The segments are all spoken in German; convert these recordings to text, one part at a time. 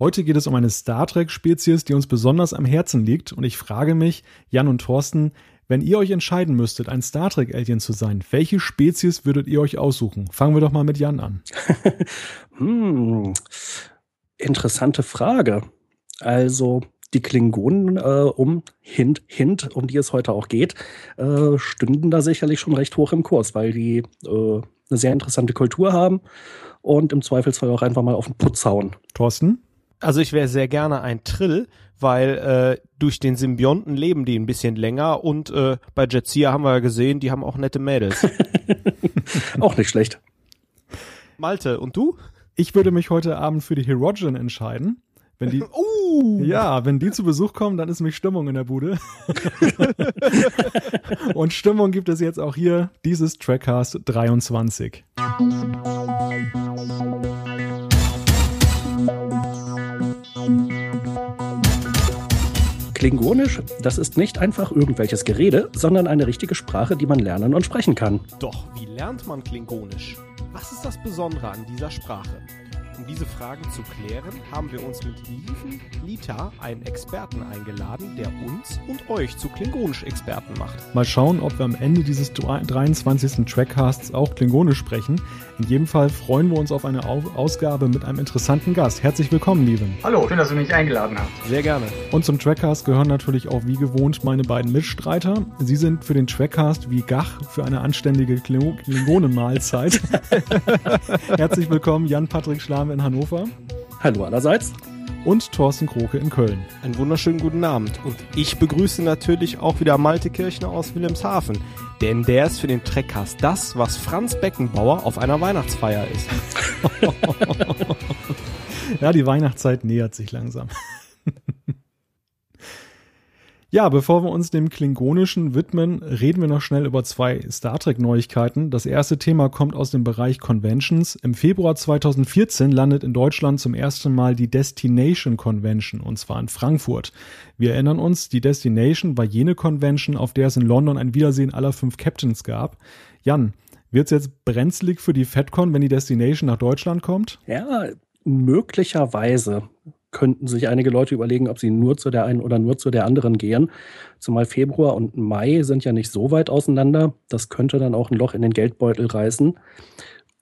Heute geht es um eine Star Trek-Spezies, die uns besonders am Herzen liegt. Und ich frage mich, Jan und Thorsten, wenn ihr euch entscheiden müsstet, ein Star Trek-Alien zu sein, welche Spezies würdet ihr euch aussuchen? Fangen wir doch mal mit Jan an. hm, interessante Frage. Also, die Klingonen, äh, um Hint, Hint, um die es heute auch geht, äh, stünden da sicherlich schon recht hoch im Kurs, weil die äh, eine sehr interessante Kultur haben und im Zweifelsfall auch einfach mal auf den Putz hauen. Thorsten? Also ich wäre sehr gerne ein Trill, weil äh, durch den Symbionten leben die ein bisschen länger und äh, bei Jetsia haben wir ja gesehen, die haben auch nette Mädels. auch nicht schlecht. Malte, und du? Ich würde mich heute Abend für die Herogen entscheiden. Wenn die, uh. ja, wenn die zu Besuch kommen, dann ist mich Stimmung in der Bude. und Stimmung gibt es jetzt auch hier, dieses Trackcast 23. Klingonisch, das ist nicht einfach irgendwelches Gerede, sondern eine richtige Sprache, die man lernen und sprechen kann. Doch, wie lernt man Klingonisch? Was ist das Besondere an dieser Sprache? Um diese Fragen zu klären, haben wir uns mit Lieven Lita einen Experten eingeladen, der uns und euch zu Klingonisch-Experten macht. Mal schauen, ob wir am Ende dieses 23. Trackcasts auch Klingonisch sprechen. In jedem Fall freuen wir uns auf eine Ausgabe mit einem interessanten Gast. Herzlich willkommen, Lieven. Hallo, schön, dass ihr mich eingeladen habt. Sehr gerne. Und zum Trackcast gehören natürlich auch wie gewohnt meine beiden Mitstreiter. Sie sind für den Trackcast wie Gach für eine anständige Klingonenmahlzeit. Herzlich willkommen, Jan-Patrick Schlam in Hannover. Hallo allerseits. Und Thorsten Kroke in Köln. Einen wunderschönen guten Abend. Und ich begrüße natürlich auch wieder Malte Kirchner aus Wilhelmshaven. Denn der ist für den Treckcast das, was Franz Beckenbauer auf einer Weihnachtsfeier ist. ja, die Weihnachtszeit nähert sich langsam. Ja, bevor wir uns dem Klingonischen widmen, reden wir noch schnell über zwei Star Trek-Neuigkeiten. Das erste Thema kommt aus dem Bereich Conventions. Im Februar 2014 landet in Deutschland zum ersten Mal die Destination Convention, und zwar in Frankfurt. Wir erinnern uns, die Destination war jene Convention, auf der es in London ein Wiedersehen aller fünf Captains gab. Jan, wird es jetzt brenzlig für die FedCon, wenn die Destination nach Deutschland kommt? Ja, möglicherweise könnten sich einige Leute überlegen, ob sie nur zu der einen oder nur zu der anderen gehen. Zumal Februar und Mai sind ja nicht so weit auseinander. Das könnte dann auch ein Loch in den Geldbeutel reißen.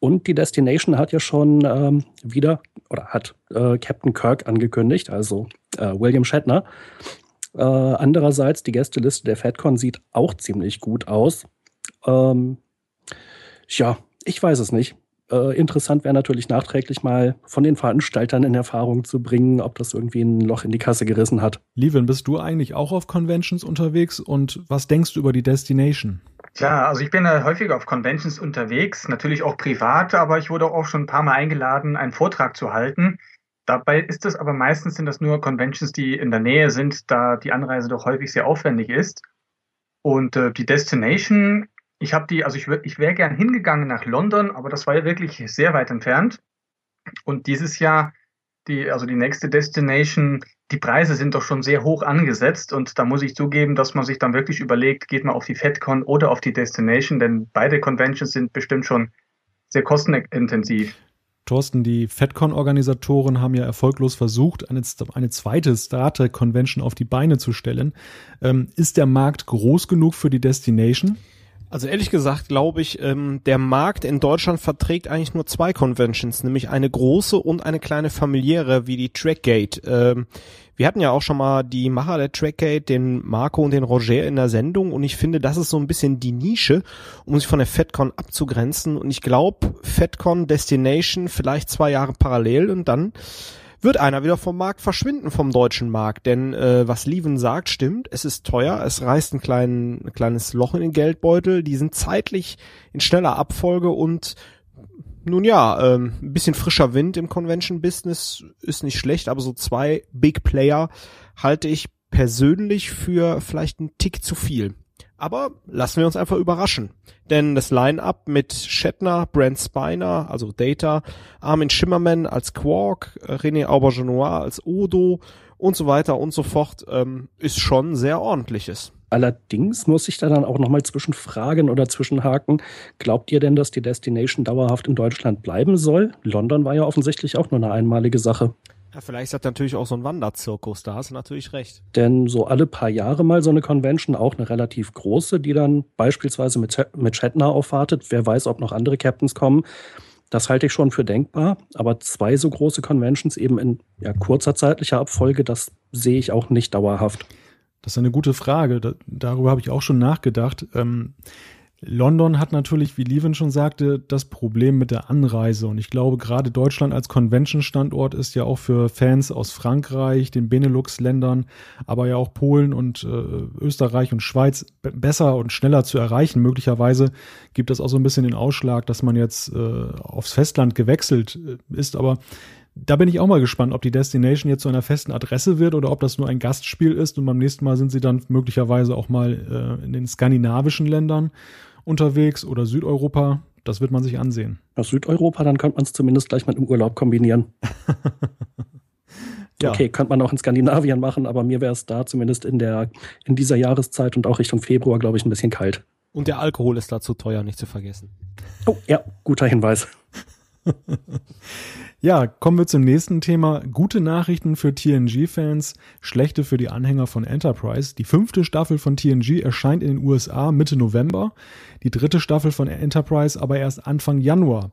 Und die Destination hat ja schon ähm, wieder oder hat äh, Captain Kirk angekündigt, also äh, William Shatner. Äh, andererseits, die Gästeliste der FedCon sieht auch ziemlich gut aus. Ähm, ja, ich weiß es nicht. Äh, interessant wäre natürlich nachträglich mal von den Veranstaltern in Erfahrung zu bringen, ob das irgendwie ein Loch in die Kasse gerissen hat. Lieben, bist du eigentlich auch auf Conventions unterwegs und was denkst du über die Destination? Tja, also ich bin äh, häufig auf Conventions unterwegs, natürlich auch privat, aber ich wurde auch schon ein paar Mal eingeladen, einen Vortrag zu halten. Dabei ist es aber meistens sind das nur Conventions, die in der Nähe sind, da die Anreise doch häufig sehr aufwendig ist. Und äh, die Destination ich habe die, also ich, ich wäre gern hingegangen nach London, aber das war ja wirklich sehr weit entfernt. Und dieses Jahr, die, also die nächste Destination, die Preise sind doch schon sehr hoch angesetzt und da muss ich zugeben, dass man sich dann wirklich überlegt, geht man auf die FedCon oder auf die Destination, denn beide Conventions sind bestimmt schon sehr kostenintensiv. Thorsten, die FedCon-Organisatoren haben ja erfolglos versucht, eine, eine zweite Star Trek Convention auf die Beine zu stellen. Ähm, ist der Markt groß genug für die Destination? Also ehrlich gesagt glaube ich, ähm, der Markt in Deutschland verträgt eigentlich nur zwei Conventions, nämlich eine große und eine kleine familiäre wie die Trackgate. Ähm, wir hatten ja auch schon mal die Macher der Trackgate, den Marco und den Roger in der Sendung und ich finde, das ist so ein bisschen die Nische, um sich von der FedCon abzugrenzen und ich glaube, FedCon Destination vielleicht zwei Jahre parallel und dann wird einer wieder vom Markt verschwinden, vom deutschen Markt. Denn äh, was Lieven sagt, stimmt. Es ist teuer, es reißt ein, klein, ein kleines Loch in den Geldbeutel. Die sind zeitlich in schneller Abfolge und nun ja, ähm, ein bisschen frischer Wind im Convention-Business ist nicht schlecht, aber so zwei Big Player halte ich persönlich für vielleicht einen Tick zu viel. Aber lassen wir uns einfach überraschen. Denn das Line-Up mit Shatner, Brent Spiner, also Data, Armin Schimmerman als Quark, René Aubergenois als Odo und so weiter und so fort, ähm, ist schon sehr ordentliches. Allerdings muss ich da dann auch nochmal zwischenfragen oder zwischenhaken. Glaubt ihr denn, dass die Destination dauerhaft in Deutschland bleiben soll? London war ja offensichtlich auch nur eine einmalige Sache. Ja, vielleicht das natürlich auch so ein Wanderzirkus, da hast du natürlich recht. Denn so alle paar Jahre mal so eine Convention, auch eine relativ große, die dann beispielsweise mit, mit Shatner aufwartet. Wer weiß, ob noch andere Captains kommen. Das halte ich schon für denkbar. Aber zwei so große Conventions eben in ja, kurzer zeitlicher Abfolge, das sehe ich auch nicht dauerhaft. Das ist eine gute Frage. Da, darüber habe ich auch schon nachgedacht. Ähm, London hat natürlich, wie Lieven schon sagte, das Problem mit der Anreise. Und ich glaube, gerade Deutschland als Convention-Standort ist ja auch für Fans aus Frankreich, den Benelux-Ländern, aber ja auch Polen und äh, Österreich und Schweiz besser und schneller zu erreichen. Möglicherweise gibt das auch so ein bisschen den Ausschlag, dass man jetzt äh, aufs Festland gewechselt äh, ist. Aber da bin ich auch mal gespannt, ob die Destination jetzt zu einer festen Adresse wird oder ob das nur ein Gastspiel ist und beim nächsten Mal sind sie dann möglicherweise auch mal äh, in den skandinavischen Ländern unterwegs oder Südeuropa. Das wird man sich ansehen. Aus Südeuropa, dann könnte man es zumindest gleich mit dem Urlaub kombinieren. ja. Okay, könnte man auch in Skandinavien machen, aber mir wäre es da zumindest in, der, in dieser Jahreszeit und auch Richtung Februar, glaube ich, ein bisschen kalt. Und der Alkohol ist dazu teuer, nicht zu vergessen. Oh, ja, guter Hinweis. Ja, kommen wir zum nächsten Thema. Gute Nachrichten für TNG-Fans, schlechte für die Anhänger von Enterprise. Die fünfte Staffel von TNG erscheint in den USA Mitte November, die dritte Staffel von Enterprise aber erst Anfang Januar.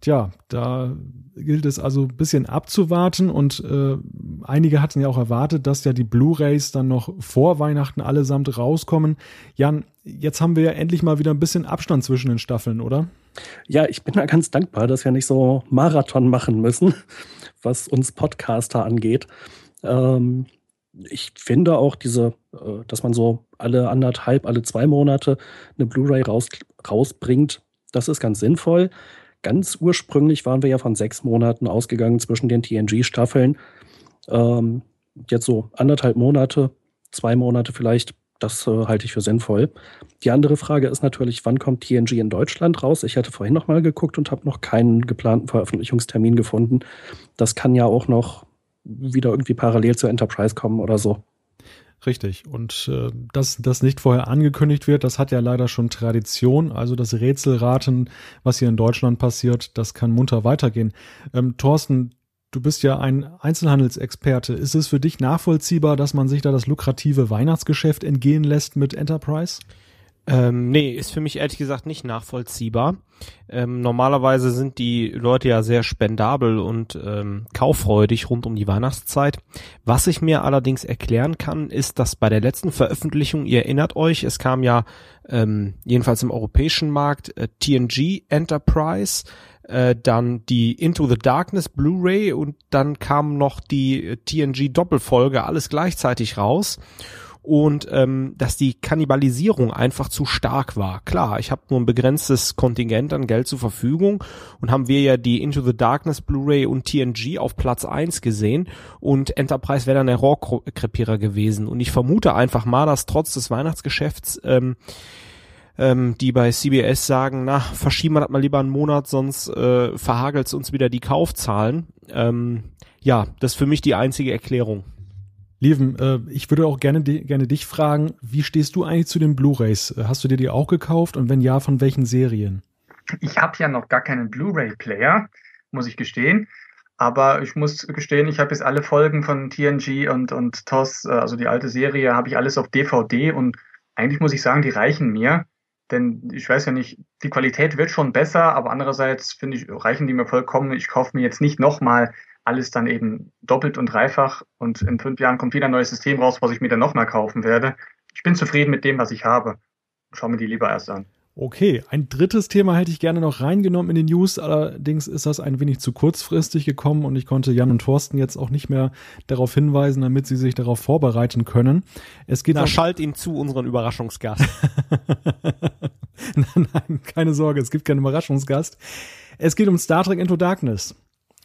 Tja, da gilt es also ein bisschen abzuwarten und äh, einige hatten ja auch erwartet, dass ja die Blu-rays dann noch vor Weihnachten allesamt rauskommen. Jan, jetzt haben wir ja endlich mal wieder ein bisschen Abstand zwischen den Staffeln, oder? Ja, ich bin da ganz dankbar, dass wir nicht so Marathon machen müssen, was uns Podcaster angeht. Ähm, ich finde auch diese, äh, dass man so alle anderthalb, alle zwei Monate eine Blu-ray raus, rausbringt, das ist ganz sinnvoll. Ganz ursprünglich waren wir ja von sechs Monaten ausgegangen zwischen den TNG-Staffeln. Ähm, jetzt so anderthalb Monate, zwei Monate vielleicht das äh, halte ich für sinnvoll. Die andere Frage ist natürlich, wann kommt TNG in Deutschland raus? Ich hatte vorhin noch mal geguckt und habe noch keinen geplanten Veröffentlichungstermin gefunden. Das kann ja auch noch wieder irgendwie parallel zur Enterprise kommen oder so. Richtig. Und äh, dass das nicht vorher angekündigt wird, das hat ja leider schon Tradition. Also das Rätselraten, was hier in Deutschland passiert, das kann munter weitergehen. Ähm, Thorsten, Du bist ja ein Einzelhandelsexperte. Ist es für dich nachvollziehbar, dass man sich da das lukrative Weihnachtsgeschäft entgehen lässt mit Enterprise? Ähm, nee, ist für mich ehrlich gesagt nicht nachvollziehbar. Ähm, normalerweise sind die Leute ja sehr spendabel und ähm, kauffreudig rund um die Weihnachtszeit. Was ich mir allerdings erklären kann, ist, dass bei der letzten Veröffentlichung, ihr erinnert euch, es kam ja ähm, jedenfalls im europäischen Markt äh, TNG Enterprise, äh, dann die Into the Darkness Blu-ray und dann kam noch die äh, TNG Doppelfolge, alles gleichzeitig raus und ähm, dass die Kannibalisierung einfach zu stark war. Klar, ich habe nur ein begrenztes Kontingent an Geld zur Verfügung und haben wir ja die Into the Darkness Blu-ray und TNG auf Platz eins gesehen und Enterprise wäre dann der Rohrkrepierer gewesen und ich vermute einfach mal, dass trotz des Weihnachtsgeschäfts ähm, ähm, die bei CBS sagen, na, verschieben wir das mal lieber einen Monat, sonst äh, verhagelt es uns wieder die Kaufzahlen. Ähm, ja, das ist für mich die einzige Erklärung. Lieven, äh, ich würde auch gerne, gerne dich fragen, wie stehst du eigentlich zu den Blu-rays? Äh, hast du dir die auch gekauft und wenn ja, von welchen Serien? Ich habe ja noch gar keinen Blu-ray-Player, muss ich gestehen. Aber ich muss gestehen, ich habe jetzt alle Folgen von TNG und, und TOS, äh, also die alte Serie, habe ich alles auf DVD und eigentlich muss ich sagen, die reichen mir. Denn ich weiß ja nicht, die Qualität wird schon besser, aber andererseits finde ich, reichen die mir vollkommen. Ich kaufe mir jetzt nicht nochmal alles dann eben doppelt und dreifach und in fünf Jahren kommt wieder ein neues System raus, was ich mir dann nochmal kaufen werde. Ich bin zufrieden mit dem, was ich habe. Schau mir die lieber erst an. Okay, ein drittes Thema hätte ich gerne noch reingenommen in die News, allerdings ist das ein wenig zu kurzfristig gekommen und ich konnte Jan und Thorsten jetzt auch nicht mehr darauf hinweisen, damit sie sich darauf vorbereiten können. Es geht Na, schalt ihn zu, unseren Überraschungsgast. nein, nein, keine Sorge, es gibt keinen Überraschungsgast. Es geht um Star Trek Into Darkness.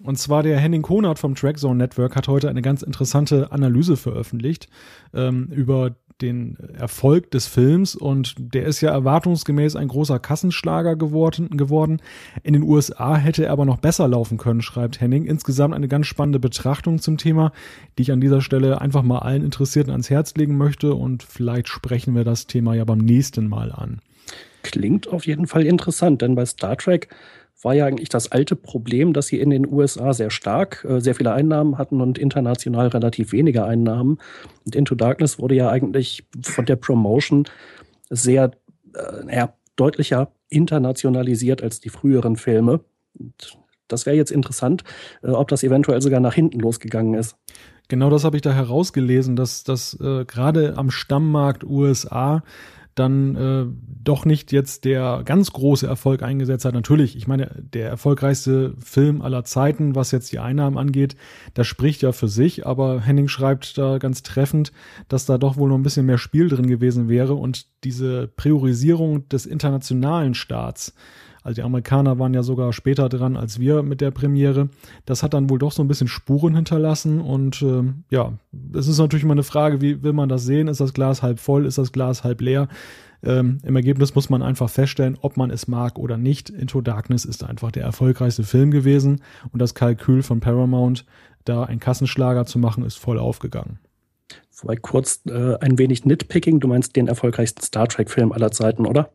Und zwar der Henning Konert vom Trackzone Network hat heute eine ganz interessante Analyse veröffentlicht ähm, über den Erfolg des Films und der ist ja erwartungsgemäß ein großer Kassenschlager geworden, geworden. In den USA hätte er aber noch besser laufen können, schreibt Henning. Insgesamt eine ganz spannende Betrachtung zum Thema, die ich an dieser Stelle einfach mal allen Interessierten ans Herz legen möchte und vielleicht sprechen wir das Thema ja beim nächsten Mal an. Klingt auf jeden Fall interessant, denn bei Star Trek war ja eigentlich das alte Problem, dass sie in den USA sehr stark, äh, sehr viele Einnahmen hatten und international relativ wenige Einnahmen. Und Into Darkness wurde ja eigentlich von der Promotion sehr, äh, ja, deutlicher internationalisiert als die früheren Filme. Und das wäre jetzt interessant, äh, ob das eventuell sogar nach hinten losgegangen ist. Genau das habe ich da herausgelesen, dass das äh, gerade am Stammmarkt USA dann äh, doch nicht jetzt der ganz große Erfolg eingesetzt hat. Natürlich, ich meine, der erfolgreichste Film aller Zeiten, was jetzt die Einnahmen angeht, das spricht ja für sich, aber Henning schreibt da ganz treffend, dass da doch wohl noch ein bisschen mehr Spiel drin gewesen wäre und diese Priorisierung des internationalen Staats, also die Amerikaner waren ja sogar später dran als wir mit der Premiere. Das hat dann wohl doch so ein bisschen Spuren hinterlassen. Und äh, ja, es ist natürlich immer eine Frage, wie will man das sehen? Ist das Glas halb voll? Ist das Glas halb leer? Ähm, Im Ergebnis muss man einfach feststellen, ob man es mag oder nicht. Into Darkness ist einfach der erfolgreichste Film gewesen und das Kalkül von Paramount, da ein Kassenschlager zu machen, ist voll aufgegangen. Wobei kurz äh, ein wenig Nitpicking, du meinst den erfolgreichsten Star Trek-Film aller Zeiten, oder?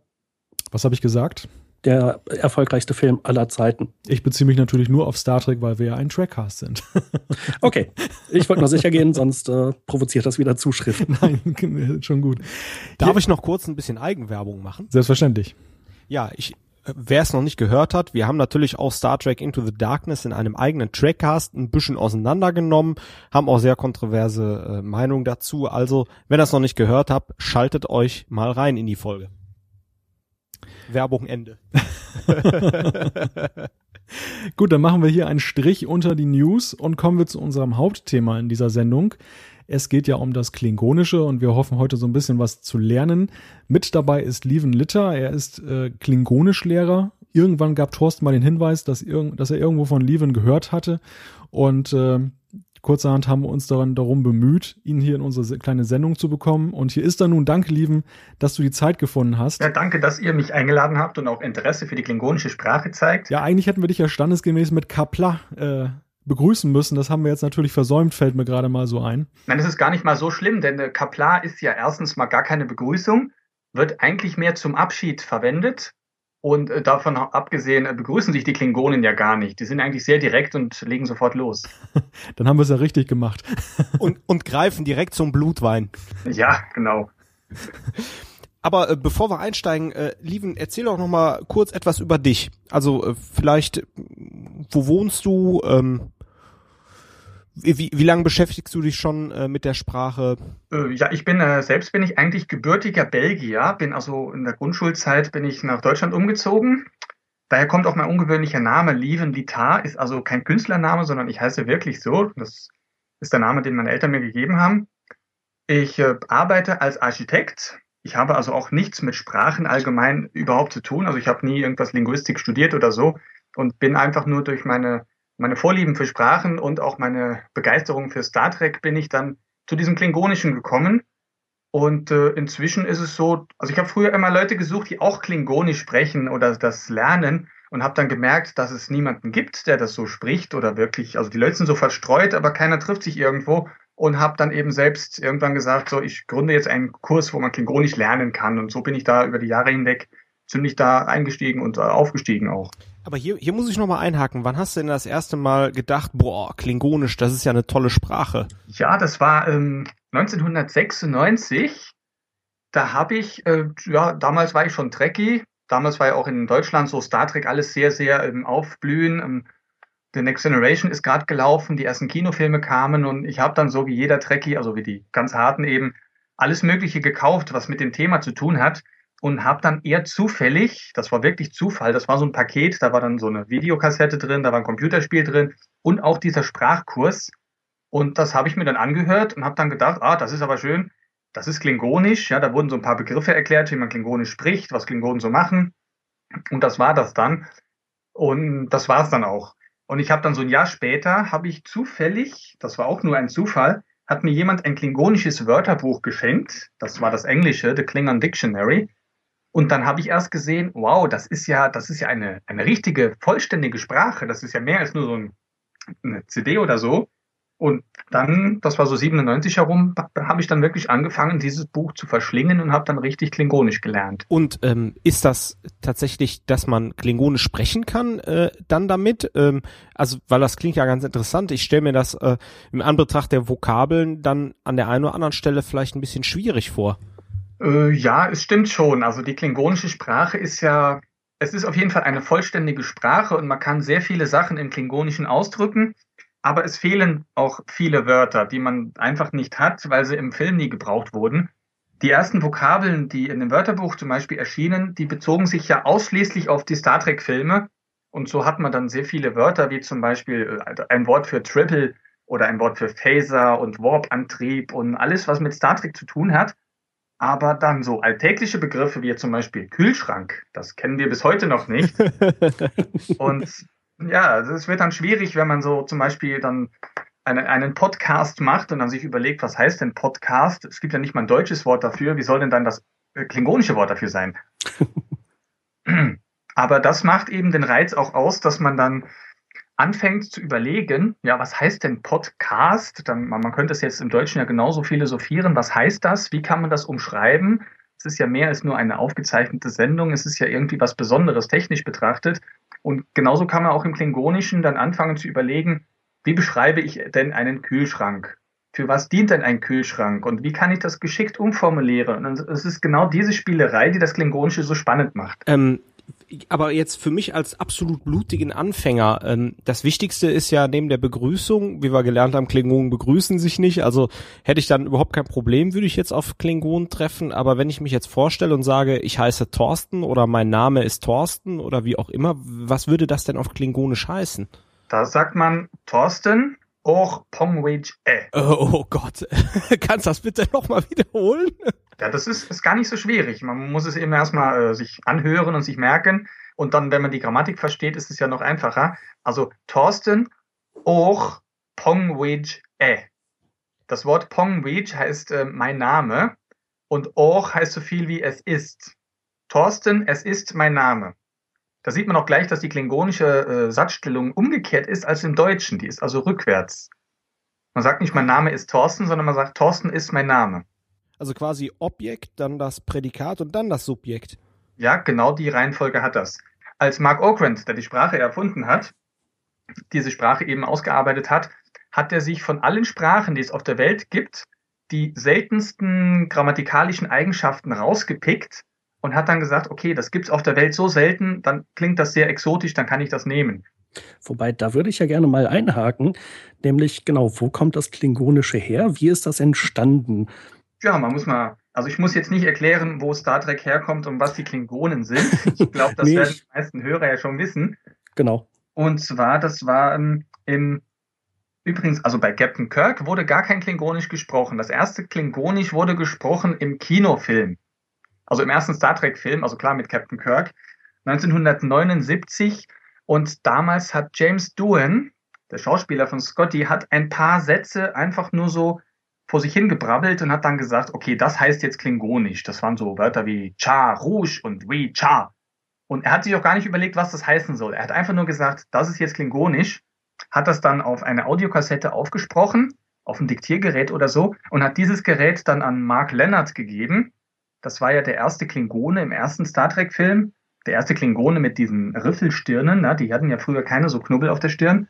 Was habe ich gesagt? Der erfolgreichste Film aller Zeiten. Ich beziehe mich natürlich nur auf Star Trek, weil wir ja ein Trackcast sind. okay, ich wollte nur sicher gehen, sonst äh, provoziert das wieder Zuschriften. Nein, schon gut. Darf ich noch kurz ein bisschen Eigenwerbung machen? Selbstverständlich. Ja, ich äh, Wer es noch nicht gehört hat, wir haben natürlich auch Star Trek Into the Darkness in einem eigenen Trackcast ein bisschen auseinandergenommen, haben auch sehr kontroverse äh, Meinungen dazu. Also, wenn ihr es noch nicht gehört habt, schaltet euch mal rein in die Folge. Werbung Ende. Gut, dann machen wir hier einen Strich unter die News und kommen wir zu unserem Hauptthema in dieser Sendung. Es geht ja um das Klingonische und wir hoffen heute so ein bisschen was zu lernen. Mit dabei ist Lieven Litter, er ist äh, Klingonischlehrer. Irgendwann gab Thorsten mal den Hinweis, dass, irg dass er irgendwo von Lieven gehört hatte und äh, Kurzerhand haben wir uns daran, darum bemüht, ihn hier in unsere kleine Sendung zu bekommen. Und hier ist er nun. Danke, Lieben, dass du die Zeit gefunden hast. Ja, danke, dass ihr mich eingeladen habt und auch Interesse für die klingonische Sprache zeigt. Ja, eigentlich hätten wir dich ja standesgemäß mit Kapla äh, begrüßen müssen. Das haben wir jetzt natürlich versäumt, fällt mir gerade mal so ein. Nein, das ist gar nicht mal so schlimm, denn äh, Kapla ist ja erstens mal gar keine Begrüßung, wird eigentlich mehr zum Abschied verwendet. Und äh, davon abgesehen äh, begrüßen sich die Klingonen ja gar nicht. Die sind eigentlich sehr direkt und legen sofort los. Dann haben wir es ja richtig gemacht. und, und greifen direkt zum Blutwein. Ja, genau. Aber äh, bevor wir einsteigen, äh, Lieven, erzähl doch noch mal kurz etwas über dich. Also äh, vielleicht, wo wohnst du? Ähm, wie, wie lange beschäftigst du dich schon äh, mit der Sprache? Äh, ja, ich bin äh, selbst bin ich eigentlich gebürtiger Belgier, bin also in der Grundschulzeit bin ich nach Deutschland umgezogen. Daher kommt auch mein ungewöhnlicher Name, Lieven Litar, ist also kein Künstlername, sondern ich heiße wirklich so. Das ist der Name, den meine Eltern mir gegeben haben. Ich äh, arbeite als Architekt. Ich habe also auch nichts mit Sprachen allgemein überhaupt zu tun. Also ich habe nie irgendwas Linguistik studiert oder so und bin einfach nur durch meine meine Vorlieben für Sprachen und auch meine Begeisterung für Star Trek bin ich dann zu diesem Klingonischen gekommen. Und äh, inzwischen ist es so, also ich habe früher immer Leute gesucht, die auch Klingonisch sprechen oder das lernen und habe dann gemerkt, dass es niemanden gibt, der das so spricht oder wirklich, also die Leute sind so verstreut, aber keiner trifft sich irgendwo und habe dann eben selbst irgendwann gesagt, so ich gründe jetzt einen Kurs, wo man Klingonisch lernen kann und so bin ich da über die Jahre hinweg ziemlich da eingestiegen und äh, aufgestiegen auch. Aber hier, hier muss ich nochmal einhaken. Wann hast du denn das erste Mal gedacht, boah, Klingonisch, das ist ja eine tolle Sprache? Ja, das war ähm, 1996. Da habe ich, äh, ja, damals war ich schon Trekkie. Damals war ja auch in Deutschland so Star Trek alles sehr, sehr ähm, aufblühen. Ähm, The Next Generation ist gerade gelaufen, die ersten Kinofilme kamen und ich habe dann so wie jeder Trekkie, also wie die ganz harten eben, alles Mögliche gekauft, was mit dem Thema zu tun hat und habe dann eher zufällig, das war wirklich Zufall, das war so ein Paket, da war dann so eine Videokassette drin, da war ein Computerspiel drin und auch dieser Sprachkurs. Und das habe ich mir dann angehört und habe dann gedacht, ah, das ist aber schön, das ist klingonisch, ja, da wurden so ein paar Begriffe erklärt, wie man klingonisch spricht, was Klingonen so machen. Und das war das dann. Und das war es dann auch. Und ich habe dann so ein Jahr später, habe ich zufällig, das war auch nur ein Zufall, hat mir jemand ein klingonisches Wörterbuch geschenkt. Das war das Englische, The Klingon Dictionary. Und dann habe ich erst gesehen, wow, das ist ja, das ist ja eine, eine richtige, vollständige Sprache. Das ist ja mehr als nur so ein, eine CD oder so. Und dann, das war so 97 herum, habe ich dann wirklich angefangen, dieses Buch zu verschlingen und habe dann richtig Klingonisch gelernt. Und ähm, ist das tatsächlich, dass man Klingonisch sprechen kann äh, dann damit? Ähm, also, weil das klingt ja ganz interessant. Ich stelle mir das äh, im Anbetracht der Vokabeln dann an der einen oder anderen Stelle vielleicht ein bisschen schwierig vor. Äh, ja, es stimmt schon. Also die klingonische Sprache ist ja, es ist auf jeden Fall eine vollständige Sprache und man kann sehr viele Sachen im Klingonischen ausdrücken. Aber es fehlen auch viele Wörter, die man einfach nicht hat, weil sie im Film nie gebraucht wurden. Die ersten Vokabeln, die in dem Wörterbuch zum Beispiel erschienen, die bezogen sich ja ausschließlich auf die Star Trek-Filme. Und so hat man dann sehr viele Wörter, wie zum Beispiel äh, ein Wort für Triple oder ein Wort für Phaser und Warp-Antrieb und alles, was mit Star Trek zu tun hat. Aber dann so alltägliche Begriffe wie zum Beispiel Kühlschrank, das kennen wir bis heute noch nicht. und ja, es wird dann schwierig, wenn man so zum Beispiel dann eine, einen Podcast macht und dann sich überlegt, was heißt denn Podcast? Es gibt ja nicht mal ein deutsches Wort dafür. Wie soll denn dann das äh, klingonische Wort dafür sein? Aber das macht eben den Reiz auch aus, dass man dann anfängt zu überlegen, ja, was heißt denn Podcast? Dann, man könnte es jetzt im Deutschen ja genauso philosophieren. Was heißt das? Wie kann man das umschreiben? Es ist ja mehr als nur eine aufgezeichnete Sendung. Es ist ja irgendwie was Besonderes technisch betrachtet. Und genauso kann man auch im Klingonischen dann anfangen zu überlegen, wie beschreibe ich denn einen Kühlschrank? Für was dient denn ein Kühlschrank? Und wie kann ich das geschickt umformulieren? Und es ist genau diese Spielerei, die das Klingonische so spannend macht. Ähm, aber jetzt für mich als absolut blutigen Anfänger, ähm, das Wichtigste ist ja neben der Begrüßung, wie wir gelernt haben, Klingonen begrüßen sich nicht, also hätte ich dann überhaupt kein Problem, würde ich jetzt auf Klingonen treffen, aber wenn ich mich jetzt vorstelle und sage, ich heiße Thorsten oder mein Name ist Thorsten oder wie auch immer, was würde das denn auf Klingonisch heißen? Da sagt man Thorsten, auch Pongwej äh. Oh, oh Gott, kannst du das bitte nochmal wiederholen? Ja, das ist, ist gar nicht so schwierig. Man muss es eben erstmal äh, sich anhören und sich merken. Und dann, wenn man die Grammatik versteht, ist es ja noch einfacher. Also Thorsten Och Pongwej E. Das Wort Pongwej heißt äh, mein Name und Och heißt so viel wie es ist. Thorsten, es ist mein Name. Da sieht man auch gleich, dass die klingonische äh, Satzstellung umgekehrt ist als im Deutschen. Die ist also rückwärts. Man sagt nicht, mein Name ist Thorsten, sondern man sagt, Thorsten ist mein Name. Also quasi Objekt, dann das Prädikat und dann das Subjekt. Ja, genau die Reihenfolge hat das. Als Mark Okrand, der die Sprache erfunden hat, diese Sprache eben ausgearbeitet hat, hat er sich von allen Sprachen, die es auf der Welt gibt, die seltensten grammatikalischen Eigenschaften rausgepickt und hat dann gesagt, okay, das gibt's auf der Welt so selten, dann klingt das sehr exotisch, dann kann ich das nehmen. Wobei, da würde ich ja gerne mal einhaken, nämlich genau, wo kommt das Klingonische her? Wie ist das entstanden? Ja, man muss mal, also ich muss jetzt nicht erklären, wo Star Trek herkommt und was die Klingonen sind. Ich glaube, das nee, werden die meisten Hörer ja schon wissen. Genau. Und zwar, das war ähm, im Übrigens, also bei Captain Kirk wurde gar kein Klingonisch gesprochen. Das erste Klingonisch wurde gesprochen im Kinofilm. Also im ersten Star Trek-Film, also klar mit Captain Kirk, 1979. Und damals hat James Doohan, der Schauspieler von Scotty, hat ein paar Sätze einfach nur so vor sich hingebrabbelt und hat dann gesagt, okay, das heißt jetzt Klingonisch. Das waren so Wörter wie Cha, Rouge und Wi, Cha. Und er hat sich auch gar nicht überlegt, was das heißen soll. Er hat einfach nur gesagt, das ist jetzt Klingonisch, hat das dann auf eine Audiokassette aufgesprochen, auf ein Diktiergerät oder so, und hat dieses Gerät dann an Mark Leonard gegeben. Das war ja der erste Klingone im ersten Star Trek-Film. Der erste Klingone mit diesen Riffelstirnen, ne? die hatten ja früher keine so Knubbel auf der Stirn.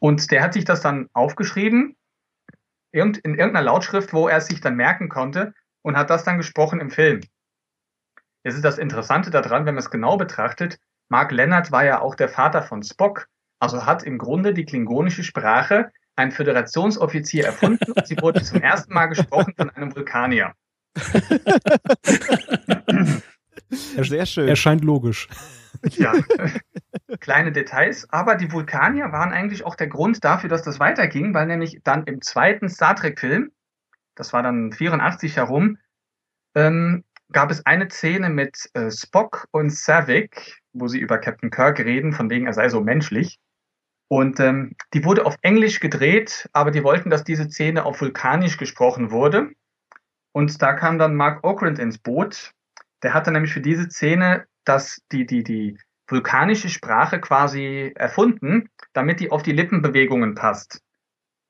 Und der hat sich das dann aufgeschrieben in irgendeiner Lautschrift, wo er es sich dann merken konnte und hat das dann gesprochen im Film. Jetzt ist das Interessante daran, wenn man es genau betrachtet, Mark Leonard war ja auch der Vater von Spock, also hat im Grunde die klingonische Sprache ein Föderationsoffizier erfunden und sie wurde zum ersten Mal gesprochen von einem Vulkanier. Sehr schön. Erscheint logisch. Ja, kleine Details. Aber die Vulkanier waren eigentlich auch der Grund dafür, dass das weiterging, weil nämlich dann im zweiten Star Trek-Film, das war dann 84 herum, ähm, gab es eine Szene mit äh, Spock und Savick, wo sie über Captain Kirk reden, von wegen er sei so menschlich. Und ähm, die wurde auf Englisch gedreht, aber die wollten, dass diese Szene auf Vulkanisch gesprochen wurde. Und da kam dann Mark Okrand ins Boot. Der hatte nämlich für diese Szene das, die, die, die vulkanische Sprache quasi erfunden, damit die auf die Lippenbewegungen passt.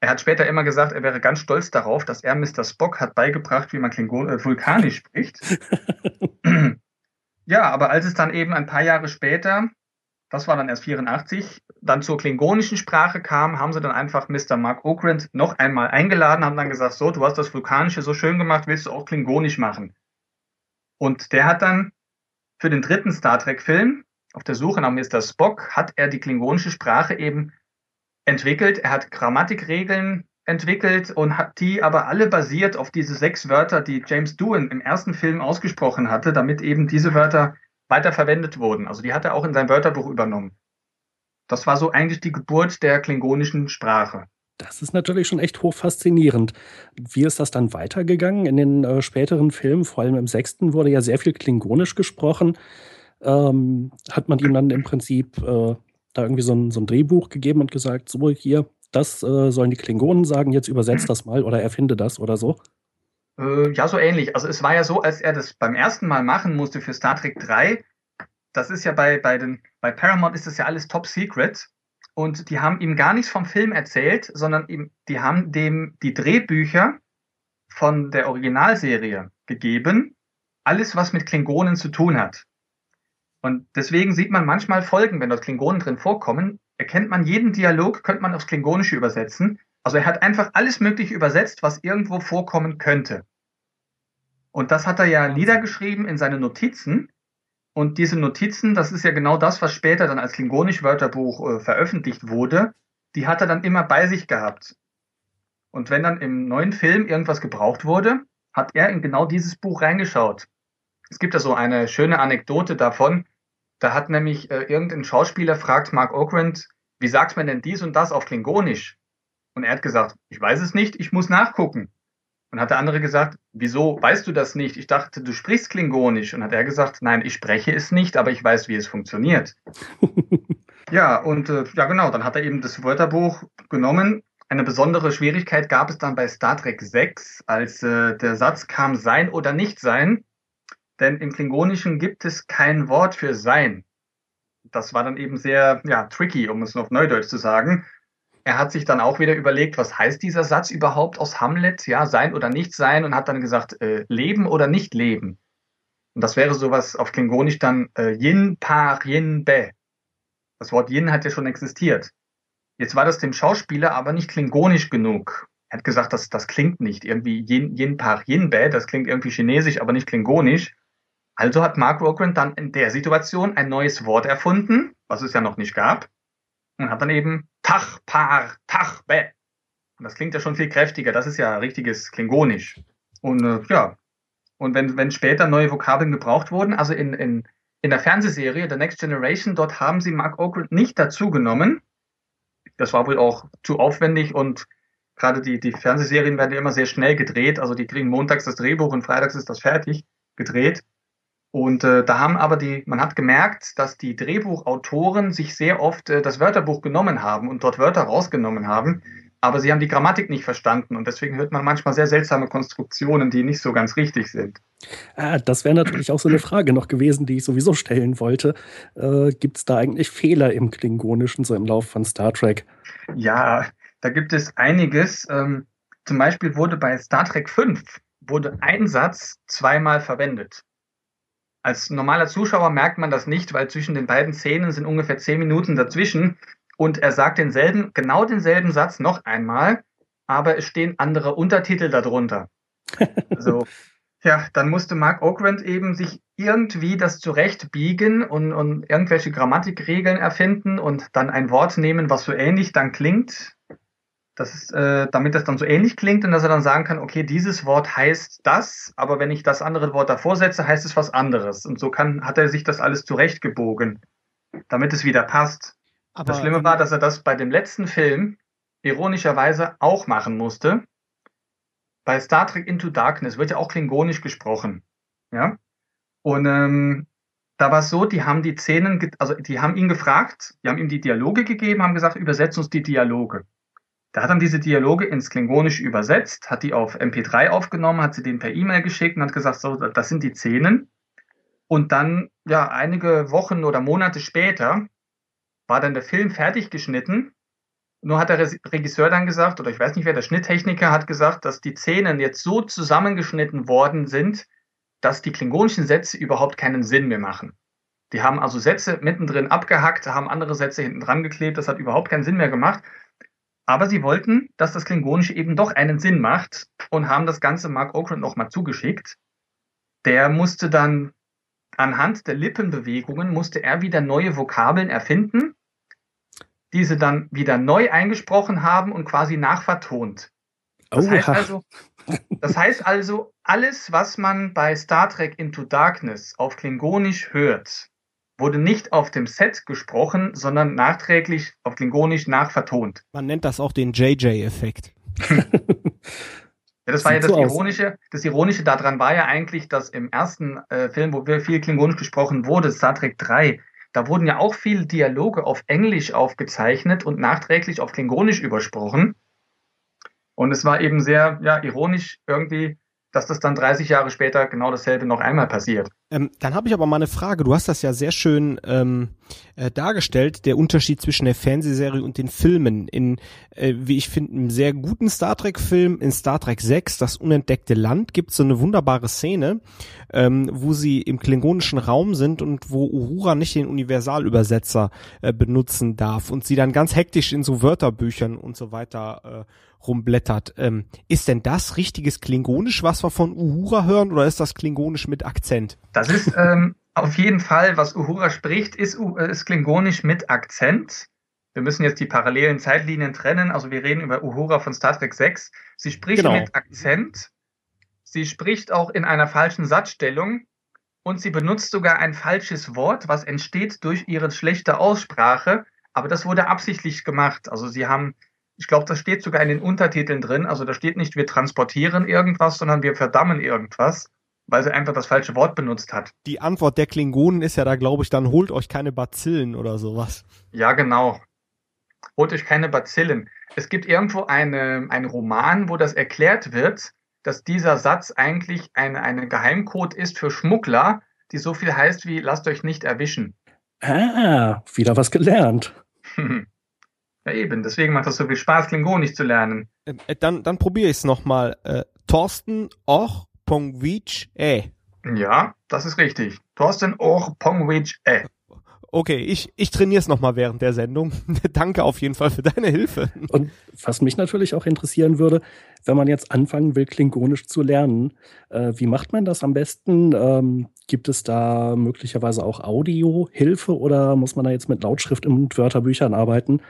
Er hat später immer gesagt, er wäre ganz stolz darauf, dass er Mr. Spock hat beigebracht, wie man Klingon äh, Vulkanisch spricht. ja, aber als es dann eben ein paar Jahre später, das war dann erst 84, dann zur klingonischen Sprache kam, haben sie dann einfach Mr. Mark Okrand noch einmal eingeladen, haben dann gesagt, so, du hast das Vulkanische so schön gemacht, willst du auch klingonisch machen? Und der hat dann für den dritten Star Trek-Film, auf der Suche nach Mr. Spock, hat er die klingonische Sprache eben entwickelt. Er hat Grammatikregeln entwickelt und hat die aber alle basiert auf diese sechs Wörter, die James Doohan im ersten Film ausgesprochen hatte, damit eben diese Wörter weiter verwendet wurden. Also die hat er auch in sein Wörterbuch übernommen. Das war so eigentlich die Geburt der klingonischen Sprache. Das ist natürlich schon echt hoch faszinierend. Wie ist das dann weitergegangen? In den äh, späteren Filmen, vor allem im sechsten, wurde ja sehr viel Klingonisch gesprochen. Ähm, hat man ihm dann im Prinzip äh, da irgendwie so ein, so ein Drehbuch gegeben und gesagt, so hier, das äh, sollen die Klingonen sagen, jetzt übersetzt das mal oder erfinde das oder so? Äh, ja, so ähnlich. Also es war ja so, als er das beim ersten Mal machen musste für Star Trek 3, das ist ja bei, bei, den, bei Paramount ist das ja alles top secret. Und die haben ihm gar nichts vom Film erzählt, sondern ihm, die haben dem die Drehbücher von der Originalserie gegeben. Alles, was mit Klingonen zu tun hat. Und deswegen sieht man manchmal Folgen, wenn dort Klingonen drin vorkommen, erkennt man jeden Dialog, könnte man aufs Klingonische übersetzen. Also er hat einfach alles Mögliche übersetzt, was irgendwo vorkommen könnte. Und das hat er ja niedergeschrieben in seine Notizen. Und diese Notizen, das ist ja genau das, was später dann als Klingonisch-Wörterbuch äh, veröffentlicht wurde, die hat er dann immer bei sich gehabt. Und wenn dann im neuen Film irgendwas gebraucht wurde, hat er in genau dieses Buch reingeschaut. Es gibt ja so eine schöne Anekdote davon. Da hat nämlich äh, irgendein Schauspieler fragt Mark Okrand, wie sagt man denn dies und das auf Klingonisch? Und er hat gesagt, ich weiß es nicht, ich muss nachgucken. Und hat der andere gesagt, wieso weißt du das nicht? Ich dachte, du sprichst Klingonisch. Und hat er gesagt, nein, ich spreche es nicht, aber ich weiß, wie es funktioniert. ja, und äh, ja genau, dann hat er eben das Wörterbuch genommen. Eine besondere Schwierigkeit gab es dann bei Star Trek 6, als äh, der Satz kam sein oder nicht sein. Denn im Klingonischen gibt es kein Wort für sein. Das war dann eben sehr ja, tricky, um es noch Neudeutsch zu sagen. Er hat sich dann auch wieder überlegt, was heißt dieser Satz überhaupt aus Hamlet? Ja, sein oder nicht sein und hat dann gesagt, äh, leben oder nicht leben. Und das wäre sowas auf Klingonisch dann äh, Yin Par Yin Be. Das Wort Yin hat ja schon existiert. Jetzt war das dem Schauspieler aber nicht klingonisch genug. Er hat gesagt, das, das klingt nicht irgendwie Yin, Yin Par Yin Be, das klingt irgendwie chinesisch, aber nicht klingonisch. Also hat Mark Rogren dann in der Situation ein neues Wort erfunden, was es ja noch nicht gab, und hat dann eben Tach, Par, Tach, Be. Und das klingt ja schon viel kräftiger, das ist ja richtiges Klingonisch. Und äh, ja, und wenn, wenn später neue Vokabeln gebraucht wurden, also in, in, in der Fernsehserie The Next Generation, dort haben sie Mark Oakland nicht dazu genommen. Das war wohl auch zu aufwendig und gerade die, die Fernsehserien werden ja immer sehr schnell gedreht. Also die kriegen montags das Drehbuch und freitags ist das fertig gedreht. Und äh, da haben aber die, man hat gemerkt, dass die Drehbuchautoren sich sehr oft äh, das Wörterbuch genommen haben und dort Wörter rausgenommen haben, aber sie haben die Grammatik nicht verstanden und deswegen hört man manchmal sehr seltsame Konstruktionen, die nicht so ganz richtig sind. Ah, das wäre natürlich auch so eine Frage noch gewesen, die ich sowieso stellen wollte. Äh, gibt es da eigentlich Fehler im Klingonischen, so im Laufe von Star Trek? Ja, da gibt es einiges. Ähm, zum Beispiel wurde bei Star Trek 5 wurde ein Satz zweimal verwendet. Als normaler Zuschauer merkt man das nicht, weil zwischen den beiden Szenen sind ungefähr zehn Minuten dazwischen. Und er sagt denselben, genau denselben Satz noch einmal, aber es stehen andere Untertitel darunter. Also, ja, dann musste Mark Okrand eben sich irgendwie das zurechtbiegen und, und irgendwelche Grammatikregeln erfinden und dann ein Wort nehmen, was so ähnlich dann klingt das ist, äh, damit das dann so ähnlich klingt und dass er dann sagen kann, okay, dieses Wort heißt das, aber wenn ich das andere Wort davor setze, heißt es was anderes. Und so kann, hat er sich das alles zurechtgebogen, damit es wieder passt. Aber das Schlimme war, dass er das bei dem letzten Film ironischerweise auch machen musste. Bei Star Trek Into Darkness wird ja auch klingonisch gesprochen. Ja. Und ähm, da war es so, die haben die Szenen, also die haben ihn gefragt, die haben ihm die Dialoge gegeben, haben gesagt, übersetz uns die Dialoge. Der hat dann diese Dialoge ins Klingonische übersetzt, hat die auf MP3 aufgenommen, hat sie denen per E-Mail geschickt und hat gesagt, so, das sind die Szenen. Und dann, ja, einige Wochen oder Monate später war dann der Film fertig geschnitten Nur hat der Regisseur dann gesagt, oder ich weiß nicht wer, der Schnitttechniker hat gesagt, dass die Szenen jetzt so zusammengeschnitten worden sind, dass die klingonischen Sätze überhaupt keinen Sinn mehr machen. Die haben also Sätze mittendrin abgehackt, haben andere Sätze hinten dran geklebt, das hat überhaupt keinen Sinn mehr gemacht. Aber sie wollten, dass das Klingonische eben doch einen Sinn macht und haben das Ganze Mark Okrand nochmal zugeschickt. Der musste dann anhand der Lippenbewegungen musste er wieder neue Vokabeln erfinden, diese dann wieder neu eingesprochen haben und quasi nachvertont. Das oh, heißt also, das heißt also, alles, was man bei Star Trek Into Darkness auf Klingonisch hört, wurde nicht auf dem Set gesprochen, sondern nachträglich auf Klingonisch nachvertont. Man nennt das auch den JJ-Effekt. ja, das war ja das Ironische. Das Ironische daran war ja eigentlich, dass im ersten äh, Film, wo viel Klingonisch gesprochen wurde, Star Trek 3, da wurden ja auch viele Dialoge auf Englisch aufgezeichnet und nachträglich auf Klingonisch übersprochen. Und es war eben sehr ja, ironisch irgendwie, dass das dann 30 Jahre später genau dasselbe noch einmal passiert. Ähm, dann habe ich aber mal eine Frage. Du hast das ja sehr schön ähm, äh, dargestellt, der Unterschied zwischen der Fernsehserie und den Filmen. In, äh, wie ich finde, einem sehr guten Star Trek-Film, in Star Trek 6, das unentdeckte Land, gibt es so eine wunderbare Szene, ähm, wo sie im klingonischen Raum sind und wo Uhura nicht den Universalübersetzer äh, benutzen darf und sie dann ganz hektisch in so Wörterbüchern und so weiter äh, rumblättert. Ähm, ist denn das richtiges Klingonisch, was wir von Uhura hören, oder ist das Klingonisch mit Akzent? Das ist ähm, auf jeden Fall, was Uhura spricht, ist, äh, ist Klingonisch mit Akzent. Wir müssen jetzt die parallelen Zeitlinien trennen. Also wir reden über Uhura von Star Trek 6. Sie spricht genau. mit Akzent. Sie spricht auch in einer falschen Satzstellung. Und sie benutzt sogar ein falsches Wort, was entsteht durch ihre schlechte Aussprache. Aber das wurde absichtlich gemacht. Also sie haben ich glaube, das steht sogar in den Untertiteln drin. Also da steht nicht, wir transportieren irgendwas, sondern wir verdammen irgendwas, weil sie einfach das falsche Wort benutzt hat. Die Antwort der Klingonen ist ja da, glaube ich, dann holt euch keine Bazillen oder sowas. Ja, genau. Holt euch keine Bazillen. Es gibt irgendwo eine, einen Roman, wo das erklärt wird, dass dieser Satz eigentlich eine, eine Geheimcode ist für Schmuggler, die so viel heißt wie lasst euch nicht erwischen. Ah, wieder was gelernt. Ja, eben. Deswegen macht das so viel Spaß, Klingonisch zu lernen. Äh, dann, dann probiere ich es nochmal. Äh, Thorsten Och Pongwich E. Ja, das ist richtig. Thorsten Och Pongwich E. Okay, ich, ich trainiere es nochmal während der Sendung. Danke auf jeden Fall für deine Hilfe. Und was mich natürlich auch interessieren würde, wenn man jetzt anfangen will, Klingonisch zu lernen, äh, wie macht man das am besten? Ähm, gibt es da möglicherweise auch Audio-Hilfe oder muss man da jetzt mit Lautschrift und Wörterbüchern arbeiten?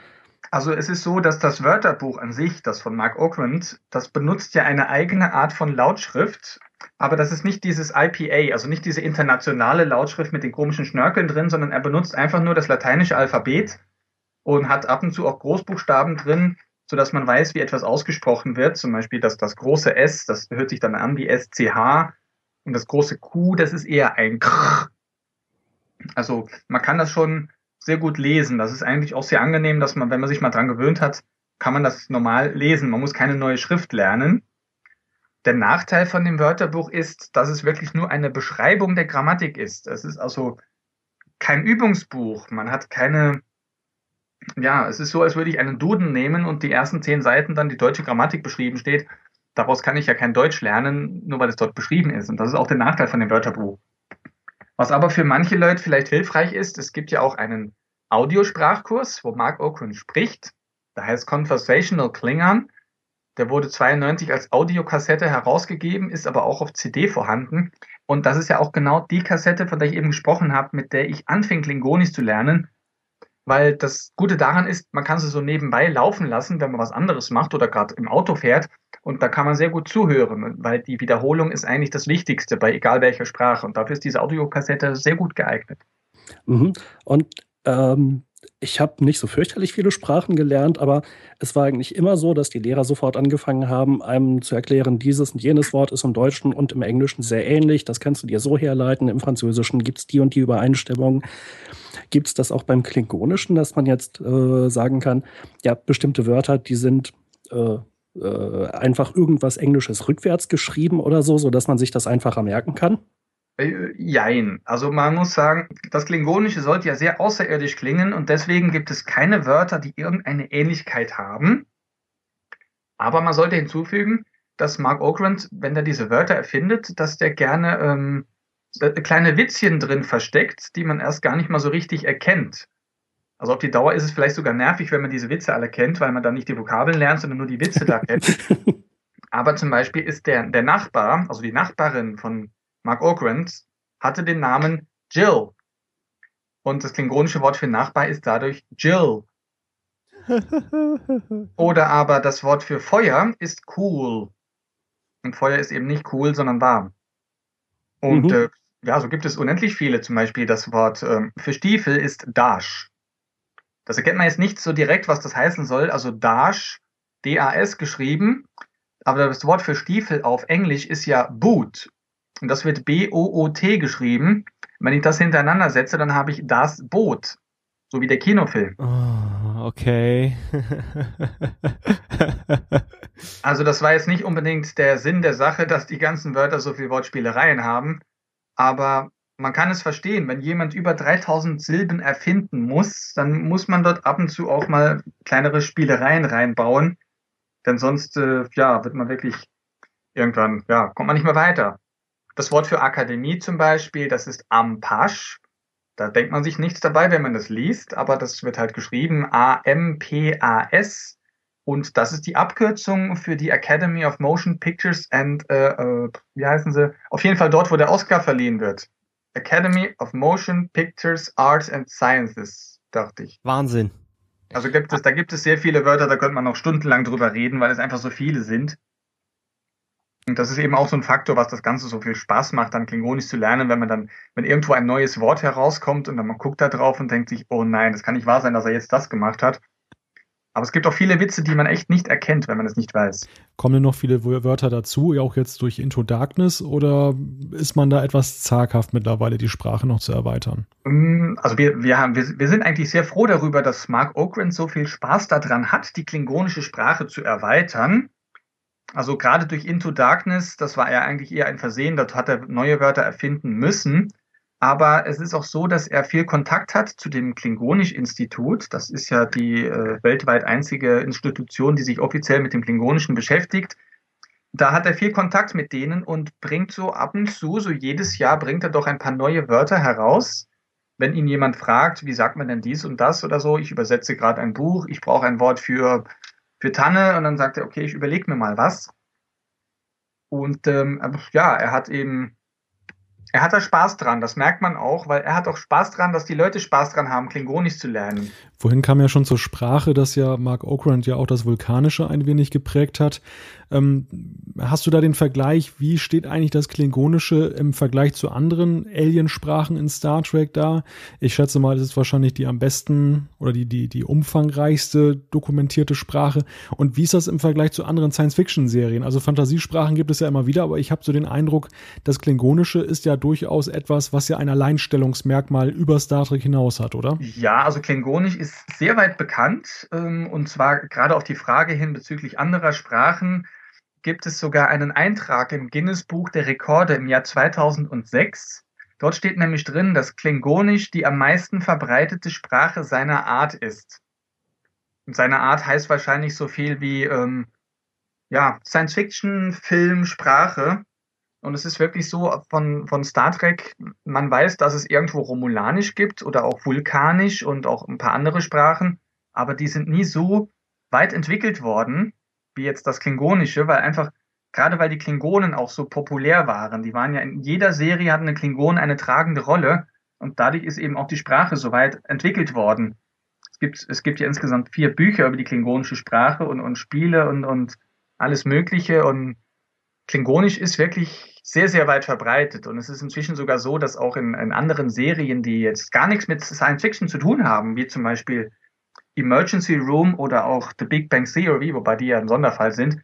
Also es ist so, dass das Wörterbuch an sich, das von Mark Okrand, das benutzt ja eine eigene Art von Lautschrift, aber das ist nicht dieses IPA, also nicht diese internationale Lautschrift mit den komischen Schnörkeln drin, sondern er benutzt einfach nur das lateinische Alphabet und hat ab und zu auch Großbuchstaben drin, sodass man weiß, wie etwas ausgesprochen wird. Zum Beispiel das, das große S, das hört sich dann an wie SCH und das große Q, das ist eher ein Krr. Also man kann das schon sehr gut lesen. Das ist eigentlich auch sehr angenehm, dass man, wenn man sich mal dran gewöhnt hat, kann man das normal lesen. Man muss keine neue Schrift lernen. Der Nachteil von dem Wörterbuch ist, dass es wirklich nur eine Beschreibung der Grammatik ist. Es ist also kein Übungsbuch. Man hat keine, ja, es ist so, als würde ich einen Duden nehmen und die ersten zehn Seiten dann die deutsche Grammatik beschrieben steht. Daraus kann ich ja kein Deutsch lernen, nur weil es dort beschrieben ist. Und das ist auch der Nachteil von dem Wörterbuch. Was aber für manche Leute vielleicht hilfreich ist, es gibt ja auch einen Audiosprachkurs, wo Mark Okren spricht. Der heißt Conversational Klingon. Der wurde 92 als Audiokassette herausgegeben, ist aber auch auf CD vorhanden. Und das ist ja auch genau die Kassette, von der ich eben gesprochen habe, mit der ich anfing, Klingonisch zu lernen. Weil das Gute daran ist, man kann sie so nebenbei laufen lassen, wenn man was anderes macht oder gerade im Auto fährt. Und da kann man sehr gut zuhören, weil die Wiederholung ist eigentlich das Wichtigste bei egal welcher Sprache. Und dafür ist diese Audiokassette sehr gut geeignet. Mhm. Und ähm, ich habe nicht so fürchterlich viele Sprachen gelernt, aber es war eigentlich immer so, dass die Lehrer sofort angefangen haben, einem zu erklären, dieses und jenes Wort ist im Deutschen und im Englischen sehr ähnlich. Das kannst du dir so herleiten. Im Französischen gibt es die und die Übereinstimmung. Gibt es das auch beim Klingonischen, dass man jetzt äh, sagen kann, ja, bestimmte Wörter, die sind äh, äh, einfach irgendwas Englisches rückwärts geschrieben oder so, sodass man sich das einfacher merken kann? Äh, jein. Also man muss sagen, das Klingonische sollte ja sehr außerirdisch klingen und deswegen gibt es keine Wörter, die irgendeine Ähnlichkeit haben. Aber man sollte hinzufügen, dass Mark Okrand, wenn er diese Wörter erfindet, dass der gerne ähm, kleine Witzchen drin versteckt, die man erst gar nicht mal so richtig erkennt. Also auf die Dauer ist es vielleicht sogar nervig, wenn man diese Witze alle kennt, weil man dann nicht die Vokabeln lernt, sondern nur die Witze da kennt. Aber zum Beispiel ist der, der Nachbar, also die Nachbarin von Mark Okrand, hatte den Namen Jill. Und das klingonische Wort für Nachbar ist dadurch Jill. Oder aber das Wort für Feuer ist cool. Und Feuer ist eben nicht cool, sondern warm. Und mhm. äh, ja, so gibt es unendlich viele. Zum Beispiel das Wort ähm, für Stiefel ist Dash. Das erkennt man jetzt nicht so direkt, was das heißen soll. Also Dash, D-A-S geschrieben. Aber das Wort für Stiefel auf Englisch ist ja Boot. Und das wird B-O-O-T geschrieben. Wenn ich das hintereinander setze, dann habe ich das Boot. So wie der Kinofilm. Oh, okay. also das war jetzt nicht unbedingt der Sinn der Sache, dass die ganzen Wörter so viel Wortspielereien haben. Aber man kann es verstehen, wenn jemand über 3000 Silben erfinden muss, dann muss man dort ab und zu auch mal kleinere Spielereien reinbauen. Denn sonst, äh, ja, wird man wirklich irgendwann, ja, kommt man nicht mehr weiter. Das Wort für Akademie zum Beispiel, das ist Ampash. Da denkt man sich nichts dabei, wenn man das liest, aber das wird halt geschrieben A-M-P-A-S. Und das ist die Abkürzung für die Academy of Motion Pictures and, äh, äh, wie heißen sie? Auf jeden Fall dort, wo der Oscar verliehen wird. Academy of Motion Pictures, Arts and Sciences, dachte ich. Wahnsinn. Also gibt es, da gibt es sehr viele Wörter, da könnte man noch stundenlang drüber reden, weil es einfach so viele sind. Und das ist eben auch so ein Faktor, was das Ganze so viel Spaß macht, dann Klingonisch zu lernen, wenn man dann, wenn irgendwo ein neues Wort herauskommt und dann man guckt da drauf und denkt sich, oh nein, das kann nicht wahr sein, dass er jetzt das gemacht hat. Aber es gibt auch viele Witze, die man echt nicht erkennt, wenn man es nicht weiß. Kommen denn noch viele Wörter dazu, auch jetzt durch Into Darkness, oder ist man da etwas zaghaft mittlerweile, die Sprache noch zu erweitern? Mm, also wir, wir, haben, wir, wir sind eigentlich sehr froh darüber, dass Mark Okrand so viel Spaß daran hat, die klingonische Sprache zu erweitern. Also gerade durch Into Darkness, das war ja eigentlich eher ein Versehen, dort hat er neue Wörter erfinden müssen. Aber es ist auch so, dass er viel Kontakt hat zu dem Klingonisch-Institut. Das ist ja die äh, weltweit einzige Institution, die sich offiziell mit dem Klingonischen beschäftigt. Da hat er viel Kontakt mit denen und bringt so ab und zu, so jedes Jahr bringt er doch ein paar neue Wörter heraus. Wenn ihn jemand fragt, wie sagt man denn dies und das oder so, ich übersetze gerade ein Buch, ich brauche ein Wort für für Tanne und dann sagt er, okay, ich überlege mir mal was. Und ähm, ja, er hat eben er hat da Spaß dran, das merkt man auch, weil er hat auch Spaß dran, dass die Leute Spaß dran haben, Klingonisch zu lernen. Vorhin kam ja schon zur Sprache, dass ja Mark Okrand ja auch das Vulkanische ein wenig geprägt hat. Ähm, hast du da den Vergleich, wie steht eigentlich das Klingonische im Vergleich zu anderen Aliensprachen in Star Trek da? Ich schätze mal, das ist wahrscheinlich die am besten oder die, die, die umfangreichste dokumentierte Sprache. Und wie ist das im Vergleich zu anderen Science-Fiction-Serien? Also Fantasiesprachen gibt es ja immer wieder, aber ich habe so den Eindruck, das Klingonische ist ja durchaus etwas, was ja ein Alleinstellungsmerkmal über Star Trek hinaus hat, oder? Ja, also Klingonisch ist sehr weit bekannt ähm, und zwar gerade auf die Frage hin bezüglich anderer Sprachen gibt es sogar einen Eintrag im Guinness Buch der Rekorde im Jahr 2006. Dort steht nämlich drin, dass Klingonisch die am meisten verbreitete Sprache seiner Art ist. Und seine Art heißt wahrscheinlich so viel wie ähm, ja, Science-Fiction, Film, Sprache. Und es ist wirklich so von, von Star Trek, man weiß, dass es irgendwo Romulanisch gibt oder auch Vulkanisch und auch ein paar andere Sprachen, aber die sind nie so weit entwickelt worden, wie jetzt das Klingonische, weil einfach, gerade weil die Klingonen auch so populär waren, die waren ja in jeder Serie hatten eine Klingonen eine tragende Rolle und dadurch ist eben auch die Sprache so weit entwickelt worden. Es gibt, es gibt ja insgesamt vier Bücher über die klingonische Sprache und, und Spiele und, und alles Mögliche und Klingonisch ist wirklich sehr, sehr weit verbreitet. Und es ist inzwischen sogar so, dass auch in, in anderen Serien, die jetzt gar nichts mit Science Fiction zu tun haben, wie zum Beispiel Emergency Room oder auch The Big Bang Theory, wobei die ja ein Sonderfall sind,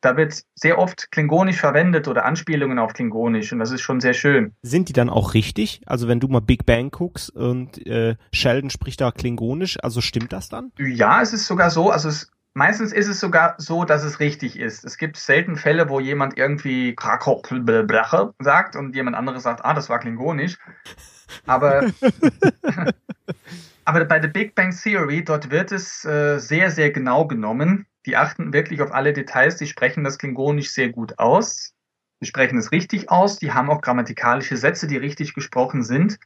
da wird sehr oft Klingonisch verwendet oder Anspielungen auf Klingonisch und das ist schon sehr schön. Sind die dann auch richtig? Also wenn du mal Big Bang guckst und äh, Sheldon spricht da Klingonisch, also stimmt das dann? Ja, es ist sogar so, also es, Meistens ist es sogar so, dass es richtig ist. Es gibt selten Fälle, wo jemand irgendwie sagt und jemand anderes sagt, ah, das war klingonisch. Aber, aber bei der Big Bang Theory, dort wird es äh, sehr, sehr genau genommen. Die achten wirklich auf alle Details, die sprechen das klingonisch sehr gut aus. Die sprechen es richtig aus, die haben auch grammatikalische Sätze, die richtig gesprochen sind.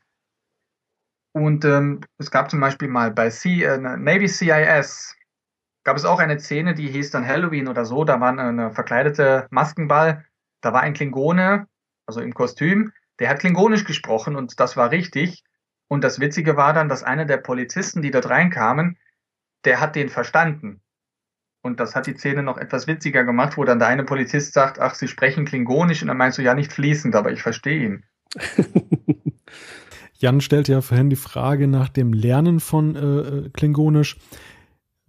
Und ähm, es gab zum Beispiel mal bei C, äh, Navy CIS, gab es auch eine Szene, die hieß dann Halloween oder so, da war eine verkleidete Maskenball, da war ein Klingone, also im Kostüm, der hat klingonisch gesprochen und das war richtig. Und das Witzige war dann, dass einer der Polizisten, die dort reinkamen, der hat den verstanden. Und das hat die Szene noch etwas witziger gemacht, wo dann der eine Polizist sagt, ach, Sie sprechen klingonisch und dann meinst du, ja, nicht fließend, aber ich verstehe ihn. Jan stellte ja vorhin die Frage nach dem Lernen von äh, äh Klingonisch.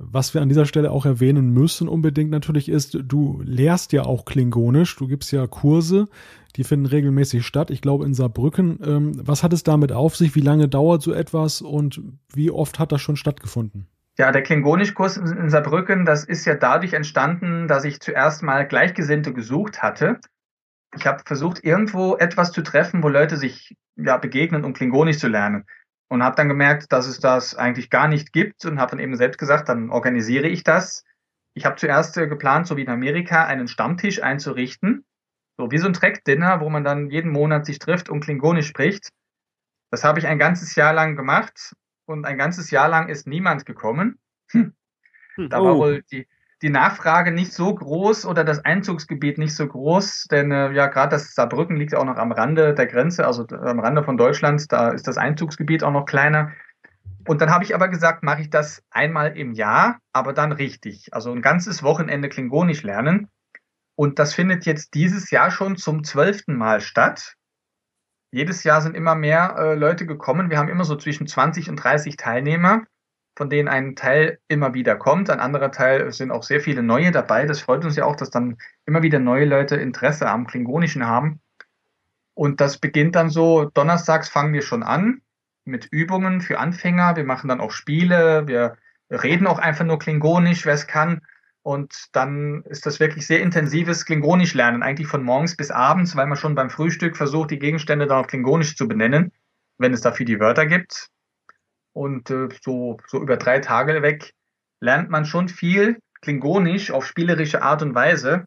Was wir an dieser Stelle auch erwähnen müssen unbedingt natürlich ist, du lehrst ja auch Klingonisch, du gibst ja Kurse, die finden regelmäßig statt, ich glaube in Saarbrücken. Ähm, was hat es damit auf sich? Wie lange dauert so etwas und wie oft hat das schon stattgefunden? Ja, der Klingonischkurs in Saarbrücken, das ist ja dadurch entstanden, dass ich zuerst mal Gleichgesinnte gesucht hatte. Ich habe versucht, irgendwo etwas zu treffen, wo Leute sich ja, begegnen, um Klingonisch zu lernen und habe dann gemerkt, dass es das eigentlich gar nicht gibt und habe dann eben selbst gesagt, dann organisiere ich das. Ich habe zuerst äh, geplant, so wie in Amerika, einen Stammtisch einzurichten, so wie so ein Track-Dinner, wo man dann jeden Monat sich trifft und Klingonisch spricht. Das habe ich ein ganzes Jahr lang gemacht und ein ganzes Jahr lang ist niemand gekommen. Hm. Da war oh. wohl die, die Nachfrage nicht so groß oder das Einzugsgebiet nicht so groß, denn äh, ja, gerade das Saarbrücken liegt auch noch am Rande der Grenze, also am Rande von Deutschland, da ist das Einzugsgebiet auch noch kleiner. Und dann habe ich aber gesagt, mache ich das einmal im Jahr, aber dann richtig. Also ein ganzes Wochenende Klingonisch lernen. Und das findet jetzt dieses Jahr schon zum zwölften Mal statt. Jedes Jahr sind immer mehr äh, Leute gekommen. Wir haben immer so zwischen 20 und 30 Teilnehmer von denen ein Teil immer wieder kommt. Ein anderer Teil sind auch sehr viele neue dabei. Das freut uns ja auch, dass dann immer wieder neue Leute Interesse am Klingonischen haben. Und das beginnt dann so, donnerstags fangen wir schon an mit Übungen für Anfänger. Wir machen dann auch Spiele. Wir reden auch einfach nur Klingonisch, wer es kann. Und dann ist das wirklich sehr intensives Klingonisch lernen, eigentlich von morgens bis abends, weil man schon beim Frühstück versucht, die Gegenstände dann auf Klingonisch zu benennen, wenn es dafür die Wörter gibt. Und äh, so, so über drei Tage weg lernt man schon viel Klingonisch auf spielerische Art und Weise.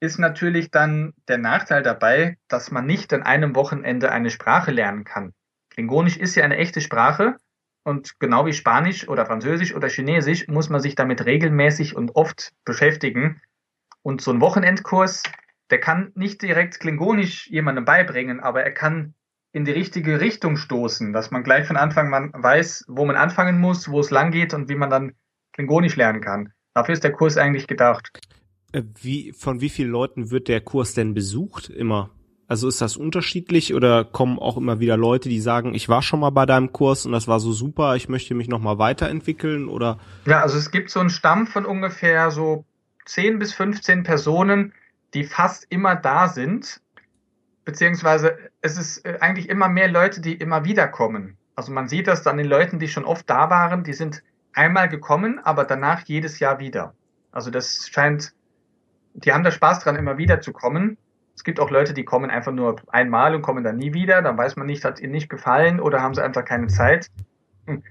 Ist natürlich dann der Nachteil dabei, dass man nicht an einem Wochenende eine Sprache lernen kann. Klingonisch ist ja eine echte Sprache und genau wie Spanisch oder Französisch oder Chinesisch muss man sich damit regelmäßig und oft beschäftigen. Und so ein Wochenendkurs, der kann nicht direkt Klingonisch jemandem beibringen, aber er kann in die richtige Richtung stoßen, dass man gleich von Anfang an weiß, wo man anfangen muss, wo es lang geht und wie man dann Klingonisch lernen kann. Dafür ist der Kurs eigentlich gedacht. Äh, wie, von wie vielen Leuten wird der Kurs denn besucht immer? Also ist das unterschiedlich oder kommen auch immer wieder Leute, die sagen, ich war schon mal bei deinem Kurs und das war so super, ich möchte mich nochmal weiterentwickeln oder? Ja, also es gibt so einen Stamm von ungefähr so 10 bis 15 Personen, die fast immer da sind beziehungsweise es ist äh, eigentlich immer mehr Leute, die immer wieder kommen. Also man sieht das dann den Leuten, die schon oft da waren, die sind einmal gekommen, aber danach jedes Jahr wieder. Also das scheint, die haben da Spaß dran, immer wieder zu kommen. Es gibt auch Leute, die kommen einfach nur einmal und kommen dann nie wieder. Dann weiß man nicht, hat ihnen nicht gefallen oder haben sie einfach keine Zeit. Hm.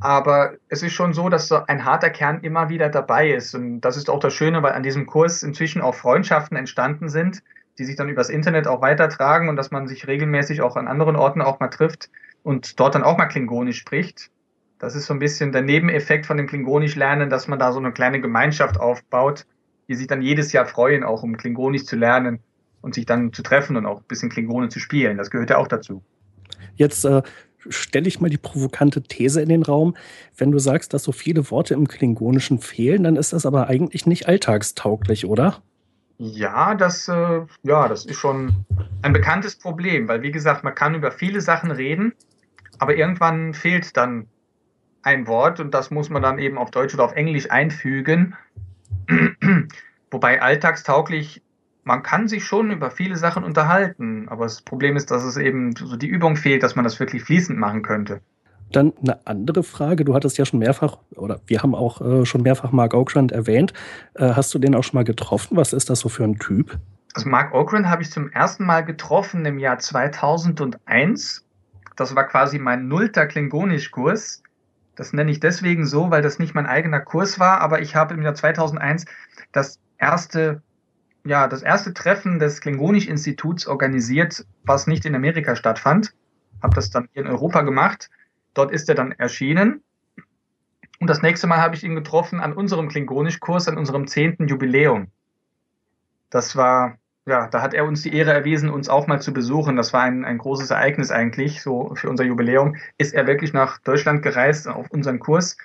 Aber es ist schon so, dass so ein harter Kern immer wieder dabei ist. Und das ist auch das Schöne, weil an diesem Kurs inzwischen auch Freundschaften entstanden sind, die sich dann übers Internet auch weitertragen und dass man sich regelmäßig auch an anderen Orten auch mal trifft und dort dann auch mal Klingonisch spricht. Das ist so ein bisschen der Nebeneffekt von dem Klingonisch lernen, dass man da so eine kleine Gemeinschaft aufbaut, die sich dann jedes Jahr freuen, auch um Klingonisch zu lernen und sich dann zu treffen und auch ein bisschen Klingone zu spielen. Das gehört ja auch dazu. Jetzt äh, stelle ich mal die provokante These in den Raum. Wenn du sagst, dass so viele Worte im Klingonischen fehlen, dann ist das aber eigentlich nicht alltagstauglich, oder? Ja, das, äh, ja, das ist schon ein bekanntes Problem, weil wie gesagt, man kann über viele Sachen reden, aber irgendwann fehlt dann ein Wort und das muss man dann eben auf Deutsch oder auf Englisch einfügen. Wobei alltagstauglich, man kann sich schon über viele Sachen unterhalten, aber das Problem ist, dass es eben so die Übung fehlt, dass man das wirklich fließend machen könnte. Dann eine andere Frage. Du hattest ja schon mehrfach, oder wir haben auch äh, schon mehrfach Mark Okrand erwähnt. Äh, hast du den auch schon mal getroffen? Was ist das so für ein Typ? Also Mark Okrand habe ich zum ersten Mal getroffen im Jahr 2001. Das war quasi mein nullter Klingonisch-Kurs. Das nenne ich deswegen so, weil das nicht mein eigener Kurs war, aber ich habe im Jahr 2001 das erste, ja, das erste Treffen des Klingonisch-Instituts organisiert, was nicht in Amerika stattfand. Habe das dann hier in Europa gemacht. Dort ist er dann erschienen. Und das nächste Mal habe ich ihn getroffen an unserem Klingonisch-Kurs, an unserem zehnten Jubiläum. Das war ja, da hat er uns die Ehre erwiesen, uns auch mal zu besuchen. Das war ein, ein großes Ereignis eigentlich, so für unser Jubiläum. Ist er wirklich nach Deutschland gereist auf unseren Kurs.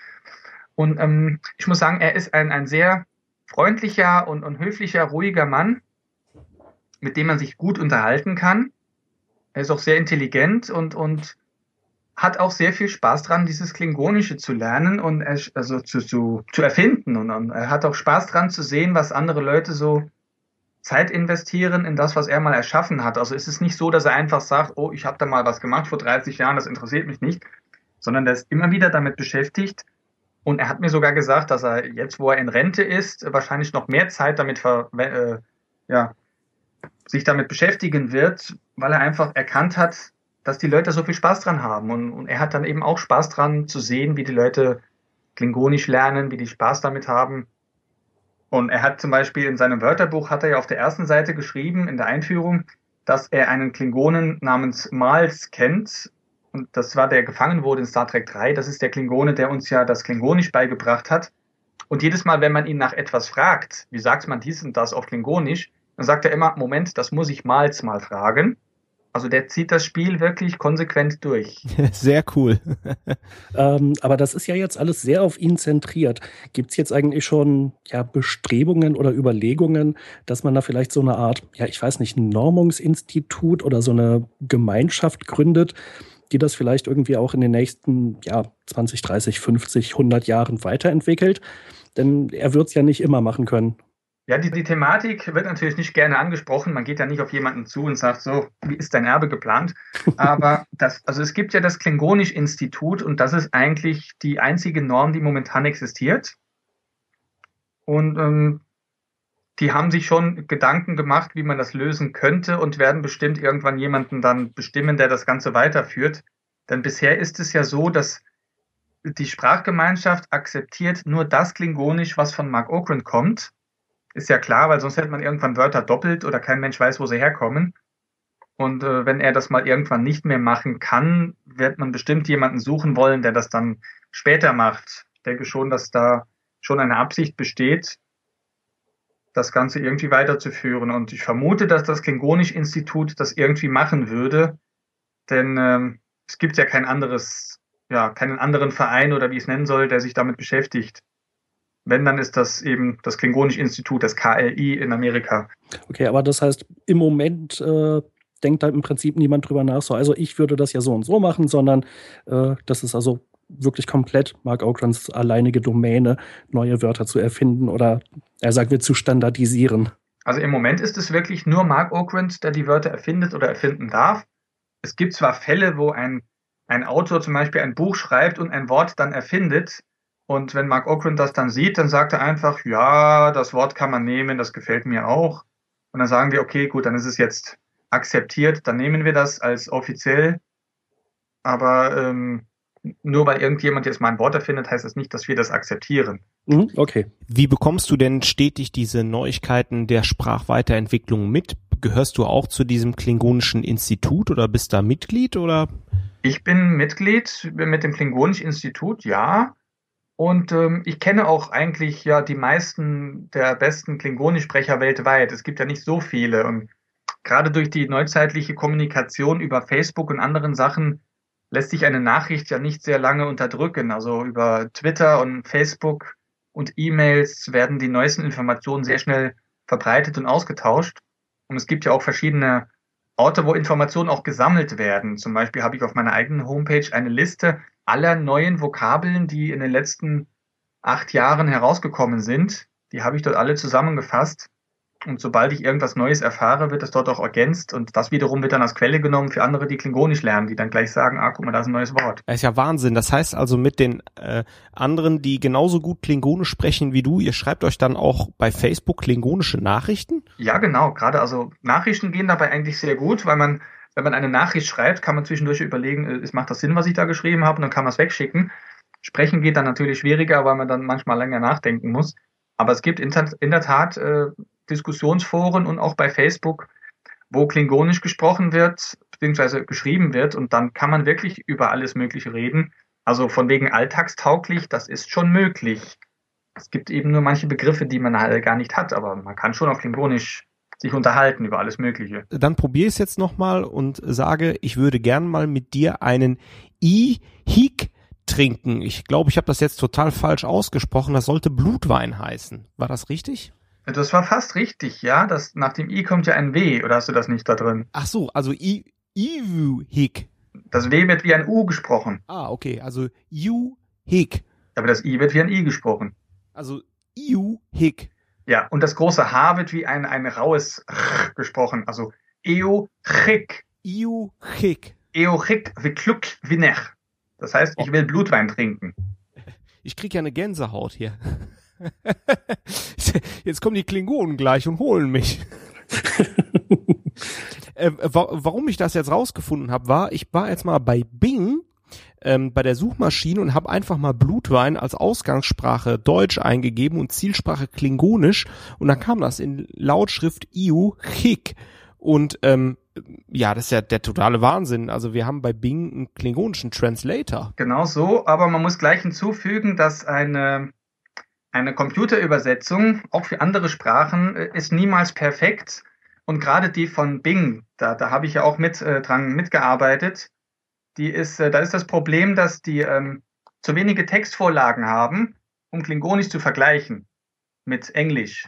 Und ähm, ich muss sagen, er ist ein, ein sehr freundlicher und, und höflicher, ruhiger Mann, mit dem man sich gut unterhalten kann. Er ist auch sehr intelligent und, und hat auch sehr viel Spaß dran, dieses Klingonische zu lernen und also zu, zu, zu erfinden. Und, er hat auch Spaß dran zu sehen, was andere Leute so Zeit investieren in das, was er mal erschaffen hat. Also es ist nicht so, dass er einfach sagt, oh, ich habe da mal was gemacht vor 30 Jahren, das interessiert mich nicht, sondern er ist immer wieder damit beschäftigt. Und er hat mir sogar gesagt, dass er jetzt, wo er in Rente ist, wahrscheinlich noch mehr Zeit damit ver äh, ja, sich damit beschäftigen wird, weil er einfach erkannt hat, dass die Leute so viel Spaß dran haben. Und, und er hat dann eben auch Spaß dran zu sehen, wie die Leute Klingonisch lernen, wie die Spaß damit haben. Und er hat zum Beispiel in seinem Wörterbuch, hat er ja auf der ersten Seite geschrieben, in der Einführung, dass er einen Klingonen namens Mals kennt. Und das war der gefangen wurde in Star Trek 3. Das ist der Klingone, der uns ja das Klingonisch beigebracht hat. Und jedes Mal, wenn man ihn nach etwas fragt, wie sagt man dies und das auf Klingonisch, dann sagt er immer, Moment, das muss ich Mals mal fragen. Also der zieht das Spiel wirklich konsequent durch. Sehr cool. ähm, aber das ist ja jetzt alles sehr auf ihn zentriert. Gibt es jetzt eigentlich schon ja, Bestrebungen oder Überlegungen, dass man da vielleicht so eine Art, ja, ich weiß nicht, ein Normungsinstitut oder so eine Gemeinschaft gründet, die das vielleicht irgendwie auch in den nächsten ja, 20, 30, 50, 100 Jahren weiterentwickelt? Denn er wird es ja nicht immer machen können. Ja, die, die Thematik wird natürlich nicht gerne angesprochen. Man geht ja nicht auf jemanden zu und sagt so, wie ist dein Erbe geplant? Aber das, also es gibt ja das Klingonisch-Institut und das ist eigentlich die einzige Norm, die momentan existiert. Und ähm, die haben sich schon Gedanken gemacht, wie man das lösen könnte und werden bestimmt irgendwann jemanden dann bestimmen, der das Ganze weiterführt. Denn bisher ist es ja so, dass die Sprachgemeinschaft akzeptiert nur das Klingonisch, was von Mark Okren kommt. Ist ja klar, weil sonst hätte man irgendwann Wörter doppelt oder kein Mensch weiß, wo sie herkommen. Und äh, wenn er das mal irgendwann nicht mehr machen kann, wird man bestimmt jemanden suchen wollen, der das dann später macht. Ich denke schon, dass da schon eine Absicht besteht, das Ganze irgendwie weiterzuführen. Und ich vermute, dass das Klingonisch-Institut das irgendwie machen würde, denn ähm, es gibt ja kein anderes, ja, keinen anderen Verein oder wie ich es nennen soll, der sich damit beschäftigt. Wenn, dann ist das eben das Klingonische Institut, das KLI in Amerika. Okay, aber das heißt, im Moment äh, denkt da im Prinzip niemand drüber nach, so, also ich würde das ja so und so machen, sondern äh, das ist also wirklich komplett Mark Okrans alleinige Domäne, neue Wörter zu erfinden oder er sagt wir zu standardisieren. Also im Moment ist es wirklich nur Mark Okrand, der die Wörter erfindet oder erfinden darf. Es gibt zwar Fälle, wo ein, ein Autor zum Beispiel ein Buch schreibt und ein Wort dann erfindet, und wenn Mark Okren das dann sieht, dann sagt er einfach, ja, das Wort kann man nehmen, das gefällt mir auch. Und dann sagen wir, okay, gut, dann ist es jetzt akzeptiert, dann nehmen wir das als offiziell. Aber ähm, nur weil irgendjemand jetzt mal ein Wort erfindet, heißt das nicht, dass wir das akzeptieren. Mhm, okay. Wie bekommst du denn stetig diese Neuigkeiten der Sprachweiterentwicklung mit? Gehörst du auch zu diesem Klingonischen Institut oder bist da Mitglied oder? Ich bin Mitglied mit dem Klingonischen Institut, ja. Und ähm, ich kenne auch eigentlich ja die meisten der besten Klingonischsprecher weltweit. Es gibt ja nicht so viele. Und gerade durch die neuzeitliche Kommunikation über Facebook und anderen Sachen lässt sich eine Nachricht ja nicht sehr lange unterdrücken. Also über Twitter und Facebook und E-Mails werden die neuesten Informationen sehr schnell verbreitet und ausgetauscht. Und es gibt ja auch verschiedene Orte, wo Informationen auch gesammelt werden. Zum Beispiel habe ich auf meiner eigenen Homepage eine Liste aller neuen Vokabeln, die in den letzten acht Jahren herausgekommen sind. Die habe ich dort alle zusammengefasst. Und sobald ich irgendwas Neues erfahre, wird es dort auch ergänzt und das wiederum wird dann als Quelle genommen für andere, die Klingonisch lernen, die dann gleich sagen, ah, guck mal, da ist ein neues Wort. Das ist ja Wahnsinn. Das heißt also mit den äh, anderen, die genauso gut Klingonisch sprechen wie du, ihr schreibt euch dann auch bei Facebook klingonische Nachrichten? Ja, genau. Gerade also Nachrichten gehen dabei eigentlich sehr gut, weil man, wenn man eine Nachricht schreibt, kann man zwischendurch überlegen, äh, macht das Sinn, was ich da geschrieben habe und dann kann man es wegschicken. Sprechen geht dann natürlich schwieriger, weil man dann manchmal länger nachdenken muss. Aber es gibt in, in der Tat äh, Diskussionsforen und auch bei Facebook, wo Klingonisch gesprochen wird, beziehungsweise geschrieben wird und dann kann man wirklich über alles Mögliche reden. Also von wegen alltagstauglich, das ist schon möglich. Es gibt eben nur manche Begriffe, die man halt gar nicht hat, aber man kann schon auf Klingonisch sich unterhalten über alles Mögliche. Dann probiere ich es jetzt nochmal und sage, ich würde gern mal mit dir einen I-Hik trinken. Ich glaube, ich habe das jetzt total falsch ausgesprochen. Das sollte Blutwein heißen. War das richtig? Das war fast richtig, ja. Das, nach dem I kommt ja ein W, oder hast du das nicht da drin? Ach so, also I, Ivu Hick. Das W wird wie ein U gesprochen. Ah, okay, also Iu Hick. Aber das I wird wie ein I gesprochen. Also Iu Hick. Ja, und das große H wird wie ein, ein raues R gesprochen. Also Eo Chick. Iu Hick. Eo Chick wie Kluck wie Nech. Das heißt, ich will Blutwein trinken. Ich krieg ja eine Gänsehaut hier. Jetzt kommen die Klingonen gleich und holen mich. äh, wa warum ich das jetzt rausgefunden habe, war, ich war jetzt mal bei Bing ähm, bei der Suchmaschine und habe einfach mal Blutwein als Ausgangssprache Deutsch eingegeben und Zielsprache Klingonisch und dann kam das in Lautschrift IU Chik und ähm, ja, das ist ja der totale Wahnsinn. Also wir haben bei Bing einen klingonischen Translator. Genau so, aber man muss gleich hinzufügen, dass eine eine Computerübersetzung, auch für andere Sprachen, äh, ist niemals perfekt. Und gerade die von Bing, da, da habe ich ja auch mit äh, dran mitgearbeitet, die ist, äh, da ist das Problem, dass die ähm, zu wenige Textvorlagen haben, um Klingonisch zu vergleichen mit Englisch.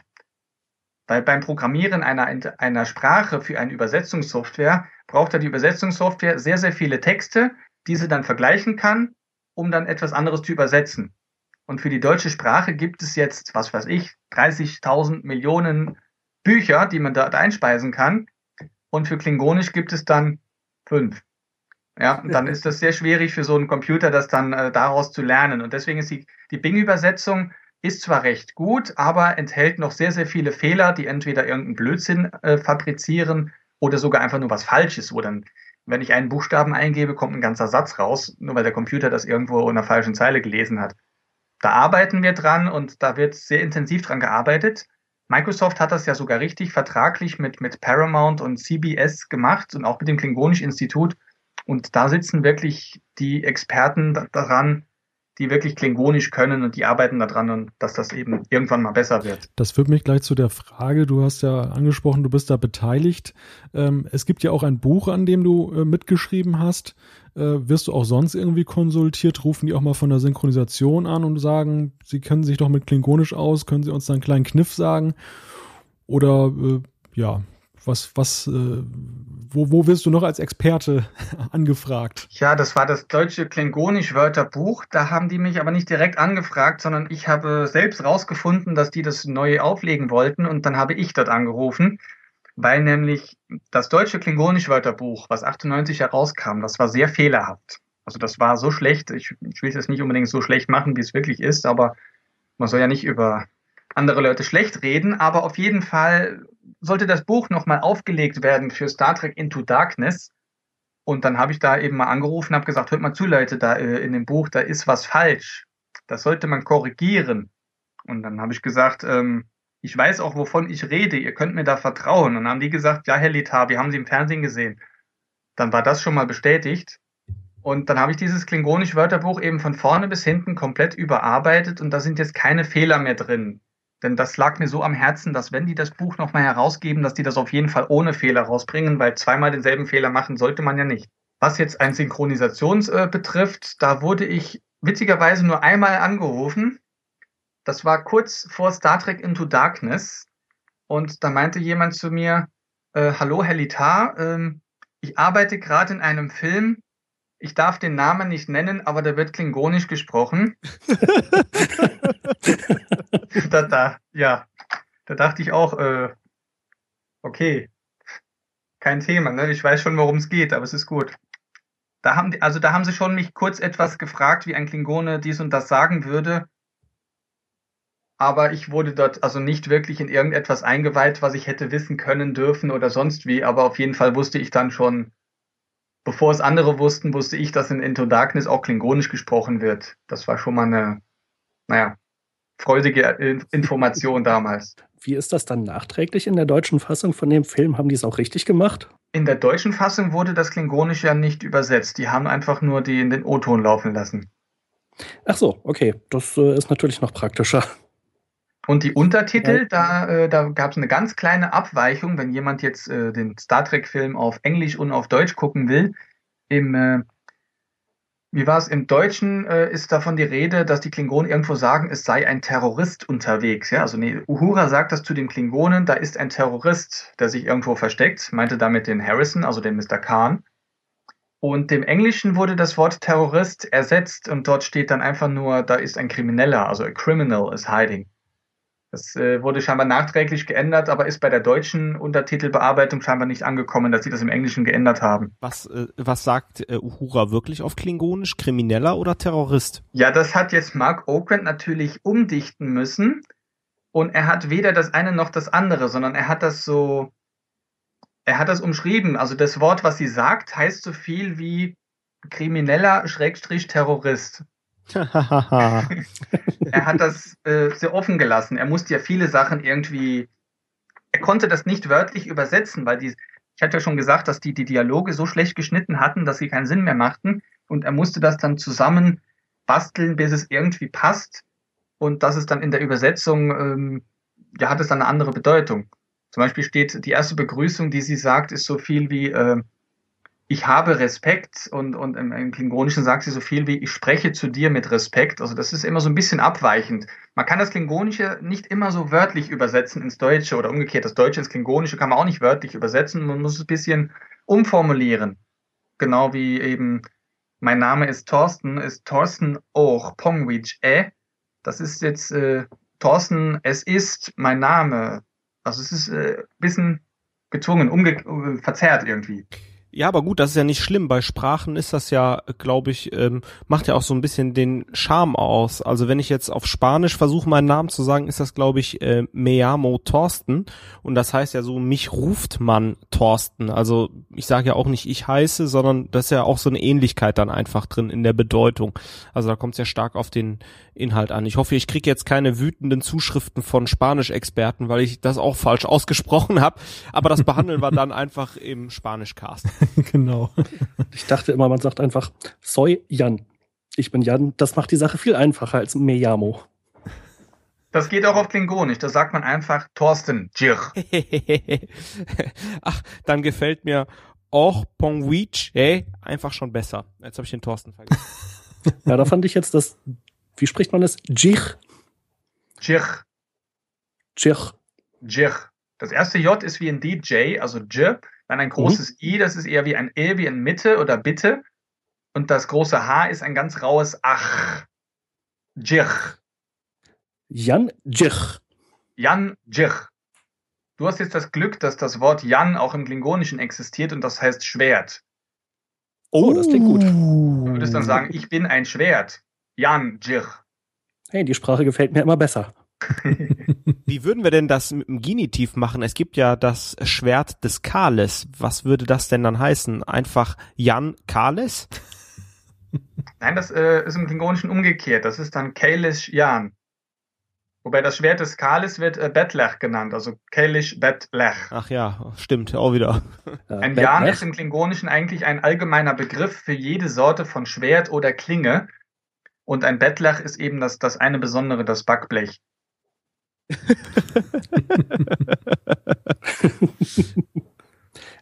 Weil beim Programmieren einer, einer Sprache für eine Übersetzungssoftware braucht er die Übersetzungssoftware sehr, sehr viele Texte, die sie dann vergleichen kann, um dann etwas anderes zu übersetzen. Und für die deutsche Sprache gibt es jetzt, was weiß ich, 30.000 Millionen Bücher, die man dort einspeisen kann. Und für Klingonisch gibt es dann fünf. Ja, und dann ist das sehr schwierig für so einen Computer, das dann äh, daraus zu lernen. Und deswegen ist die, die Bing-Übersetzung ist zwar recht gut, aber enthält noch sehr, sehr viele Fehler, die entweder irgendeinen Blödsinn äh, fabrizieren oder sogar einfach nur was Falsches, wo dann, wenn ich einen Buchstaben eingebe, kommt ein ganzer Satz raus, nur weil der Computer das irgendwo in einer falschen Zeile gelesen hat. Da arbeiten wir dran und da wird sehr intensiv dran gearbeitet. Microsoft hat das ja sogar richtig vertraglich mit, mit Paramount und CBS gemacht und auch mit dem Klingonisch Institut. Und da sitzen wirklich die Experten daran, die wirklich Klingonisch können und die arbeiten daran dass das eben irgendwann mal besser wird. Das führt mich gleich zu der Frage, du hast ja angesprochen, du bist da beteiligt. Ähm, es gibt ja auch ein Buch, an dem du äh, mitgeschrieben hast. Äh, wirst du auch sonst irgendwie konsultiert? Rufen die auch mal von der Synchronisation an und sagen, sie kennen sich doch mit Klingonisch aus, können sie uns da einen kleinen Kniff sagen? Oder äh, ja, was, was, äh, wo, wo wirst du noch als Experte angefragt? Ja, das war das deutsche Klingonisch-Wörterbuch. Da haben die mich aber nicht direkt angefragt, sondern ich habe selbst rausgefunden, dass die das neu auflegen wollten und dann habe ich dort angerufen, weil nämlich das deutsche Klingonisch-Wörterbuch, was 98 herauskam, das war sehr fehlerhaft. Also das war so schlecht, ich, ich will es nicht unbedingt so schlecht machen, wie es wirklich ist, aber man soll ja nicht über andere Leute schlecht reden, aber auf jeden Fall sollte das Buch nochmal aufgelegt werden für Star Trek Into Darkness. Und dann habe ich da eben mal angerufen, habe gesagt, hört mal zu, Leute, da äh, in dem Buch, da ist was falsch. Das sollte man korrigieren. Und dann habe ich gesagt, ähm, ich weiß auch, wovon ich rede, ihr könnt mir da vertrauen. Und dann haben die gesagt, ja, Herr Litar, wir haben Sie im Fernsehen gesehen. Dann war das schon mal bestätigt. Und dann habe ich dieses Klingonisch-Wörterbuch eben von vorne bis hinten komplett überarbeitet und da sind jetzt keine Fehler mehr drin. Denn das lag mir so am Herzen, dass wenn die das Buch nochmal herausgeben, dass die das auf jeden Fall ohne Fehler rausbringen, weil zweimal denselben Fehler machen sollte man ja nicht. Was jetzt ein Synchronisations äh, betrifft, da wurde ich witzigerweise nur einmal angerufen. Das war kurz vor Star Trek Into Darkness. Und da meinte jemand zu mir, äh, hallo Herr Litar, ähm, ich arbeite gerade in einem Film, ich darf den Namen nicht nennen, aber der wird klingonisch gesprochen. da, da, ja, da dachte ich auch, äh, Okay. Kein Thema, ne? Ich weiß schon, worum es geht, aber es ist gut. Da haben die, also da haben sie schon mich kurz etwas gefragt, wie ein Klingone dies und das sagen würde. Aber ich wurde dort also nicht wirklich in irgendetwas eingeweiht, was ich hätte wissen können dürfen oder sonst wie. Aber auf jeden Fall wusste ich dann schon, bevor es andere wussten, wusste ich, dass in Into Darkness auch klingonisch gesprochen wird. Das war schon mal eine, naja, freudige Information damals. Wie ist das dann nachträglich in der deutschen Fassung von dem Film? Haben die es auch richtig gemacht? In der deutschen Fassung wurde das Klingonisch ja nicht übersetzt. Die haben einfach nur die in den O-Ton laufen lassen. Ach so, okay. Das äh, ist natürlich noch praktischer. Und die Untertitel, da, äh, da gab es eine ganz kleine Abweichung, wenn jemand jetzt äh, den Star Trek-Film auf Englisch und auf Deutsch gucken will. Im äh, wie war es? Im Deutschen äh, ist davon die Rede, dass die Klingonen irgendwo sagen, es sei ein Terrorist unterwegs. Ja, also nee, Uhura sagt das zu den Klingonen, da ist ein Terrorist, der sich irgendwo versteckt, meinte damit den Harrison, also den Mr. Khan. Und dem Englischen wurde das Wort Terrorist ersetzt und dort steht dann einfach nur, da ist ein Krimineller, also a criminal is hiding. Das äh, wurde scheinbar nachträglich geändert, aber ist bei der deutschen Untertitelbearbeitung scheinbar nicht angekommen, dass sie das im Englischen geändert haben. Was, äh, was sagt äh, Uhura wirklich auf Klingonisch? Krimineller oder Terrorist? Ja, das hat jetzt Mark Okrand natürlich umdichten müssen. Und er hat weder das eine noch das andere, sondern er hat das so, er hat das umschrieben. Also das Wort, was sie sagt, heißt so viel wie Krimineller Schrägstrich Terrorist. er hat das äh, sehr offen gelassen. Er musste ja viele Sachen irgendwie, er konnte das nicht wörtlich übersetzen, weil die, ich hatte ja schon gesagt, dass die die Dialoge so schlecht geschnitten hatten, dass sie keinen Sinn mehr machten. Und er musste das dann zusammen basteln, bis es irgendwie passt. Und das ist dann in der Übersetzung, ähm, ja, hat es dann eine andere Bedeutung. Zum Beispiel steht, die erste Begrüßung, die sie sagt, ist so viel wie, äh, ich habe Respekt und, und im, Klingonischen sagt sie so viel wie, ich spreche zu dir mit Respekt. Also das ist immer so ein bisschen abweichend. Man kann das Klingonische nicht immer so wörtlich übersetzen ins Deutsche oder umgekehrt. Das Deutsche ins Klingonische kann man auch nicht wörtlich übersetzen. Man muss es ein bisschen umformulieren. Genau wie eben, mein Name ist Thorsten, ist Thorsten auch Pongwich äh. Das ist jetzt äh, Thorsten, es ist mein Name. Also es ist äh, ein bisschen gezwungen, umge äh, verzerrt irgendwie. Ja, aber gut, das ist ja nicht schlimm. Bei Sprachen ist das ja, glaube ich, ähm, macht ja auch so ein bisschen den Charme aus. Also wenn ich jetzt auf Spanisch versuche, meinen Namen zu sagen, ist das, glaube ich, äh, Me llamo Thorsten. Und das heißt ja so, mich ruft man Thorsten. Also ich sage ja auch nicht, ich heiße, sondern das ist ja auch so eine Ähnlichkeit dann einfach drin in der Bedeutung. Also da kommt es ja stark auf den Inhalt an. Ich hoffe, ich kriege jetzt keine wütenden Zuschriften von Spanisch-Experten, weil ich das auch falsch ausgesprochen habe. Aber das behandeln wir dann einfach im Spanisch-Cast. genau. Ich dachte immer, man sagt einfach, soy Jan. Ich bin Jan. Das macht die Sache viel einfacher als me llamo. Das geht auch auf Klingonisch. Da sagt man einfach Thorsten Jir. Ach, dann gefällt mir auch Pongwich, ey, einfach schon besser. Jetzt habe ich den Thorsten vergessen. ja, da fand ich jetzt das wie spricht man das? Jich. Jich. Jich. Jich. Das erste J ist wie ein DJ, also J. Dann ein großes mhm. I, das ist eher wie ein E, wie in Mitte oder Bitte. Und das große H ist ein ganz raues Ach. Jich. Jan Jich. Jan Jich. Du hast jetzt das Glück, dass das Wort Jan auch im Klingonischen existiert und das heißt Schwert. Oh, das klingt gut. Du würdest dann sagen, ich bin ein Schwert. Jan Jir. Hey, die Sprache gefällt mir immer besser. Wie würden wir denn das mit dem Genitiv machen? Es gibt ja das Schwert des Kales. Was würde das denn dann heißen? Einfach Jan Kales? Nein, das äh, ist im Klingonischen umgekehrt. Das ist dann Kalish Jan. Wobei das Schwert des Kales wird äh, Betlech genannt, also Kalish Betlech. Ach ja, stimmt, auch wieder. Ein Jan ist im Klingonischen eigentlich ein allgemeiner Begriff für jede Sorte von Schwert oder Klinge, und ein Bettlach ist eben das, das eine Besondere, das Backblech.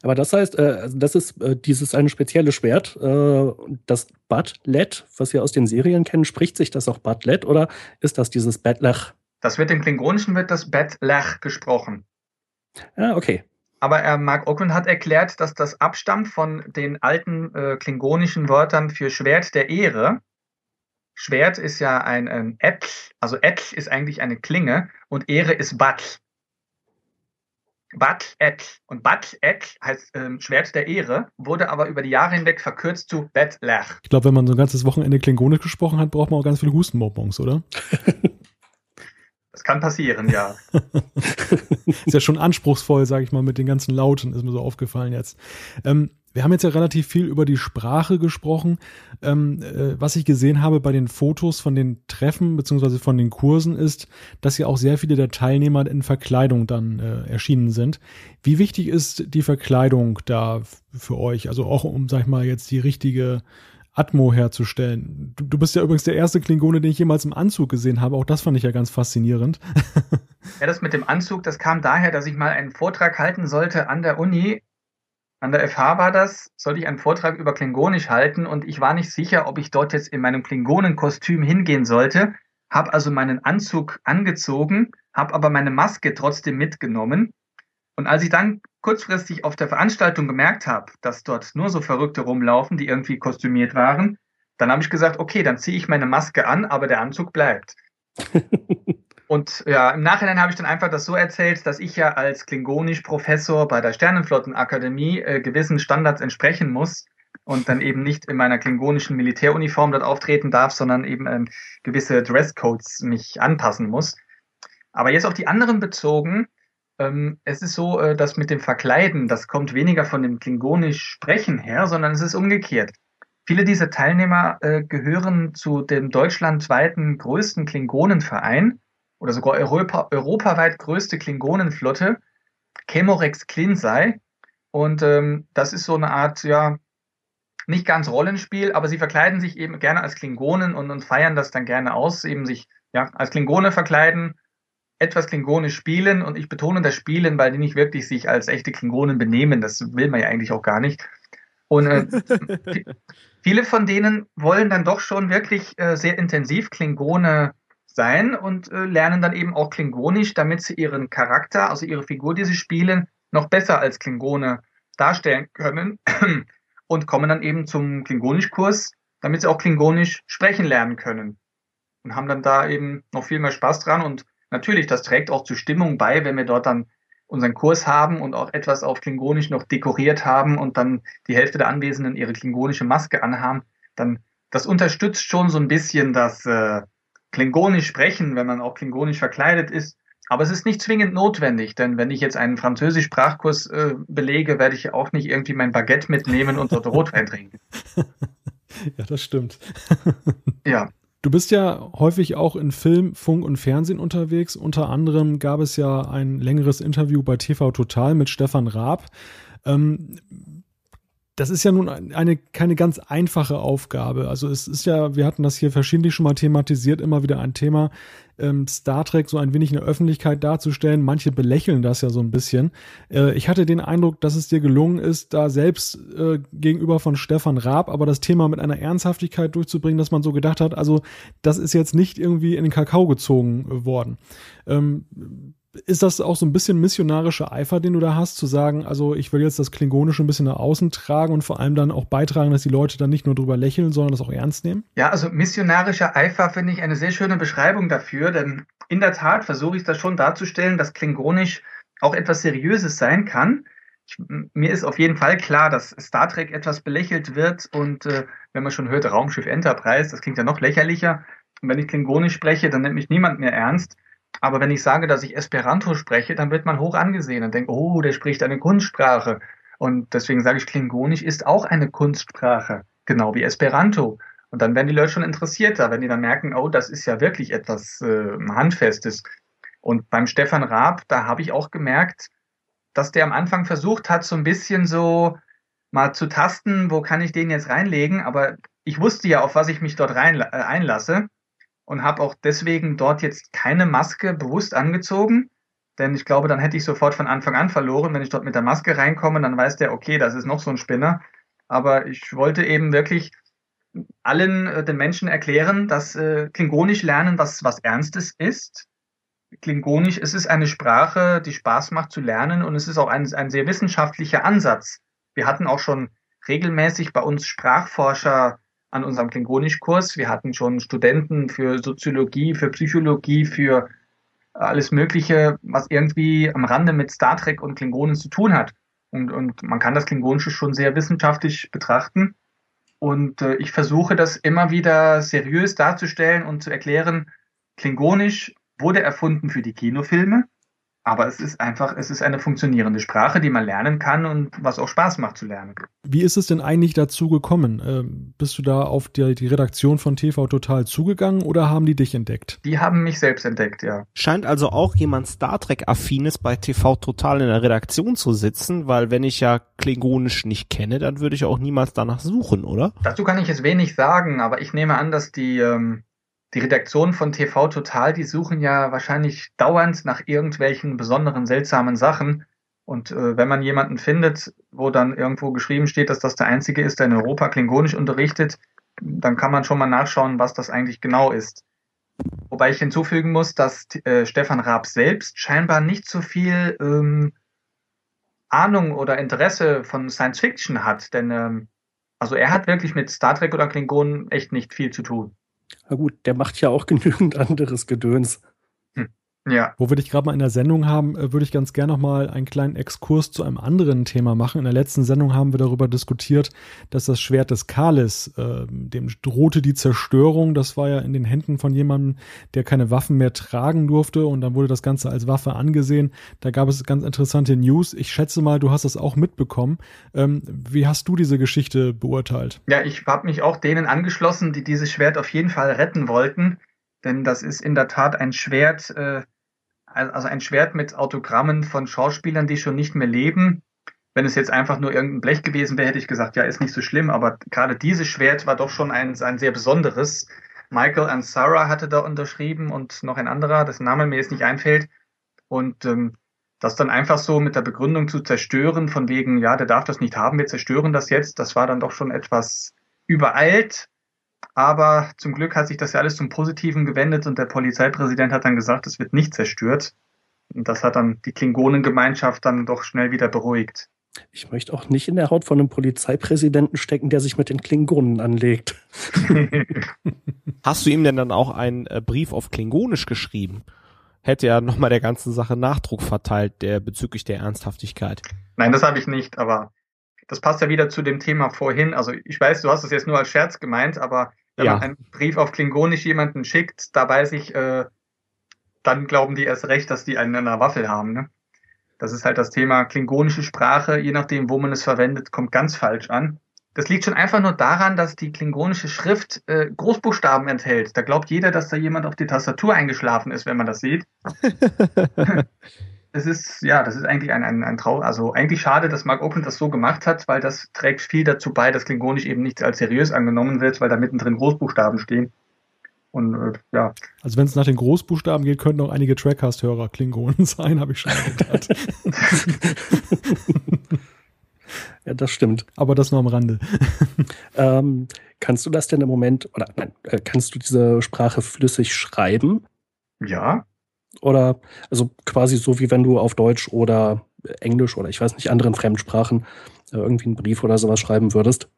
Aber das heißt, äh, das ist äh, dieses eine spezielle Schwert, äh, das Butlet, was wir aus den Serien kennen. Spricht sich das auch Butlet oder ist das dieses Bettlach? Das wird im Klingonischen wird das Bettlach gesprochen. Ah, okay. Aber er, Mark Ockman hat erklärt, dass das abstammt von den alten äh, klingonischen Wörtern für Schwert der Ehre. Schwert ist ja ein, Etl, also Etl ist eigentlich eine Klinge und Ehre ist Batl. Bat Et. Und Bat Et heißt ähm, Schwert der Ehre, wurde aber über die Jahre hinweg verkürzt zu Bet Lech. Ich glaube, wenn man so ein ganzes Wochenende Klingonisch gesprochen hat, braucht man auch ganz viele Hustenbonbons, oder? Das kann passieren, ja. ist ja schon anspruchsvoll, sage ich mal, mit den ganzen Lauten, ist mir so aufgefallen jetzt. Ähm, wir haben jetzt ja relativ viel über die Sprache gesprochen. Ähm, äh, was ich gesehen habe bei den Fotos von den Treffen beziehungsweise von den Kursen ist, dass ja auch sehr viele der Teilnehmer in Verkleidung dann äh, erschienen sind. Wie wichtig ist die Verkleidung da für euch? Also auch um, sag ich mal, jetzt die richtige Atmo herzustellen. Du, du, bist ja übrigens der erste Klingone, den ich jemals im Anzug gesehen habe. Auch das fand ich ja ganz faszinierend. ja, das mit dem Anzug, das kam daher, dass ich mal einen Vortrag halten sollte an der Uni. An der FH war das, sollte ich einen Vortrag über Klingonisch halten und ich war nicht sicher, ob ich dort jetzt in meinem Klingonenkostüm hingehen sollte, habe also meinen Anzug angezogen, habe aber meine Maske trotzdem mitgenommen. Und als ich dann kurzfristig auf der Veranstaltung gemerkt habe, dass dort nur so Verrückte rumlaufen, die irgendwie kostümiert waren, dann habe ich gesagt, okay, dann ziehe ich meine Maske an, aber der Anzug bleibt. Und ja, im Nachhinein habe ich dann einfach das so erzählt, dass ich ja als Klingonisch-Professor bei der Sternenflottenakademie äh, gewissen Standards entsprechen muss und dann eben nicht in meiner klingonischen Militäruniform dort auftreten darf, sondern eben ähm, gewisse Dresscodes mich anpassen muss. Aber jetzt auf die anderen bezogen, ähm, es ist so, äh, dass mit dem Verkleiden, das kommt weniger von dem klingonisch Sprechen her, sondern es ist umgekehrt. Viele dieser Teilnehmer äh, gehören zu dem deutschlandweiten größten Klingonenverein oder sogar Europa, europaweit größte Klingonenflotte, Chemorex Klinsei. Und ähm, das ist so eine Art, ja, nicht ganz Rollenspiel, aber sie verkleiden sich eben gerne als Klingonen und, und feiern das dann gerne aus, eben sich ja, als Klingone verkleiden etwas Klingonisch spielen und ich betone das Spielen, weil die nicht wirklich sich als echte Klingonen benehmen. Das will man ja eigentlich auch gar nicht. Und äh, viele von denen wollen dann doch schon wirklich äh, sehr intensiv Klingone sein und äh, lernen dann eben auch Klingonisch, damit sie ihren Charakter, also ihre Figur, die sie spielen, noch besser als Klingone darstellen können und kommen dann eben zum Klingonischkurs, damit sie auch Klingonisch sprechen lernen können. Und haben dann da eben noch viel mehr Spaß dran und natürlich, das trägt auch zur Stimmung bei, wenn wir dort dann unseren Kurs haben und auch etwas auf Klingonisch noch dekoriert haben und dann die Hälfte der Anwesenden ihre klingonische Maske anhaben, dann das unterstützt schon so ein bisschen das äh, Klingonisch sprechen, wenn man auch Klingonisch verkleidet ist. Aber es ist nicht zwingend notwendig, denn wenn ich jetzt einen Französisch-Sprachkurs äh, belege, werde ich auch nicht irgendwie mein Baguette mitnehmen und dort Rotwein trinken. Ja, das stimmt. ja. Du bist ja häufig auch in Film, Funk und Fernsehen unterwegs. Unter anderem gab es ja ein längeres Interview bei TV Total mit Stefan Raab. Ähm, das ist ja nun eine keine ganz einfache Aufgabe. Also es ist ja, wir hatten das hier verschiedentlich schon mal thematisiert, immer wieder ein Thema, ähm, Star Trek so ein wenig in der Öffentlichkeit darzustellen. Manche belächeln das ja so ein bisschen. Äh, ich hatte den Eindruck, dass es dir gelungen ist, da selbst äh, gegenüber von Stefan Raab, aber das Thema mit einer Ernsthaftigkeit durchzubringen, dass man so gedacht hat, also das ist jetzt nicht irgendwie in den Kakao gezogen äh, worden. Ähm, ist das auch so ein bisschen missionarischer Eifer, den du da hast, zu sagen, also ich will jetzt das Klingonische ein bisschen nach außen tragen und vor allem dann auch beitragen, dass die Leute dann nicht nur drüber lächeln, sondern das auch ernst nehmen? Ja, also missionarischer Eifer finde ich eine sehr schöne Beschreibung dafür, denn in der Tat versuche ich das schon darzustellen, dass Klingonisch auch etwas Seriöses sein kann. Ich, mir ist auf jeden Fall klar, dass Star Trek etwas belächelt wird und äh, wenn man schon hört, Raumschiff Enterprise, das klingt ja noch lächerlicher. Und wenn ich Klingonisch spreche, dann nimmt mich niemand mehr ernst. Aber wenn ich sage, dass ich Esperanto spreche, dann wird man hoch angesehen und denkt, oh, der spricht eine Kunstsprache. Und deswegen sage ich, Klingonisch ist auch eine Kunstsprache, genau wie Esperanto. Und dann werden die Leute schon interessierter, wenn die dann merken, oh, das ist ja wirklich etwas äh, Handfestes. Und beim Stefan Raab, da habe ich auch gemerkt, dass der am Anfang versucht hat, so ein bisschen so mal zu tasten, wo kann ich den jetzt reinlegen. Aber ich wusste ja, auf was ich mich dort rein, äh, einlasse und habe auch deswegen dort jetzt keine Maske bewusst angezogen. Denn ich glaube, dann hätte ich sofort von Anfang an verloren. Wenn ich dort mit der Maske reinkomme, dann weiß der, okay, das ist noch so ein Spinner. Aber ich wollte eben wirklich allen äh, den Menschen erklären, dass äh, Klingonisch lernen was, was Ernstes ist. Klingonisch es ist eine Sprache, die Spaß macht zu lernen und es ist auch ein, ein sehr wissenschaftlicher Ansatz. Wir hatten auch schon regelmäßig bei uns Sprachforscher an unserem Klingonisch-Kurs. Wir hatten schon Studenten für Soziologie, für Psychologie, für alles Mögliche, was irgendwie am Rande mit Star Trek und Klingonen zu tun hat. Und, und man kann das Klingonische schon sehr wissenschaftlich betrachten. Und äh, ich versuche das immer wieder seriös darzustellen und zu erklären, Klingonisch wurde erfunden für die Kinofilme aber es ist einfach, es ist eine funktionierende Sprache, die man lernen kann und was auch Spaß macht zu lernen. Wie ist es denn eigentlich dazu gekommen? Ähm, bist du da auf die, die Redaktion von TV Total zugegangen oder haben die dich entdeckt? Die haben mich selbst entdeckt, ja. Scheint also auch jemand Star Trek-affines bei TV Total in der Redaktion zu sitzen, weil wenn ich ja Klingonisch nicht kenne, dann würde ich auch niemals danach suchen, oder? Dazu kann ich jetzt wenig sagen, aber ich nehme an, dass die ähm, die Redaktion von TV Total, die suchen ja wahrscheinlich dauernd nach irgendwelchen besonderen, seltsamen Sachen. Und äh, wenn man jemanden findet, wo dann irgendwo geschrieben steht, dass das der Einzige ist, der in Europa Klingonisch unterrichtet, dann kann man schon mal nachschauen, was das eigentlich genau ist. Wobei ich hinzufügen muss, dass äh, Stefan Raab selbst scheinbar nicht so viel ähm, Ahnung oder Interesse von Science Fiction hat. Denn ähm, also er hat wirklich mit Star Trek oder Klingonen echt nicht viel zu tun. Na gut, der macht ja auch genügend anderes Gedöns. Ja. Wo wir dich gerade mal in der Sendung haben, äh, würde ich ganz gerne noch mal einen kleinen Exkurs zu einem anderen Thema machen. In der letzten Sendung haben wir darüber diskutiert, dass das Schwert des Kalis, äh, dem drohte die Zerstörung. Das war ja in den Händen von jemandem, der keine Waffen mehr tragen durfte und dann wurde das Ganze als Waffe angesehen. Da gab es ganz interessante News. Ich schätze mal, du hast das auch mitbekommen. Ähm, wie hast du diese Geschichte beurteilt? Ja, ich habe mich auch denen angeschlossen, die dieses Schwert auf jeden Fall retten wollten. Denn das ist in der Tat ein Schwert, äh, also ein Schwert mit Autogrammen von Schauspielern, die schon nicht mehr leben. Wenn es jetzt einfach nur irgendein Blech gewesen wäre, hätte ich gesagt, ja, ist nicht so schlimm. Aber gerade dieses Schwert war doch schon ein, ein sehr besonderes. Michael Ansara hatte da unterschrieben und noch ein anderer, dessen Name mir jetzt nicht einfällt. Und ähm, das dann einfach so mit der Begründung zu zerstören, von wegen, ja, der darf das nicht haben, wir zerstören das jetzt, das war dann doch schon etwas übereilt. Aber zum Glück hat sich das ja alles zum Positiven gewendet und der Polizeipräsident hat dann gesagt, es wird nicht zerstört. Und das hat dann die Klingonengemeinschaft dann doch schnell wieder beruhigt. Ich möchte auch nicht in der Haut von einem Polizeipräsidenten stecken, der sich mit den Klingonen anlegt. Hast du ihm denn dann auch einen äh, Brief auf Klingonisch geschrieben? Hätte ja nochmal der ganzen Sache Nachdruck verteilt, der bezüglich der Ernsthaftigkeit. Nein, das habe ich nicht, aber das passt ja wieder zu dem Thema vorhin. Also ich weiß, du hast es jetzt nur als Scherz gemeint, aber wenn ja. man einen Brief auf Klingonisch jemanden schickt, da weiß ich, äh, dann glauben die erst recht, dass die einen in einer Waffel haben. Ne? Das ist halt das Thema klingonische Sprache, je nachdem, wo man es verwendet, kommt ganz falsch an. Das liegt schon einfach nur daran, dass die klingonische Schrift äh, Großbuchstaben enthält. Da glaubt jeder, dass da jemand auf die Tastatur eingeschlafen ist, wenn man das sieht. es ist, ja, das ist eigentlich ein, ein, ein Trau, also eigentlich schade, dass Mark Oakland das so gemacht hat, weil das trägt viel dazu bei, dass Klingonisch eben nicht als seriös angenommen wird, weil da mittendrin Großbuchstaben stehen. Und äh, ja. Also wenn es nach den Großbuchstaben geht, könnten auch einige Trackcast-Hörer Klingonen sein, habe ich schon gedacht. ja, das stimmt. Aber das nur am Rande. ähm, kannst du das denn im Moment, oder nein, äh, kannst du diese Sprache flüssig schreiben? Ja. Oder also quasi so wie wenn du auf Deutsch oder Englisch oder ich weiß nicht, anderen Fremdsprachen äh, irgendwie einen Brief oder sowas schreiben würdest?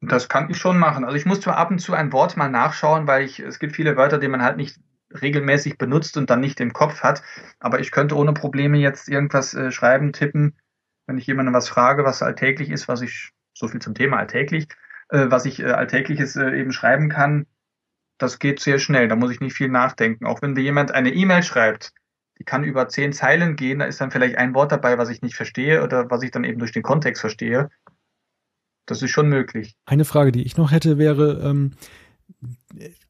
Das kann ich schon machen. Also ich muss zwar ab und zu ein Wort mal nachschauen, weil ich, es gibt viele Wörter, die man halt nicht regelmäßig benutzt und dann nicht im Kopf hat. Aber ich könnte ohne Probleme jetzt irgendwas äh, schreiben, tippen, wenn ich jemandem was frage, was alltäglich ist, was ich, so viel zum Thema alltäglich, äh, was ich äh, alltägliches äh, eben schreiben kann, das geht sehr schnell, da muss ich nicht viel nachdenken. Auch wenn mir jemand eine E-Mail schreibt, die kann über zehn Zeilen gehen, da ist dann vielleicht ein Wort dabei, was ich nicht verstehe oder was ich dann eben durch den Kontext verstehe. Das ist schon möglich. Eine Frage, die ich noch hätte, wäre, ähm,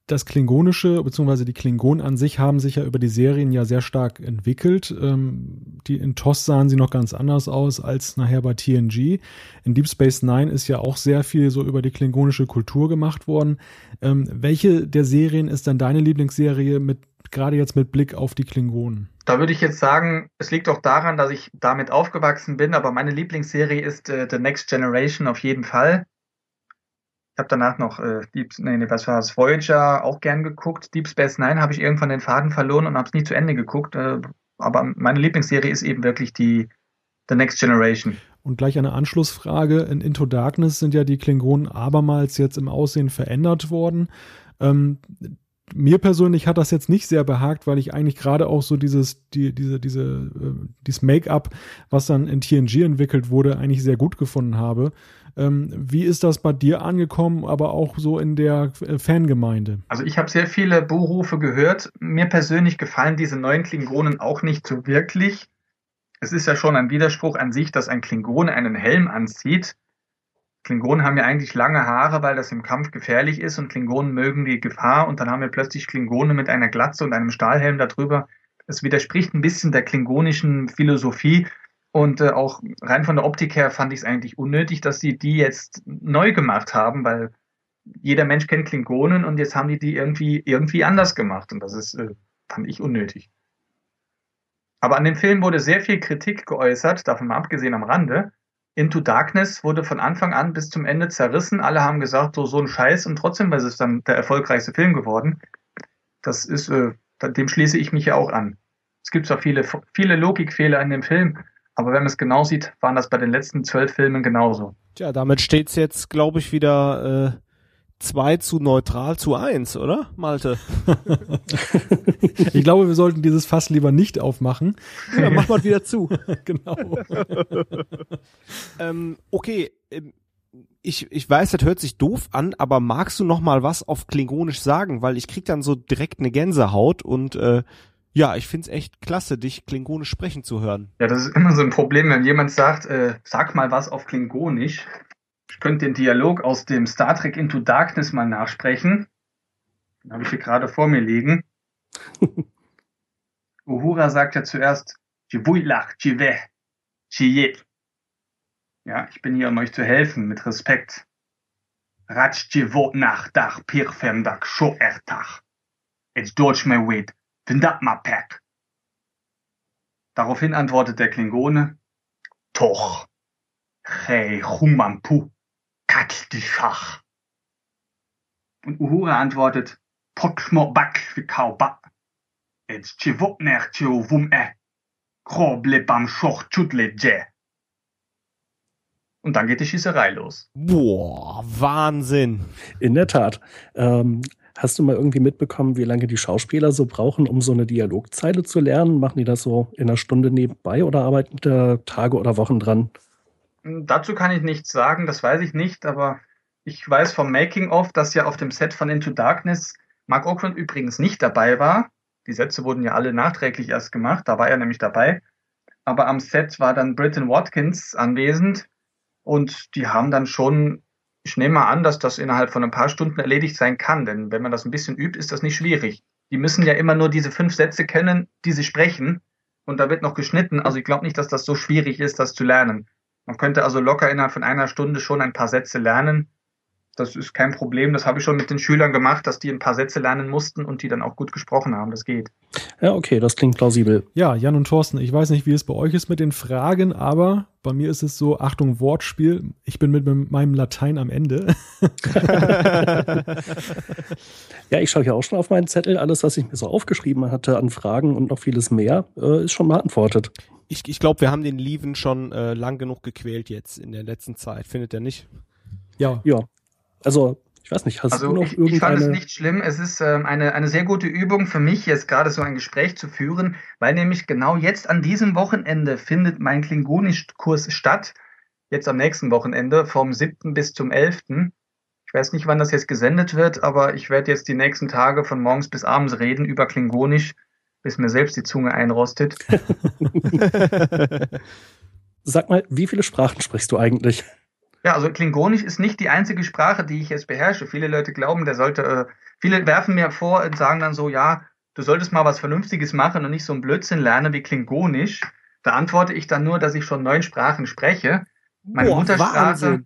das Klingonische bzw. die Klingonen an sich haben sich ja über die Serien ja sehr stark entwickelt. Ähm, die in TOS sahen sie noch ganz anders aus als nachher bei TNG. In Deep Space Nine ist ja auch sehr viel so über die klingonische Kultur gemacht worden. Ähm, welche der Serien ist denn deine Lieblingsserie mit gerade jetzt mit Blick auf die Klingonen? Da würde ich jetzt sagen, es liegt auch daran, dass ich damit aufgewachsen bin, aber meine Lieblingsserie ist äh, The Next Generation auf jeden Fall. Ich habe danach noch äh, Deep, nee, was war das, Voyager auch gern geguckt. Deep Space Nine habe ich irgendwann den Faden verloren und habe es nie zu Ende geguckt. Äh, aber meine Lieblingsserie ist eben wirklich die The Next Generation. Und gleich eine Anschlussfrage. In Into Darkness sind ja die Klingonen abermals jetzt im Aussehen verändert worden. Ähm, mir persönlich hat das jetzt nicht sehr behagt, weil ich eigentlich gerade auch so dieses, die, diese, diese, äh, dieses Make-up, was dann in TNG entwickelt wurde, eigentlich sehr gut gefunden habe. Ähm, wie ist das bei dir angekommen, aber auch so in der äh, Fangemeinde? Also ich habe sehr viele Buhrufe gehört. Mir persönlich gefallen diese neuen Klingonen auch nicht so wirklich. Es ist ja schon ein Widerspruch an sich, dass ein Klingon einen Helm anzieht Klingonen haben ja eigentlich lange Haare, weil das im Kampf gefährlich ist und Klingonen mögen die Gefahr und dann haben wir plötzlich Klingone mit einer Glatze und einem Stahlhelm darüber. Es widerspricht ein bisschen der klingonischen Philosophie und äh, auch rein von der Optik her fand ich es eigentlich unnötig, dass sie die jetzt neu gemacht haben, weil jeder Mensch kennt Klingonen und jetzt haben die die irgendwie irgendwie anders gemacht und das ist äh, fand ich unnötig. Aber an dem Film wurde sehr viel Kritik geäußert, davon mal abgesehen am Rande. Into Darkness wurde von Anfang an bis zum Ende zerrissen. Alle haben gesagt, so, so ein Scheiß und trotzdem ist es dann der erfolgreichste Film geworden. Das ist, äh, dem schließe ich mich ja auch an. Es gibt zwar viele, viele Logikfehler in dem Film, aber wenn man es genau sieht, waren das bei den letzten zwölf Filmen genauso. Tja, damit steht es jetzt, glaube ich, wieder äh, 2 zu neutral zu 1, oder, Malte? ich glaube, wir sollten dieses Fass lieber nicht aufmachen. Ja, mach mal wieder zu. genau. ähm, okay, ähm, ich, ich weiß, das hört sich doof an, aber magst du noch mal was auf Klingonisch sagen? Weil ich krieg dann so direkt eine Gänsehaut und äh, ja, ich find's echt klasse, dich Klingonisch sprechen zu hören. Ja, das ist immer so ein Problem, wenn jemand sagt, äh, sag mal was auf Klingonisch. Ich könnte den Dialog aus dem Star Trek Into Darkness mal nachsprechen. Den habe ich hier gerade vor mir liegen. Uhura sagt ja zuerst, Ja, ich bin hier, um euch zu helfen, mit Respekt. nach dach pirfemdak scho ertach. It's Deutsch me wait, vindat ma pek. Daraufhin antwortet der Klingone, Toch, hey, humampu. Katschach. Und Uhura antwortet, Potmo bak kauba. Et chivopner chivum e. Kroble bam schoch chudle je. Und dann geht die Schießerei los. Boah, Wahnsinn. In der Tat. Ähm, hast du mal irgendwie mitbekommen, wie lange die Schauspieler so brauchen, um so eine Dialogzeile zu lernen? Machen die das so in einer Stunde nebenbei oder arbeiten da Tage oder Wochen dran? Dazu kann ich nichts sagen, das weiß ich nicht, aber ich weiß vom Making-of, dass ja auf dem Set von Into Darkness Mark Okrand übrigens nicht dabei war. Die Sätze wurden ja alle nachträglich erst gemacht, da war er nämlich dabei. Aber am Set war dann Britton Watkins anwesend und die haben dann schon, ich nehme mal an, dass das innerhalb von ein paar Stunden erledigt sein kann, denn wenn man das ein bisschen übt, ist das nicht schwierig. Die müssen ja immer nur diese fünf Sätze kennen, die sie sprechen und da wird noch geschnitten. Also ich glaube nicht, dass das so schwierig ist, das zu lernen. Man könnte also locker innerhalb von einer Stunde schon ein paar Sätze lernen. Das ist kein Problem. Das habe ich schon mit den Schülern gemacht, dass die ein paar Sätze lernen mussten und die dann auch gut gesprochen haben. Das geht. Ja, okay, das klingt plausibel. Ja, Jan und Thorsten, ich weiß nicht, wie es bei euch ist mit den Fragen, aber bei mir ist es so, Achtung, Wortspiel. Ich bin mit meinem Latein am Ende. ja, ich schaue hier auch schon auf meinen Zettel. Alles, was ich mir so aufgeschrieben hatte an Fragen und noch vieles mehr, äh, ist schon beantwortet ich, ich glaube, wir haben den Lieven schon äh, lang genug gequält jetzt in der letzten Zeit. Findet ihr nicht? Ja. Ja. Also, ich weiß nicht, hast also du noch ich, irgendeine... Ich fand es nicht schlimm. Es ist ähm, eine, eine sehr gute Übung für mich, jetzt gerade so ein Gespräch zu führen, weil nämlich genau jetzt an diesem Wochenende findet mein Klingonisch-Kurs statt. Jetzt am nächsten Wochenende, vom 7. bis zum 11. Ich weiß nicht, wann das jetzt gesendet wird, aber ich werde jetzt die nächsten Tage von morgens bis abends reden über Klingonisch bis mir selbst die Zunge einrostet. Sag mal, wie viele Sprachen sprichst du eigentlich? Ja, also Klingonisch ist nicht die einzige Sprache, die ich jetzt beherrsche. Viele Leute glauben, der sollte, äh, viele werfen mir vor und sagen dann so, ja, du solltest mal was Vernünftiges machen und nicht so ein Blödsinn lernen wie Klingonisch. Da antworte ich dann nur, dass ich schon neun Sprachen spreche. Meine Boah, Muttersprache.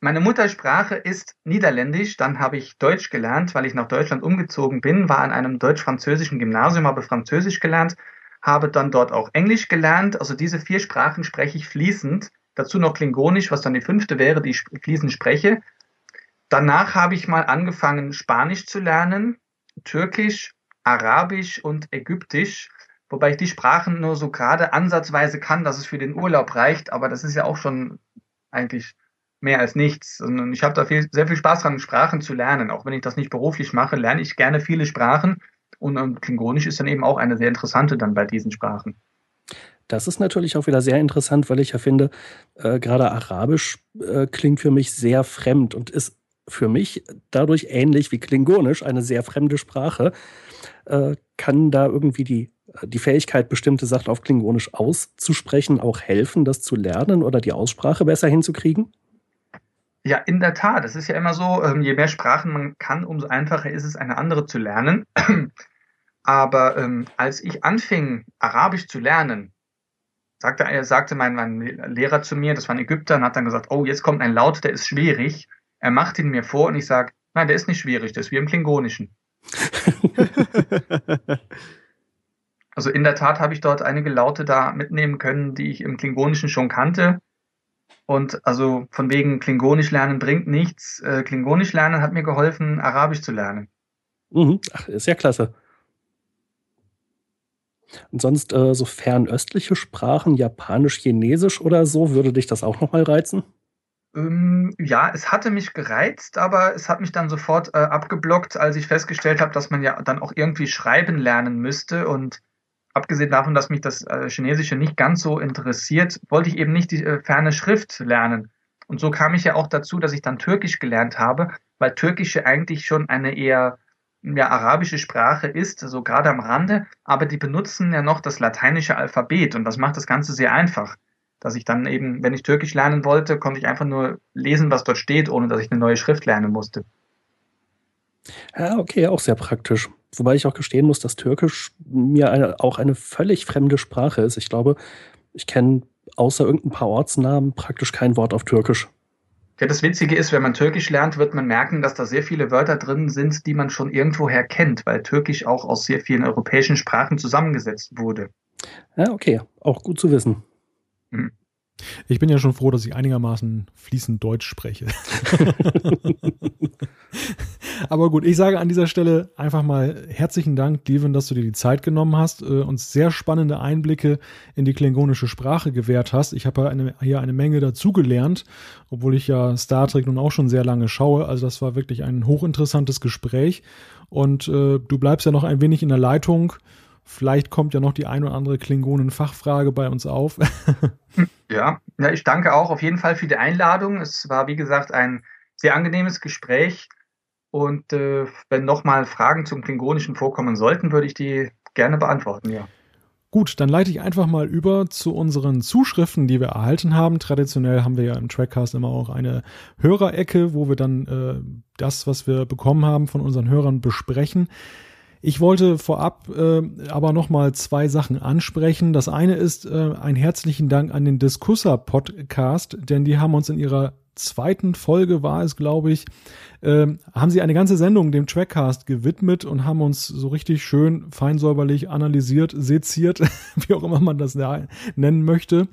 Meine Muttersprache ist Niederländisch, dann habe ich Deutsch gelernt, weil ich nach Deutschland umgezogen bin, war an einem deutsch-französischen Gymnasium, habe Französisch gelernt, habe dann dort auch Englisch gelernt. Also diese vier Sprachen spreche ich fließend. Dazu noch Klingonisch, was dann die fünfte wäre, die ich fließend spreche. Danach habe ich mal angefangen, Spanisch zu lernen, Türkisch, Arabisch und Ägyptisch, wobei ich die Sprachen nur so gerade ansatzweise kann, dass es für den Urlaub reicht, aber das ist ja auch schon eigentlich mehr als nichts. Und ich habe da viel, sehr viel Spaß dran, Sprachen zu lernen. Auch wenn ich das nicht beruflich mache, lerne ich gerne viele Sprachen. Und, und Klingonisch ist dann eben auch eine sehr interessante dann bei diesen Sprachen. Das ist natürlich auch wieder sehr interessant, weil ich ja finde, äh, gerade Arabisch äh, klingt für mich sehr fremd und ist für mich dadurch ähnlich wie Klingonisch, eine sehr fremde Sprache. Äh, kann da irgendwie die, die Fähigkeit, bestimmte Sachen auf Klingonisch auszusprechen, auch helfen, das zu lernen oder die Aussprache besser hinzukriegen? Ja, in der Tat. Es ist ja immer so, ähm, je mehr Sprachen man kann, umso einfacher ist es, eine andere zu lernen. Aber ähm, als ich anfing, Arabisch zu lernen, sagte, er sagte mein, mein Lehrer zu mir, das war ein Ägypter, und hat dann gesagt, oh, jetzt kommt ein Laut, der ist schwierig. Er macht ihn mir vor und ich sage, nein, der ist nicht schwierig, das ist wie im Klingonischen. also in der Tat habe ich dort einige Laute da mitnehmen können, die ich im Klingonischen schon kannte. Und also von wegen Klingonisch lernen bringt nichts. Äh, Klingonisch lernen hat mir geholfen, Arabisch zu lernen. Mhm. Ach, ist ja klasse. Und sonst äh, so fernöstliche Sprachen, Japanisch, Chinesisch oder so, würde dich das auch nochmal reizen? Ähm, ja, es hatte mich gereizt, aber es hat mich dann sofort äh, abgeblockt, als ich festgestellt habe, dass man ja dann auch irgendwie schreiben lernen müsste. Und abgesehen davon, dass mich das äh, Chinesische nicht ganz so interessiert, wollte ich eben nicht die äh, ferne Schrift lernen. Und so kam ich ja auch dazu, dass ich dann Türkisch gelernt habe, weil Türkische eigentlich schon eine eher ja, arabische Sprache ist, so gerade am Rande, aber die benutzen ja noch das lateinische Alphabet und das macht das Ganze sehr einfach dass ich dann eben, wenn ich Türkisch lernen wollte, konnte ich einfach nur lesen, was dort steht, ohne dass ich eine neue Schrift lernen musste. Ja, okay, auch sehr praktisch. Wobei ich auch gestehen muss, dass Türkisch mir eine, auch eine völlig fremde Sprache ist. Ich glaube, ich kenne außer irgendein paar Ortsnamen praktisch kein Wort auf Türkisch. Ja, das Witzige ist, wenn man Türkisch lernt, wird man merken, dass da sehr viele Wörter drin sind, die man schon irgendwoher kennt, weil Türkisch auch aus sehr vielen europäischen Sprachen zusammengesetzt wurde. Ja, okay, auch gut zu wissen. Hm. Ich bin ja schon froh, dass ich einigermaßen fließend Deutsch spreche. Aber gut, ich sage an dieser Stelle einfach mal herzlichen Dank, Steven, dass du dir die Zeit genommen hast, äh, uns sehr spannende Einblicke in die klingonische Sprache gewährt hast. Ich habe eine, hier eine Menge dazugelernt, obwohl ich ja Star Trek nun auch schon sehr lange schaue. Also das war wirklich ein hochinteressantes Gespräch. Und äh, du bleibst ja noch ein wenig in der Leitung. Vielleicht kommt ja noch die ein oder andere Klingonen-Fachfrage bei uns auf. ja, ja, ich danke auch auf jeden Fall für die Einladung. Es war, wie gesagt, ein sehr angenehmes Gespräch. Und äh, wenn nochmal Fragen zum Klingonischen vorkommen sollten, würde ich die gerne beantworten, ja. Gut, dann leite ich einfach mal über zu unseren Zuschriften, die wir erhalten haben. Traditionell haben wir ja im Trackcast immer auch eine Hörerecke, wo wir dann äh, das, was wir bekommen haben, von unseren Hörern besprechen. Ich wollte vorab äh, aber nochmal zwei Sachen ansprechen. Das eine ist äh, ein herzlichen Dank an den Diskusser Podcast, denn die haben uns in ihrer zweiten Folge war es, glaube ich, äh, haben sie eine ganze Sendung dem Trackcast gewidmet und haben uns so richtig schön feinsäuberlich analysiert, seziert, wie auch immer man das nennen möchte.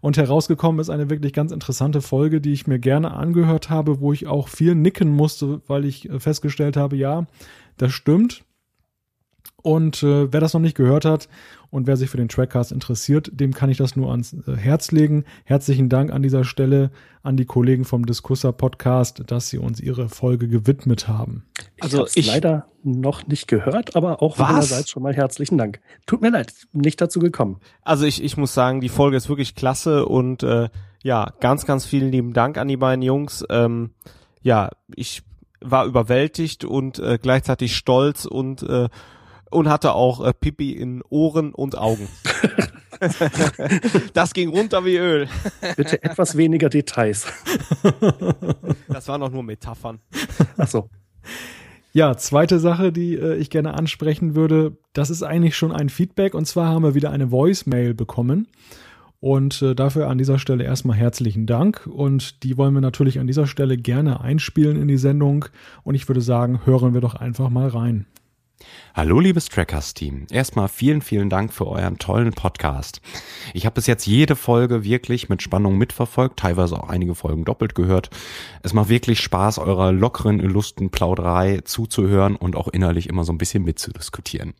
Und herausgekommen ist eine wirklich ganz interessante Folge, die ich mir gerne angehört habe, wo ich auch viel nicken musste, weil ich äh, festgestellt habe, ja, das stimmt. Und äh, wer das noch nicht gehört hat und wer sich für den Trackcast interessiert, dem kann ich das nur ans äh, Herz legen. Herzlichen Dank an dieser Stelle an die Kollegen vom Diskusser Podcast, dass sie uns ihre Folge gewidmet haben. Also ich, ich leider noch nicht gehört, aber auch meinerseits schon mal herzlichen Dank. Tut mir leid, nicht dazu gekommen. Also ich, ich muss sagen, die Folge ist wirklich klasse und äh, ja, ganz, ganz vielen lieben Dank an die beiden Jungs. Ähm, ja, ich war überwältigt und äh, gleichzeitig stolz und äh, und hatte auch äh, Pipi in Ohren und Augen. das ging runter wie Öl. Bitte etwas weniger Details. das waren doch nur Metaphern. Ach so. Ja, zweite Sache, die äh, ich gerne ansprechen würde, das ist eigentlich schon ein Feedback und zwar haben wir wieder eine Voicemail bekommen. Und äh, dafür an dieser Stelle erstmal herzlichen Dank. Und die wollen wir natürlich an dieser Stelle gerne einspielen in die Sendung. Und ich würde sagen, hören wir doch einfach mal rein. Hallo liebes Trackers-Team. Erstmal vielen, vielen Dank für euren tollen Podcast. Ich habe bis jetzt jede Folge wirklich mit Spannung mitverfolgt, teilweise auch einige Folgen doppelt gehört. Es macht wirklich Spaß, eurer lockeren, illusten Plauderei zuzuhören und auch innerlich immer so ein bisschen mitzudiskutieren.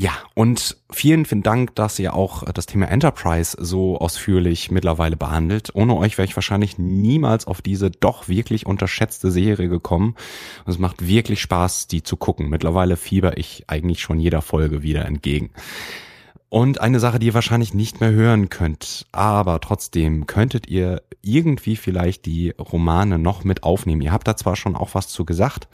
Ja, und vielen, vielen Dank, dass ihr auch das Thema Enterprise so ausführlich mittlerweile behandelt. Ohne euch wäre ich wahrscheinlich niemals auf diese doch wirklich unterschätzte Serie gekommen. Und es macht wirklich Spaß, die zu gucken. Mittlerweile fieber ich eigentlich schon jeder Folge wieder entgegen. Und eine Sache, die ihr wahrscheinlich nicht mehr hören könnt, aber trotzdem könntet ihr irgendwie vielleicht die Romane noch mit aufnehmen. Ihr habt da zwar schon auch was zu gesagt,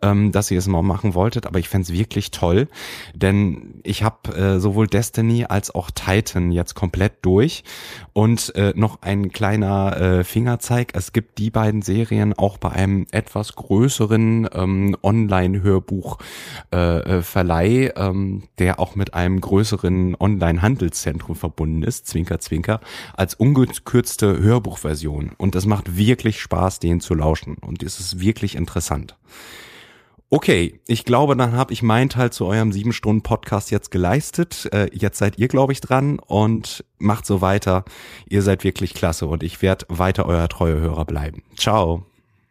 ähm, dass ihr es mal machen wolltet, aber ich fände wirklich toll, denn ich habe äh, sowohl Destiny als auch Titan jetzt komplett durch und äh, noch ein kleiner äh, Fingerzeig. Es gibt die beiden Serien auch bei einem etwas größeren ähm, Online-Hörbuch-Verleih, äh, äh ähm, der auch mit einem größeren Online-Handelszentrum verbunden ist, Zwinker Zwinker, als ungekürzte Hörbuchversion. Und es macht wirklich Spaß, den zu lauschen. Und es ist wirklich interessant. Okay, ich glaube, dann habe ich meinen Teil zu eurem sieben Stunden Podcast jetzt geleistet. Äh, jetzt seid ihr, glaube ich, dran und macht so weiter. Ihr seid wirklich klasse und ich werde weiter euer treue Hörer bleiben. Ciao.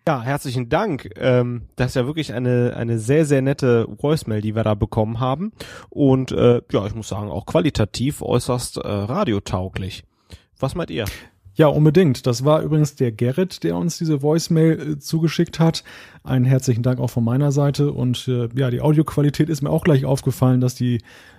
Ja, herzlichen Dank. Ähm, das ist ja wirklich eine, eine sehr, sehr nette Voicemail, die wir da bekommen haben. Und äh, ja, ich muss sagen, auch qualitativ äußerst äh, radiotauglich. Was meint ihr? Ja, unbedingt. Das war übrigens der Gerrit, der uns diese Voicemail äh, zugeschickt hat. Einen herzlichen Dank auch von meiner Seite. Und äh, ja, die Audioqualität ist mir auch gleich aufgefallen, dass die,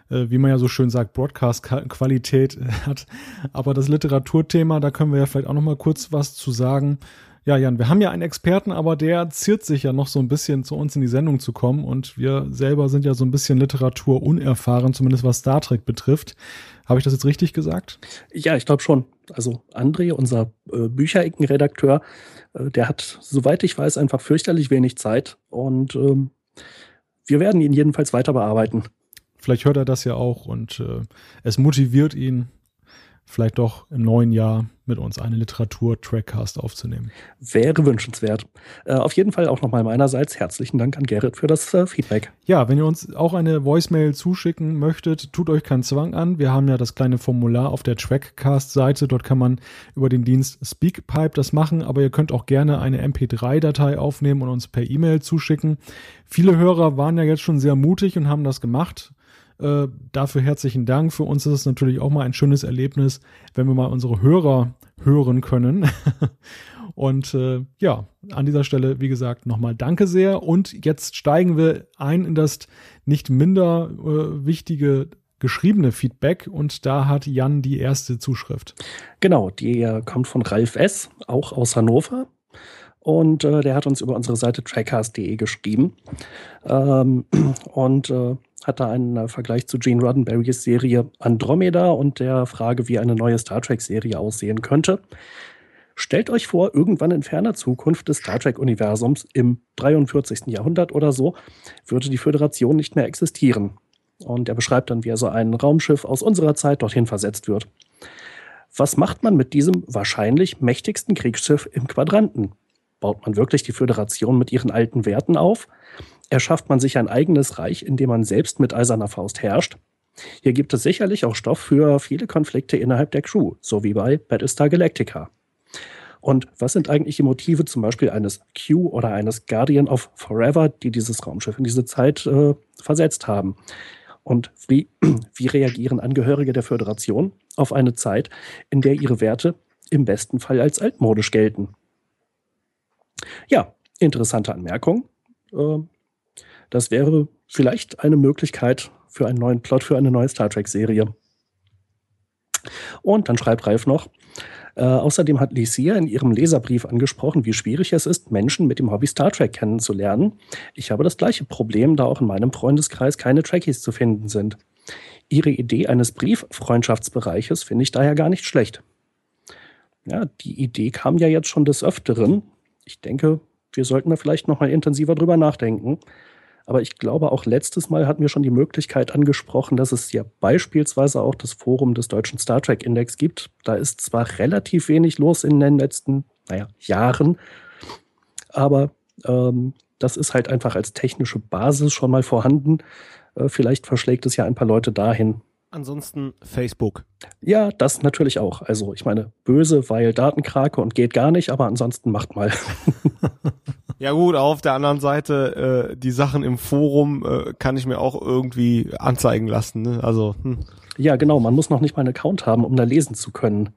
äh, wie man ja so schön sagt, Broadcast-Qualität hat. Aber das Literaturthema, da können wir ja vielleicht auch noch mal kurz was zu sagen. Ja, Jan, wir haben ja einen Experten, aber der ziert sich ja noch so ein bisschen zu uns in die Sendung zu kommen und wir selber sind ja so ein bisschen Literatur unerfahren, zumindest was Star Trek betrifft. Habe ich das jetzt richtig gesagt? Ja, ich glaube schon. Also André, unser äh, Büchereckenredakteur, äh, der hat, soweit ich weiß, einfach fürchterlich wenig Zeit und ähm, wir werden ihn jedenfalls weiter bearbeiten. Vielleicht hört er das ja auch und äh, es motiviert ihn, vielleicht doch im neuen Jahr mit uns eine Literatur-Trackcast aufzunehmen. Wäre wünschenswert. Äh, auf jeden Fall auch nochmal meinerseits herzlichen Dank an Gerrit für das äh, Feedback. Ja, wenn ihr uns auch eine Voicemail zuschicken möchtet, tut euch keinen Zwang an. Wir haben ja das kleine Formular auf der Trackcast-Seite. Dort kann man über den Dienst Speakpipe das machen, aber ihr könnt auch gerne eine MP3-Datei aufnehmen und uns per E-Mail zuschicken. Viele Hörer waren ja jetzt schon sehr mutig und haben das gemacht. Äh, dafür herzlichen Dank. Für uns ist es natürlich auch mal ein schönes Erlebnis, wenn wir mal unsere Hörer hören können. Und äh, ja, an dieser Stelle, wie gesagt, nochmal danke sehr. Und jetzt steigen wir ein in das nicht minder äh, wichtige geschriebene Feedback und da hat Jan die erste Zuschrift. Genau, die äh, kommt von Ralf S., auch aus Hannover. Und äh, der hat uns über unsere Seite trackcast.de geschrieben. Ähm, und äh, hat da einen äh, Vergleich zu Gene Roddenberrys Serie Andromeda und der Frage, wie eine neue Star Trek-Serie aussehen könnte. Stellt euch vor, irgendwann in ferner Zukunft des Star Trek-Universums im 43. Jahrhundert oder so würde die Föderation nicht mehr existieren. Und er beschreibt dann, wie er so ein Raumschiff aus unserer Zeit dorthin versetzt wird. Was macht man mit diesem wahrscheinlich mächtigsten Kriegsschiff im Quadranten? Baut man wirklich die Föderation mit ihren alten Werten auf? Erschafft man sich ein eigenes Reich, in dem man selbst mit eiserner Faust herrscht. Hier gibt es sicherlich auch Stoff für viele Konflikte innerhalb der Crew, so wie bei Battlestar Galactica. Und was sind eigentlich die Motive zum Beispiel eines Q oder eines Guardian of Forever, die dieses Raumschiff in diese Zeit äh, versetzt haben? Und wie, wie reagieren Angehörige der Föderation auf eine Zeit, in der ihre Werte im besten Fall als altmodisch gelten? Ja, interessante Anmerkung. Äh, das wäre vielleicht eine Möglichkeit für einen neuen Plot, für eine neue Star Trek-Serie. Und dann schreibt Ralf noch, äh, außerdem hat Licia in ihrem Leserbrief angesprochen, wie schwierig es ist, Menschen mit dem Hobby Star Trek kennenzulernen. Ich habe das gleiche Problem, da auch in meinem Freundeskreis keine Trekkies zu finden sind. Ihre Idee eines Brieffreundschaftsbereiches finde ich daher gar nicht schlecht. Ja, die Idee kam ja jetzt schon des Öfteren. Ich denke, wir sollten da vielleicht noch mal intensiver drüber nachdenken. Aber ich glaube, auch letztes Mal hatten wir schon die Möglichkeit angesprochen, dass es ja beispielsweise auch das Forum des Deutschen Star Trek Index gibt. Da ist zwar relativ wenig los in den letzten, naja, Jahren, aber ähm, das ist halt einfach als technische Basis schon mal vorhanden. Äh, vielleicht verschlägt es ja ein paar Leute dahin. Ansonsten Facebook. Ja, das natürlich auch. Also ich meine, böse, weil Datenkrake und geht gar nicht, aber ansonsten macht mal. Ja gut, auf der anderen Seite, äh, die Sachen im Forum äh, kann ich mir auch irgendwie anzeigen lassen. Ne? Also hm. Ja, genau, man muss noch nicht mal einen Account haben, um da lesen zu können.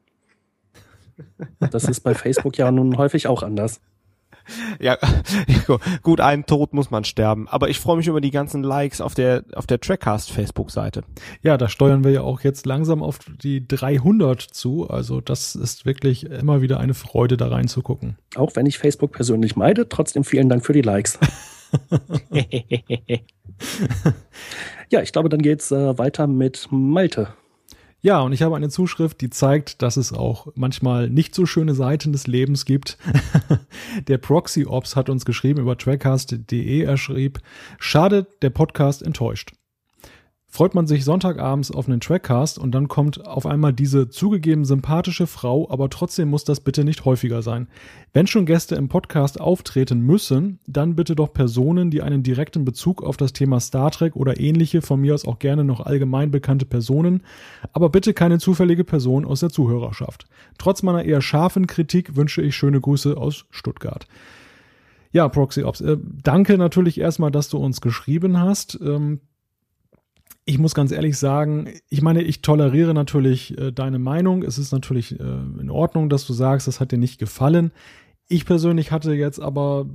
Das ist bei Facebook ja nun häufig auch anders. Ja, gut, einen Tod muss man sterben. Aber ich freue mich über die ganzen Likes auf der, auf der Trackcast Facebook-Seite. Ja, da steuern wir ja auch jetzt langsam auf die 300 zu. Also das ist wirklich immer wieder eine Freude, da reinzugucken. Auch wenn ich Facebook persönlich meide, trotzdem vielen Dank für die Likes. ja, ich glaube, dann geht's äh, weiter mit Malte. Ja, und ich habe eine Zuschrift, die zeigt, dass es auch manchmal nicht so schöne Seiten des Lebens gibt. der Proxy Ops hat uns geschrieben über trackcast.de. Er schrieb, schade, der Podcast enttäuscht freut man sich Sonntagabends auf einen Trackcast und dann kommt auf einmal diese zugegeben sympathische Frau, aber trotzdem muss das bitte nicht häufiger sein. Wenn schon Gäste im Podcast auftreten müssen, dann bitte doch Personen, die einen direkten Bezug auf das Thema Star Trek oder ähnliche, von mir aus auch gerne noch allgemein bekannte Personen, aber bitte keine zufällige Person aus der Zuhörerschaft. Trotz meiner eher scharfen Kritik wünsche ich schöne Grüße aus Stuttgart. Ja, Proxy Ops, äh, danke natürlich erstmal, dass du uns geschrieben hast. Ähm, ich muss ganz ehrlich sagen, ich meine, ich toleriere natürlich äh, deine Meinung. Es ist natürlich äh, in Ordnung, dass du sagst, das hat dir nicht gefallen. Ich persönlich hatte jetzt aber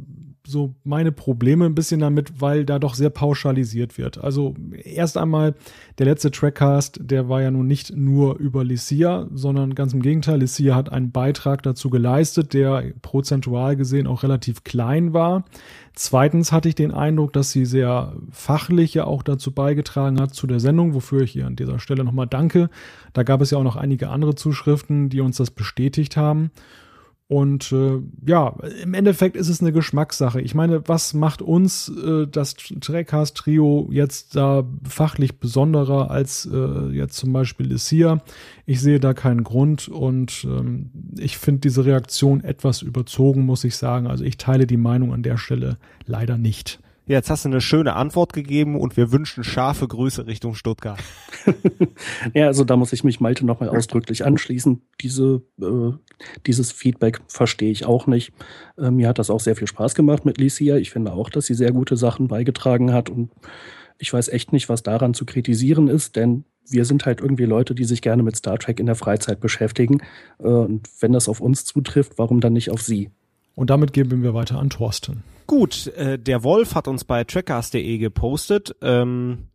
so meine Probleme ein bisschen damit, weil da doch sehr pauschalisiert wird. Also erst einmal der letzte Trackcast, der war ja nun nicht nur über Licia, sondern ganz im Gegenteil, Licia hat einen Beitrag dazu geleistet, der prozentual gesehen auch relativ klein war. Zweitens hatte ich den Eindruck, dass sie sehr fachlich ja auch dazu beigetragen hat zu der Sendung, wofür ich ihr an dieser Stelle nochmal danke. Da gab es ja auch noch einige andere Zuschriften, die uns das bestätigt haben. Und äh, ja, im Endeffekt ist es eine Geschmackssache. Ich meine, was macht uns äh, das Trackcast-Trio jetzt da fachlich besonderer als äh, jetzt zum Beispiel Lucia? Ich sehe da keinen Grund und ähm, ich finde diese Reaktion etwas überzogen, muss ich sagen. Also ich teile die Meinung an der Stelle leider nicht. Jetzt hast du eine schöne Antwort gegeben und wir wünschen scharfe Grüße Richtung Stuttgart. ja, also da muss ich mich Malte nochmal ausdrücklich anschließen. Diese, äh, dieses Feedback verstehe ich auch nicht. Äh, mir hat das auch sehr viel Spaß gemacht mit Licia. Ich finde auch, dass sie sehr gute Sachen beigetragen hat und ich weiß echt nicht, was daran zu kritisieren ist, denn wir sind halt irgendwie Leute, die sich gerne mit Star Trek in der Freizeit beschäftigen. Äh, und wenn das auf uns zutrifft, warum dann nicht auf sie? Und damit geben wir weiter an Thorsten. Gut, äh, der Wolf hat uns bei trackers.de gepostet. Ähm,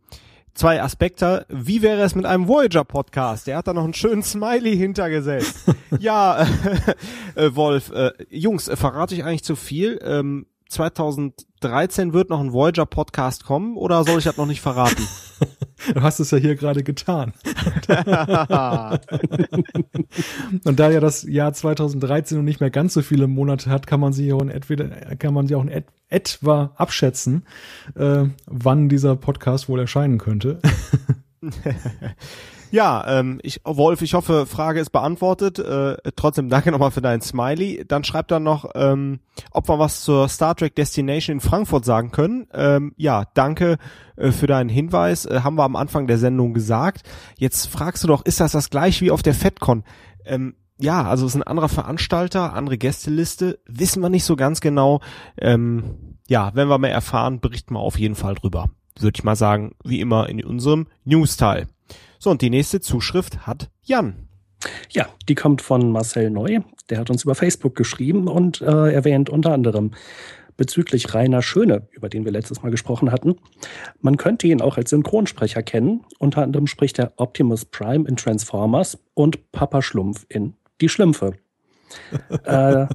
zwei Aspekte. Wie wäre es mit einem Voyager-Podcast? Der hat da noch einen schönen Smiley hintergesetzt. ja, äh, äh, Wolf, äh, Jungs, äh, verrate ich eigentlich zu viel? Ähm, 2013 wird noch ein Voyager-Podcast kommen oder soll ich das noch nicht verraten? Du hast es ja hier gerade getan. und da ja das Jahr 2013 noch nicht mehr ganz so viele Monate hat, kann man sich auch in etwa, kann man sich auch in et etwa abschätzen, äh, wann dieser Podcast wohl erscheinen könnte. Ja, ähm, ich, Wolf, ich hoffe, Frage ist beantwortet. Äh, trotzdem danke nochmal für deinen Smiley. Dann schreibt er noch, ähm, ob wir was zur Star Trek Destination in Frankfurt sagen können. Ähm, ja, danke äh, für deinen Hinweis. Äh, haben wir am Anfang der Sendung gesagt. Jetzt fragst du doch, ist das das gleich wie auf der FedCon? Ähm, ja, also es ist ein anderer Veranstalter, andere Gästeliste, wissen wir nicht so ganz genau. Ähm, ja, wenn wir mehr erfahren, berichten wir auf jeden Fall drüber. Würde ich mal sagen, wie immer in unserem News-Teil. So, und die nächste Zuschrift hat Jan. Ja, die kommt von Marcel Neu. Der hat uns über Facebook geschrieben und äh, erwähnt unter anderem bezüglich Rainer Schöne, über den wir letztes Mal gesprochen hatten. Man könnte ihn auch als Synchronsprecher kennen. Unter anderem spricht er Optimus Prime in Transformers und Papa Schlumpf in Die Schlümpfe. äh,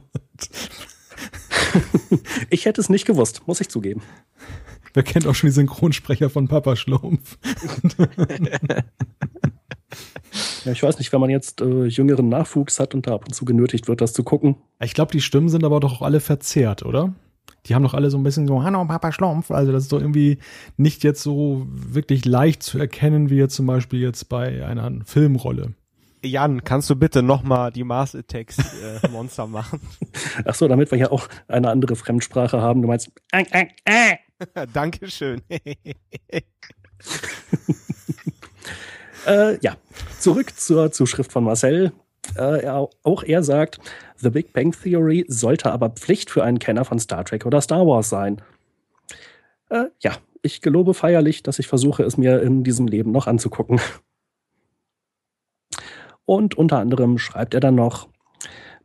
ich hätte es nicht gewusst, muss ich zugeben. Wer kennt auch schon die Synchronsprecher von Papa Schlumpf? ja, ich weiß nicht, wenn man jetzt äh, jüngeren Nachwuchs hat und da ab und zu genötigt wird, das zu gucken. Ich glaube, die Stimmen sind aber doch alle verzerrt, oder? Die haben doch alle so ein bisschen so, Hallo Papa Schlumpf. Also das ist doch irgendwie nicht jetzt so wirklich leicht zu erkennen, wie jetzt zum Beispiel jetzt bei einer Filmrolle. Jan, kannst du bitte nochmal die Mars Attacks äh, Monster machen? Ach so, damit wir ja auch eine andere Fremdsprache haben. Du meinst, äh, äh, äh. Dankeschön. äh, ja, zurück zur Zuschrift von Marcel. Äh, auch er sagt, The Big Bang Theory sollte aber Pflicht für einen Kenner von Star Trek oder Star Wars sein. Äh, ja, ich gelobe feierlich, dass ich versuche, es mir in diesem Leben noch anzugucken. Und unter anderem schreibt er dann noch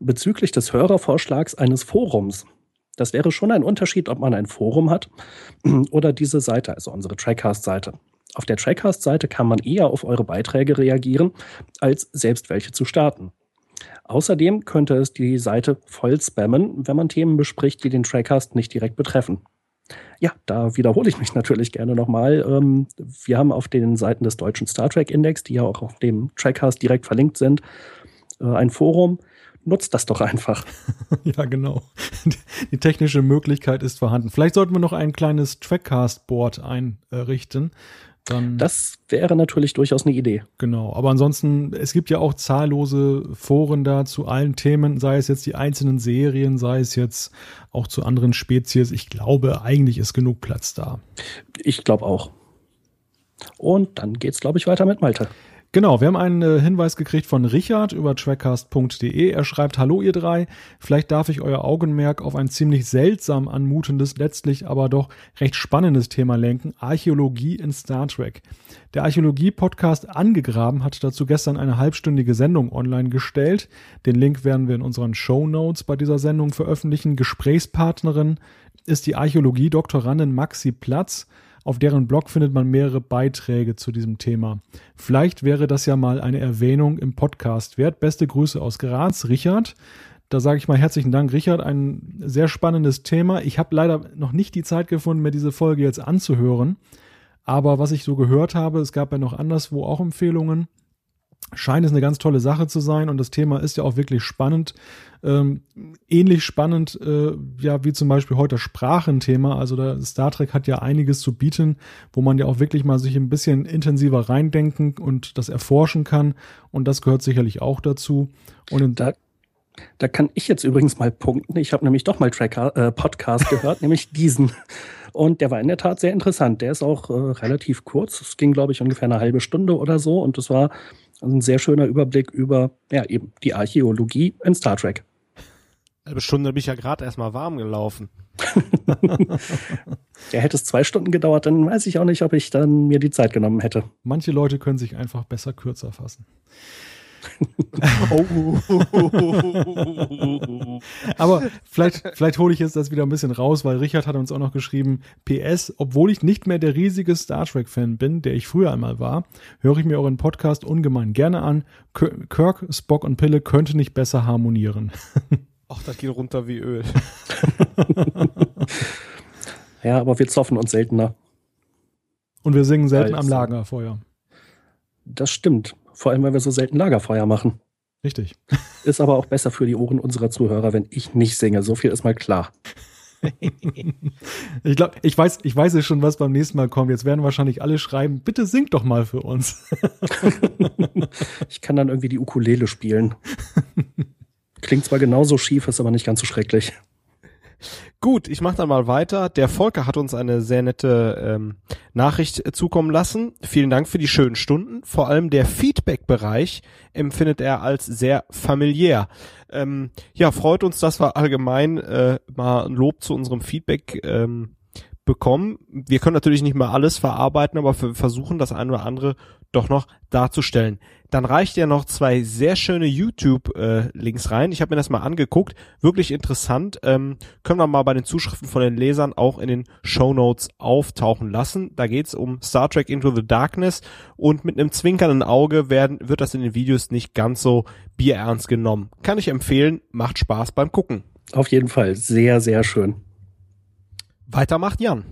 bezüglich des Hörervorschlags eines Forums. Das wäre schon ein Unterschied, ob man ein Forum hat oder diese Seite, also unsere Trackcast-Seite. Auf der Trackcast-Seite kann man eher auf eure Beiträge reagieren, als selbst welche zu starten. Außerdem könnte es die Seite voll spammen, wenn man Themen bespricht, die den Trackcast nicht direkt betreffen. Ja, da wiederhole ich mich natürlich gerne nochmal. Ähm, wir haben auf den Seiten des deutschen Star Trek Index, die ja auch auf dem Trackcast direkt verlinkt sind, äh, ein Forum. Nutzt das doch einfach. ja, genau. Die technische Möglichkeit ist vorhanden. Vielleicht sollten wir noch ein kleines Trackcast-Board einrichten, dann, das wäre natürlich durchaus eine Idee. Genau, aber ansonsten, es gibt ja auch zahllose Foren da zu allen Themen, sei es jetzt die einzelnen Serien, sei es jetzt auch zu anderen Spezies. Ich glaube, eigentlich ist genug Platz da. Ich glaube auch. Und dann geht's, glaube ich, weiter mit Malte. Genau, wir haben einen äh, Hinweis gekriegt von Richard über trackcast.de. Er schreibt, hallo ihr drei, vielleicht darf ich euer Augenmerk auf ein ziemlich seltsam anmutendes, letztlich aber doch recht spannendes Thema lenken, Archäologie in Star Trek. Der Archäologie-Podcast Angegraben hat dazu gestern eine halbstündige Sendung online gestellt. Den Link werden wir in unseren Show Notes bei dieser Sendung veröffentlichen. Gesprächspartnerin ist die Archäologie-Doktorandin Maxi Platz. Auf deren Blog findet man mehrere Beiträge zu diesem Thema. Vielleicht wäre das ja mal eine Erwähnung im Podcast wert. Beste Grüße aus Graz, Richard. Da sage ich mal herzlichen Dank, Richard. Ein sehr spannendes Thema. Ich habe leider noch nicht die Zeit gefunden, mir diese Folge jetzt anzuhören. Aber was ich so gehört habe, es gab ja noch anderswo auch Empfehlungen scheint es eine ganz tolle Sache zu sein und das Thema ist ja auch wirklich spannend. Ähm, ähnlich spannend, äh, ja, wie zum Beispiel heute Sprachenthema. Also da Star Trek hat ja einiges zu bieten, wo man ja auch wirklich mal sich ein bisschen intensiver reindenken und das erforschen kann. Und das gehört sicherlich auch dazu. Und da, da kann ich jetzt übrigens mal punkten. Ich habe nämlich doch mal Tracker, äh, Podcast gehört, nämlich diesen. Und der war in der Tat sehr interessant. Der ist auch äh, relativ kurz. Es ging, glaube ich, ungefähr eine halbe Stunde oder so. Und es war ein sehr schöner Überblick über ja, eben die Archäologie in Star Trek. Halbe Stunde bin ich ja gerade erstmal warm gelaufen. ja, hätte es zwei Stunden gedauert, dann weiß ich auch nicht, ob ich dann mir die Zeit genommen hätte. Manche Leute können sich einfach besser kürzer fassen. Aber vielleicht, vielleicht hole ich jetzt das wieder ein bisschen raus, weil Richard hat uns auch noch geschrieben, PS, obwohl ich nicht mehr der riesige Star Trek-Fan bin, der ich früher einmal war, höre ich mir euren Podcast ungemein gerne an. Kirk, Spock und Pille könnte nicht besser harmonieren. Ach, das geht runter wie Öl. ja, aber wir zoffen uns seltener. Und wir singen selten Als, am Lagerfeuer. Das stimmt. Vor allem, weil wir so selten Lagerfeuer machen. Richtig. Ist aber auch besser für die Ohren unserer Zuhörer, wenn ich nicht singe. So viel ist mal klar. ich glaube, ich weiß, ich weiß schon, was beim nächsten Mal kommt. Jetzt werden wahrscheinlich alle schreiben, bitte singt doch mal für uns. ich kann dann irgendwie die Ukulele spielen. Klingt zwar genauso schief, ist aber nicht ganz so schrecklich. Gut, ich mache dann mal weiter. Der Volker hat uns eine sehr nette ähm, Nachricht äh, zukommen lassen. Vielen Dank für die schönen Stunden. Vor allem der Feedback-Bereich empfindet er als sehr familiär. Ähm, ja, freut uns, dass wir allgemein äh, mal ein Lob zu unserem Feedback ähm, bekommen. Wir können natürlich nicht mehr alles verarbeiten, aber wir versuchen das eine oder andere doch noch darzustellen. Dann reicht ja noch zwei sehr schöne YouTube-Links äh, rein. Ich habe mir das mal angeguckt. Wirklich interessant. Ähm, können wir mal bei den Zuschriften von den Lesern auch in den Show Notes auftauchen lassen. Da geht's um Star Trek Into the Darkness und mit einem zwinkernden Auge werden, wird das in den Videos nicht ganz so bierernst genommen. Kann ich empfehlen. Macht Spaß beim Gucken. Auf jeden Fall. Sehr, sehr schön. Weiter macht Jan.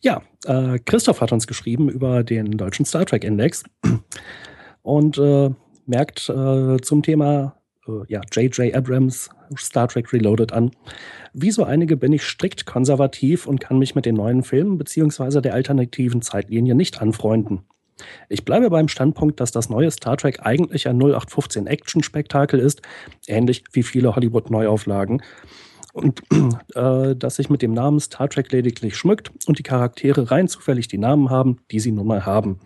Ja, äh, Christoph hat uns geschrieben über den deutschen Star Trek Index und äh, merkt äh, zum Thema äh, ja, J.J. Abrams Star Trek Reloaded an. Wie so einige bin ich strikt konservativ und kann mich mit den neuen Filmen bzw. der alternativen Zeitlinie nicht anfreunden. Ich bleibe beim Standpunkt, dass das neue Star Trek eigentlich ein 0815 Action-Spektakel ist, ähnlich wie viele Hollywood-Neuauflagen und äh, dass sich mit dem Namen Star Trek lediglich schmückt und die Charaktere rein zufällig die Namen haben, die sie nun mal haben.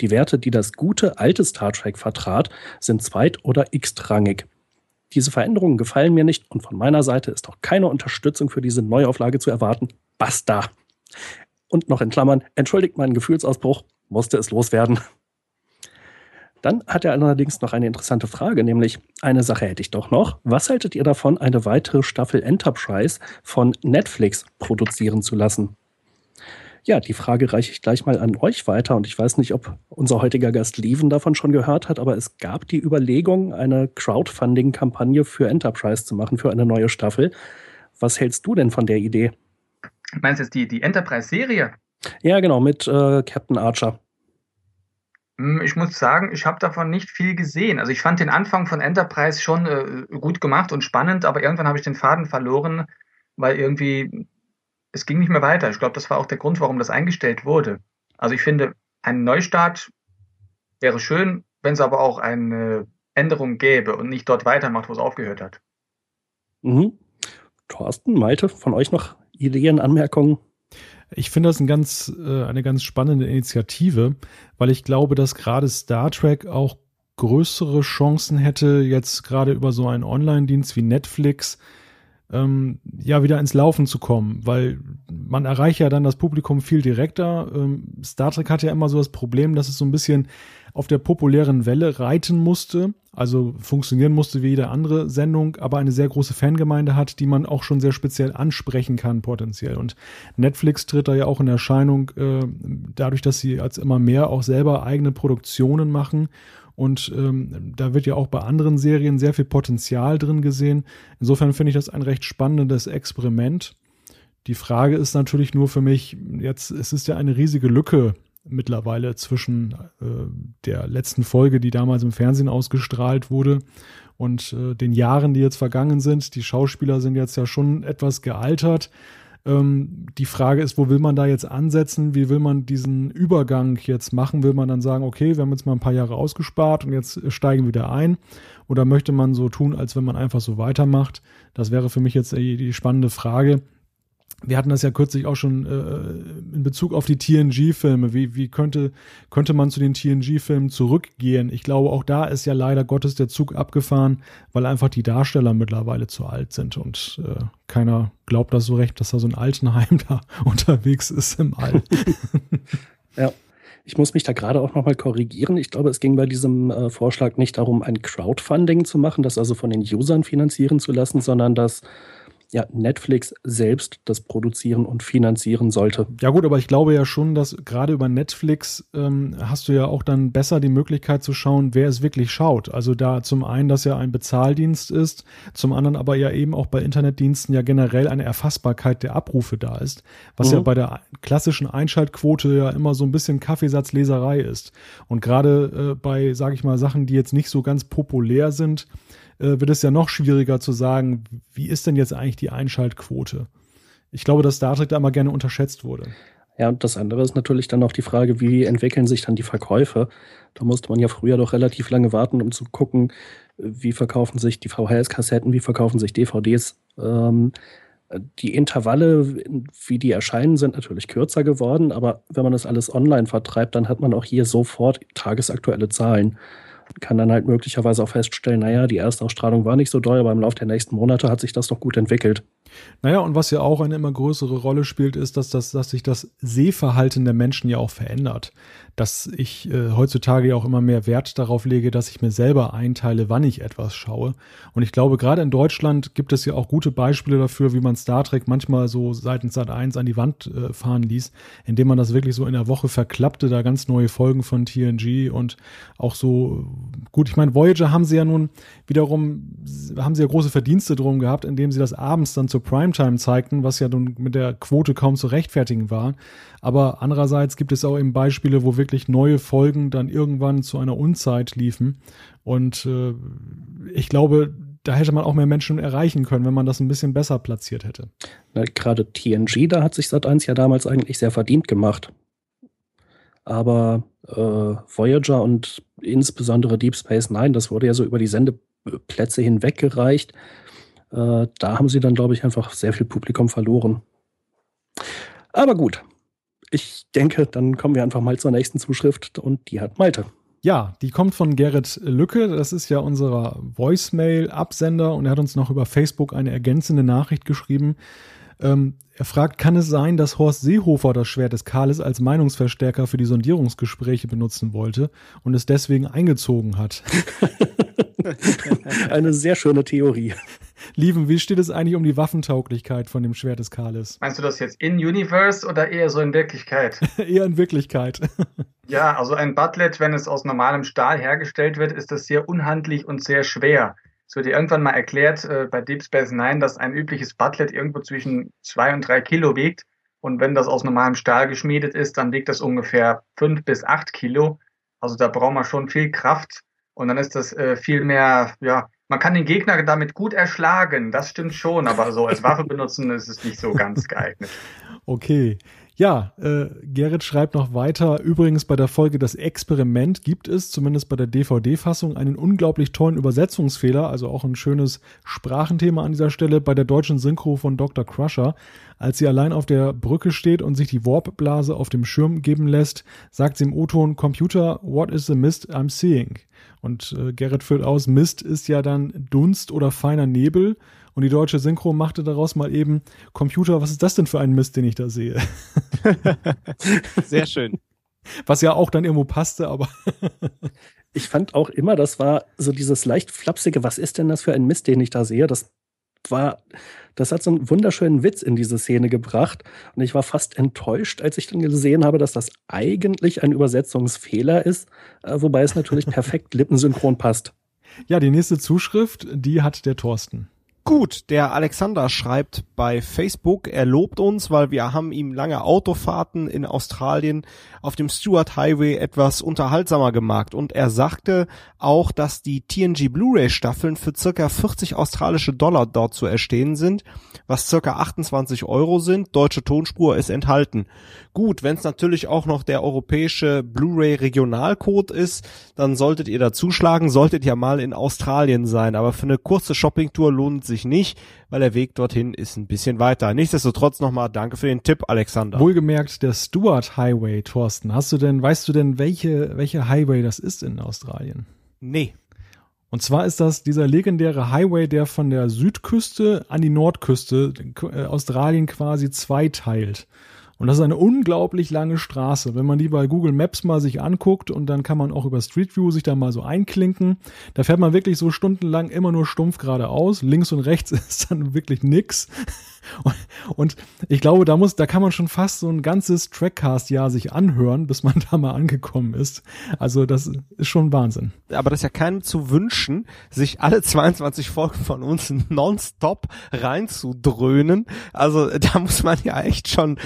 Die Werte, die das gute alte Star Trek vertrat, sind zweit- oder x-rangig. Diese Veränderungen gefallen mir nicht und von meiner Seite ist auch keine Unterstützung für diese Neuauflage zu erwarten. Basta. Und noch in Klammern, entschuldigt meinen Gefühlsausbruch, musste es loswerden. Dann hat er allerdings noch eine interessante Frage, nämlich eine Sache hätte ich doch noch. Was haltet ihr davon, eine weitere Staffel Enterprise von Netflix produzieren zu lassen? Ja, die Frage reiche ich gleich mal an euch weiter und ich weiß nicht, ob unser heutiger Gast Leven davon schon gehört hat, aber es gab die Überlegung, eine Crowdfunding-Kampagne für Enterprise zu machen, für eine neue Staffel. Was hältst du denn von der Idee? Meinst du jetzt die, die Enterprise-Serie? Ja, genau, mit äh, Captain Archer. Hm, ich muss sagen, ich habe davon nicht viel gesehen. Also ich fand den Anfang von Enterprise schon äh, gut gemacht und spannend, aber irgendwann habe ich den Faden verloren, weil irgendwie es ging nicht mehr weiter. Ich glaube, das war auch der Grund, warum das eingestellt wurde. Also ich finde, ein Neustart wäre schön, wenn es aber auch eine Änderung gäbe und nicht dort weitermacht, wo es aufgehört hat. Mhm. Thorsten, Malte, von euch noch Ideen, Anmerkungen? Ich finde das ein ganz, äh, eine ganz spannende Initiative, weil ich glaube, dass gerade Star Trek auch größere Chancen hätte, jetzt gerade über so einen Online-Dienst wie Netflix ähm, ja wieder ins Laufen zu kommen, weil man erreicht ja dann das Publikum viel direkter. Ähm, Star Trek hat ja immer so das Problem, dass es so ein bisschen auf der populären Welle reiten musste, also funktionieren musste wie jede andere Sendung, aber eine sehr große Fangemeinde hat, die man auch schon sehr speziell ansprechen kann potenziell. Und Netflix tritt da ja auch in Erscheinung, äh, dadurch, dass sie als immer mehr auch selber eigene Produktionen machen und ähm, da wird ja auch bei anderen Serien sehr viel Potenzial drin gesehen. Insofern finde ich das ein recht spannendes Experiment. Die Frage ist natürlich nur für mich, jetzt, es ist ja eine riesige Lücke mittlerweile zwischen äh, der letzten Folge, die damals im Fernsehen ausgestrahlt wurde, und äh, den Jahren, die jetzt vergangen sind. Die Schauspieler sind jetzt ja schon etwas gealtert. Ähm, die Frage ist, wo will man da jetzt ansetzen? Wie will man diesen Übergang jetzt machen? Will man dann sagen, okay, wir haben jetzt mal ein paar Jahre ausgespart und jetzt steigen wieder ein? Oder möchte man so tun, als wenn man einfach so weitermacht? Das wäre für mich jetzt die, die spannende Frage wir hatten das ja kürzlich auch schon äh, in Bezug auf die TNG-Filme. Wie, wie könnte, könnte man zu den TNG-Filmen zurückgehen? Ich glaube, auch da ist ja leider Gottes der Zug abgefahren, weil einfach die Darsteller mittlerweile zu alt sind und äh, keiner glaubt das so recht, dass da so ein Altenheim da unterwegs ist im All. ja. Ich muss mich da gerade auch nochmal korrigieren. Ich glaube, es ging bei diesem äh, Vorschlag nicht darum, ein Crowdfunding zu machen, das also von den Usern finanzieren zu lassen, sondern dass ja, Netflix selbst das produzieren und finanzieren sollte. Ja gut, aber ich glaube ja schon, dass gerade über Netflix ähm, hast du ja auch dann besser die Möglichkeit zu schauen, wer es wirklich schaut. Also da zum einen, dass ja ein Bezahldienst ist, zum anderen aber ja eben auch bei Internetdiensten ja generell eine Erfassbarkeit der Abrufe da ist, was mhm. ja bei der klassischen Einschaltquote ja immer so ein bisschen Kaffeesatzleserei ist. Und gerade äh, bei, sage ich mal, Sachen, die jetzt nicht so ganz populär sind, äh, wird es ja noch schwieriger zu sagen, wie ist denn jetzt eigentlich die Einschaltquote? Ich glaube, dass Star Trek da immer gerne unterschätzt wurde. Ja, und das andere ist natürlich dann auch die Frage, wie entwickeln sich dann die Verkäufe? Da musste man ja früher doch relativ lange warten, um zu gucken, wie verkaufen sich die VHS-Kassetten, wie verkaufen sich DVDs. Ähm, die Intervalle, wie die erscheinen, sind natürlich kürzer geworden, aber wenn man das alles online vertreibt, dann hat man auch hier sofort tagesaktuelle Zahlen kann dann halt möglicherweise auch feststellen, naja, die erste Ausstrahlung war nicht so doll, aber im Laufe der nächsten Monate hat sich das doch gut entwickelt. Naja, und was ja auch eine immer größere Rolle spielt, ist, dass, das, dass sich das Sehverhalten der Menschen ja auch verändert. Dass ich äh, heutzutage ja auch immer mehr Wert darauf lege, dass ich mir selber einteile, wann ich etwas schaue. Und ich glaube, gerade in Deutschland gibt es ja auch gute Beispiele dafür, wie man Star Trek manchmal so seitens Sat 1 an die Wand äh, fahren ließ, indem man das wirklich so in der Woche verklappte, da ganz neue Folgen von TNG und auch so, gut, ich meine, Voyager haben sie ja nun wiederum, haben sie ja große Verdienste drum gehabt, indem sie das abends dann zur Primetime zeigten, was ja nun mit der Quote kaum zu rechtfertigen war. Aber andererseits gibt es auch eben Beispiele, wo wirklich neue Folgen dann irgendwann zu einer Unzeit liefen. Und äh, ich glaube, da hätte man auch mehr Menschen erreichen können, wenn man das ein bisschen besser platziert hätte. Na, gerade TNG, da hat sich Sat1 ja damals eigentlich sehr verdient gemacht. Aber äh, Voyager und insbesondere Deep Space Nine, das wurde ja so über die Sendeplätze hinweg gereicht. Äh, da haben sie dann, glaube ich, einfach sehr viel Publikum verloren. Aber gut, ich denke, dann kommen wir einfach mal zur nächsten Zuschrift und die hat Malte. Ja, die kommt von Gerrit Lücke. Das ist ja unser Voicemail-Absender und er hat uns noch über Facebook eine ergänzende Nachricht geschrieben. Ähm, er fragt, kann es sein, dass Horst Seehofer das Schwert des Kahles als Meinungsverstärker für die Sondierungsgespräche benutzen wollte und es deswegen eingezogen hat? Eine sehr schöne Theorie. Lieben, wie steht es eigentlich um die Waffentauglichkeit von dem Schwert des Kahles? Meinst du das jetzt in Universe oder eher so in Wirklichkeit? eher in Wirklichkeit. ja, also ein Butlet, wenn es aus normalem Stahl hergestellt wird, ist das sehr unhandlich und sehr schwer. Es wird irgendwann mal erklärt äh, bei Deep Space Nine, dass ein übliches Butlet irgendwo zwischen zwei und drei Kilo wiegt. Und wenn das aus normalem Stahl geschmiedet ist, dann wiegt das ungefähr fünf bis acht Kilo. Also da braucht man schon viel Kraft. Und dann ist das äh, viel mehr, ja, man kann den Gegner damit gut erschlagen. Das stimmt schon, aber so als Waffe benutzen ist es nicht so ganz geeignet. Okay. Ja, äh, Gerrit schreibt noch weiter. Übrigens bei der Folge Das Experiment gibt es, zumindest bei der DVD-Fassung, einen unglaublich tollen Übersetzungsfehler, also auch ein schönes Sprachenthema an dieser Stelle bei der deutschen Synchro von Dr. Crusher. Als sie allein auf der Brücke steht und sich die Warpblase auf dem Schirm geben lässt, sagt sie im O-Ton, Computer, what is the mist I'm seeing? Und äh, Gerrit führt aus, Mist ist ja dann Dunst oder feiner Nebel. Und die deutsche Synchro machte daraus mal eben, Computer, was ist das denn für ein Mist, den ich da sehe? Sehr schön. Was ja auch dann irgendwo passte, aber. ich fand auch immer, das war so dieses leicht flapsige, was ist denn das für ein Mist, den ich da sehe? Das war, das hat so einen wunderschönen Witz in diese Szene gebracht. Und ich war fast enttäuscht, als ich dann gesehen habe, dass das eigentlich ein Übersetzungsfehler ist, äh, wobei es natürlich perfekt lippensynchron passt. Ja, die nächste Zuschrift, die hat der Thorsten. Gut, der Alexander schreibt bei Facebook, er lobt uns, weil wir haben ihm lange Autofahrten in Australien auf dem Stuart Highway etwas unterhaltsamer gemacht und er sagte auch, dass die TNG Blu-ray Staffeln für circa 40 australische Dollar dort zu erstehen sind, was circa 28 Euro sind. Deutsche Tonspur ist enthalten. Gut, wenn es natürlich auch noch der europäische Blu-ray Regionalcode ist, dann solltet ihr da zuschlagen, solltet ihr mal in Australien sein, aber für eine kurze Shoppingtour lohnt sich sich nicht, weil der Weg dorthin ist ein bisschen weiter. Nichtsdestotrotz nochmal danke für den Tipp, Alexander. Wohlgemerkt, der Stuart Highway, Thorsten. Hast du denn, weißt du denn, welche, welche Highway das ist in Australien? Nee. Und zwar ist das dieser legendäre Highway, der von der Südküste an die Nordküste äh, Australien quasi zweiteilt. Und das ist eine unglaublich lange Straße. Wenn man die bei Google Maps mal sich anguckt und dann kann man auch über Street View sich da mal so einklinken, da fährt man wirklich so stundenlang immer nur stumpf geradeaus. Links und rechts ist dann wirklich nix. Und ich glaube, da muss, da kann man schon fast so ein ganzes Trackcast-Jahr sich anhören, bis man da mal angekommen ist. Also das ist schon Wahnsinn. Aber das ist ja keinem zu wünschen, sich alle 22 Folgen von uns nonstop reinzudröhnen. Also da muss man ja echt schon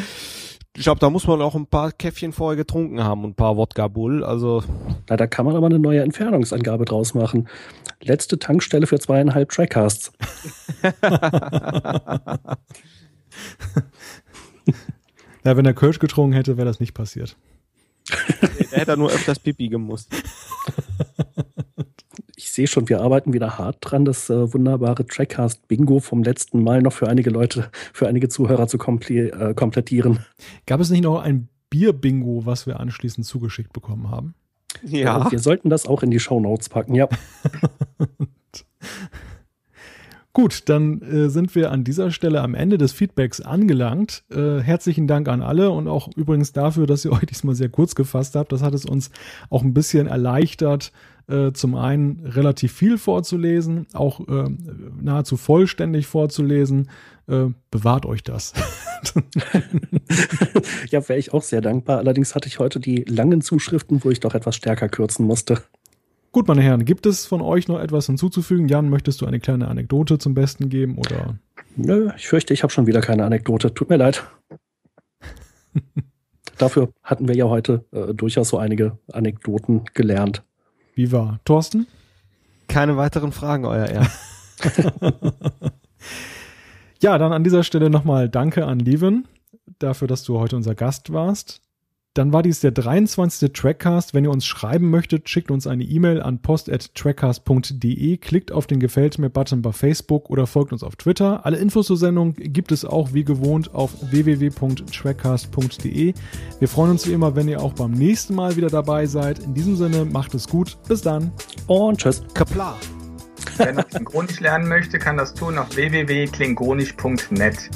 ich glaube, da muss man auch ein paar Käffchen vorher getrunken haben und ein paar Wodka Bull. Also. Na, da kann man aber eine neue Entfernungsangabe draus machen. Letzte Tankstelle für zweieinhalb Trackcasts. ja, wenn er Kölsch getrunken hätte, wäre das nicht passiert. er hätte nur öfters Pipi gemusst. ich sehe schon, wir arbeiten wieder hart dran, das äh, wunderbare Trackcast-Bingo vom letzten Mal noch für einige Leute, für einige Zuhörer zu äh, komplettieren. Gab es nicht noch ein Bier-Bingo, was wir anschließend zugeschickt bekommen haben? Ja. Äh, wir sollten das auch in die Show Notes packen, ja. Gut, dann äh, sind wir an dieser Stelle am Ende des Feedbacks angelangt. Äh, herzlichen Dank an alle und auch übrigens dafür, dass ihr euch diesmal sehr kurz gefasst habt. Das hat es uns auch ein bisschen erleichtert, äh, zum einen relativ viel vorzulesen, auch äh, nahezu vollständig vorzulesen. Äh, bewahrt euch das. ja, wäre ich auch sehr dankbar. Allerdings hatte ich heute die langen Zuschriften, wo ich doch etwas stärker kürzen musste. Gut, meine Herren, gibt es von euch noch etwas hinzuzufügen? Jan, möchtest du eine kleine Anekdote zum Besten geben oder? Nö, ich fürchte, ich habe schon wieder keine Anekdote. Tut mir leid. Dafür hatten wir ja heute äh, durchaus so einige Anekdoten gelernt. Wie war? Thorsten? Keine weiteren Fragen, euer Ehr. ja, dann an dieser Stelle nochmal Danke an Lieven dafür, dass du heute unser Gast warst. Dann war dies der 23. Trackcast. Wenn ihr uns schreiben möchtet, schickt uns eine E-Mail an post.trackcast.de, klickt auf den Gefällt mir-Button bei Facebook oder folgt uns auf Twitter. Alle Infos zur Sendung gibt es auch wie gewohnt auf www.trackcast.de. Wir freuen uns wie immer, wenn ihr auch beim nächsten Mal wieder dabei seid. In diesem Sinne, macht es gut. Bis dann. Und tschüss. Kapla. Wer noch Klingonisch lernen möchte, kann das tun auf www.klingonisch.net.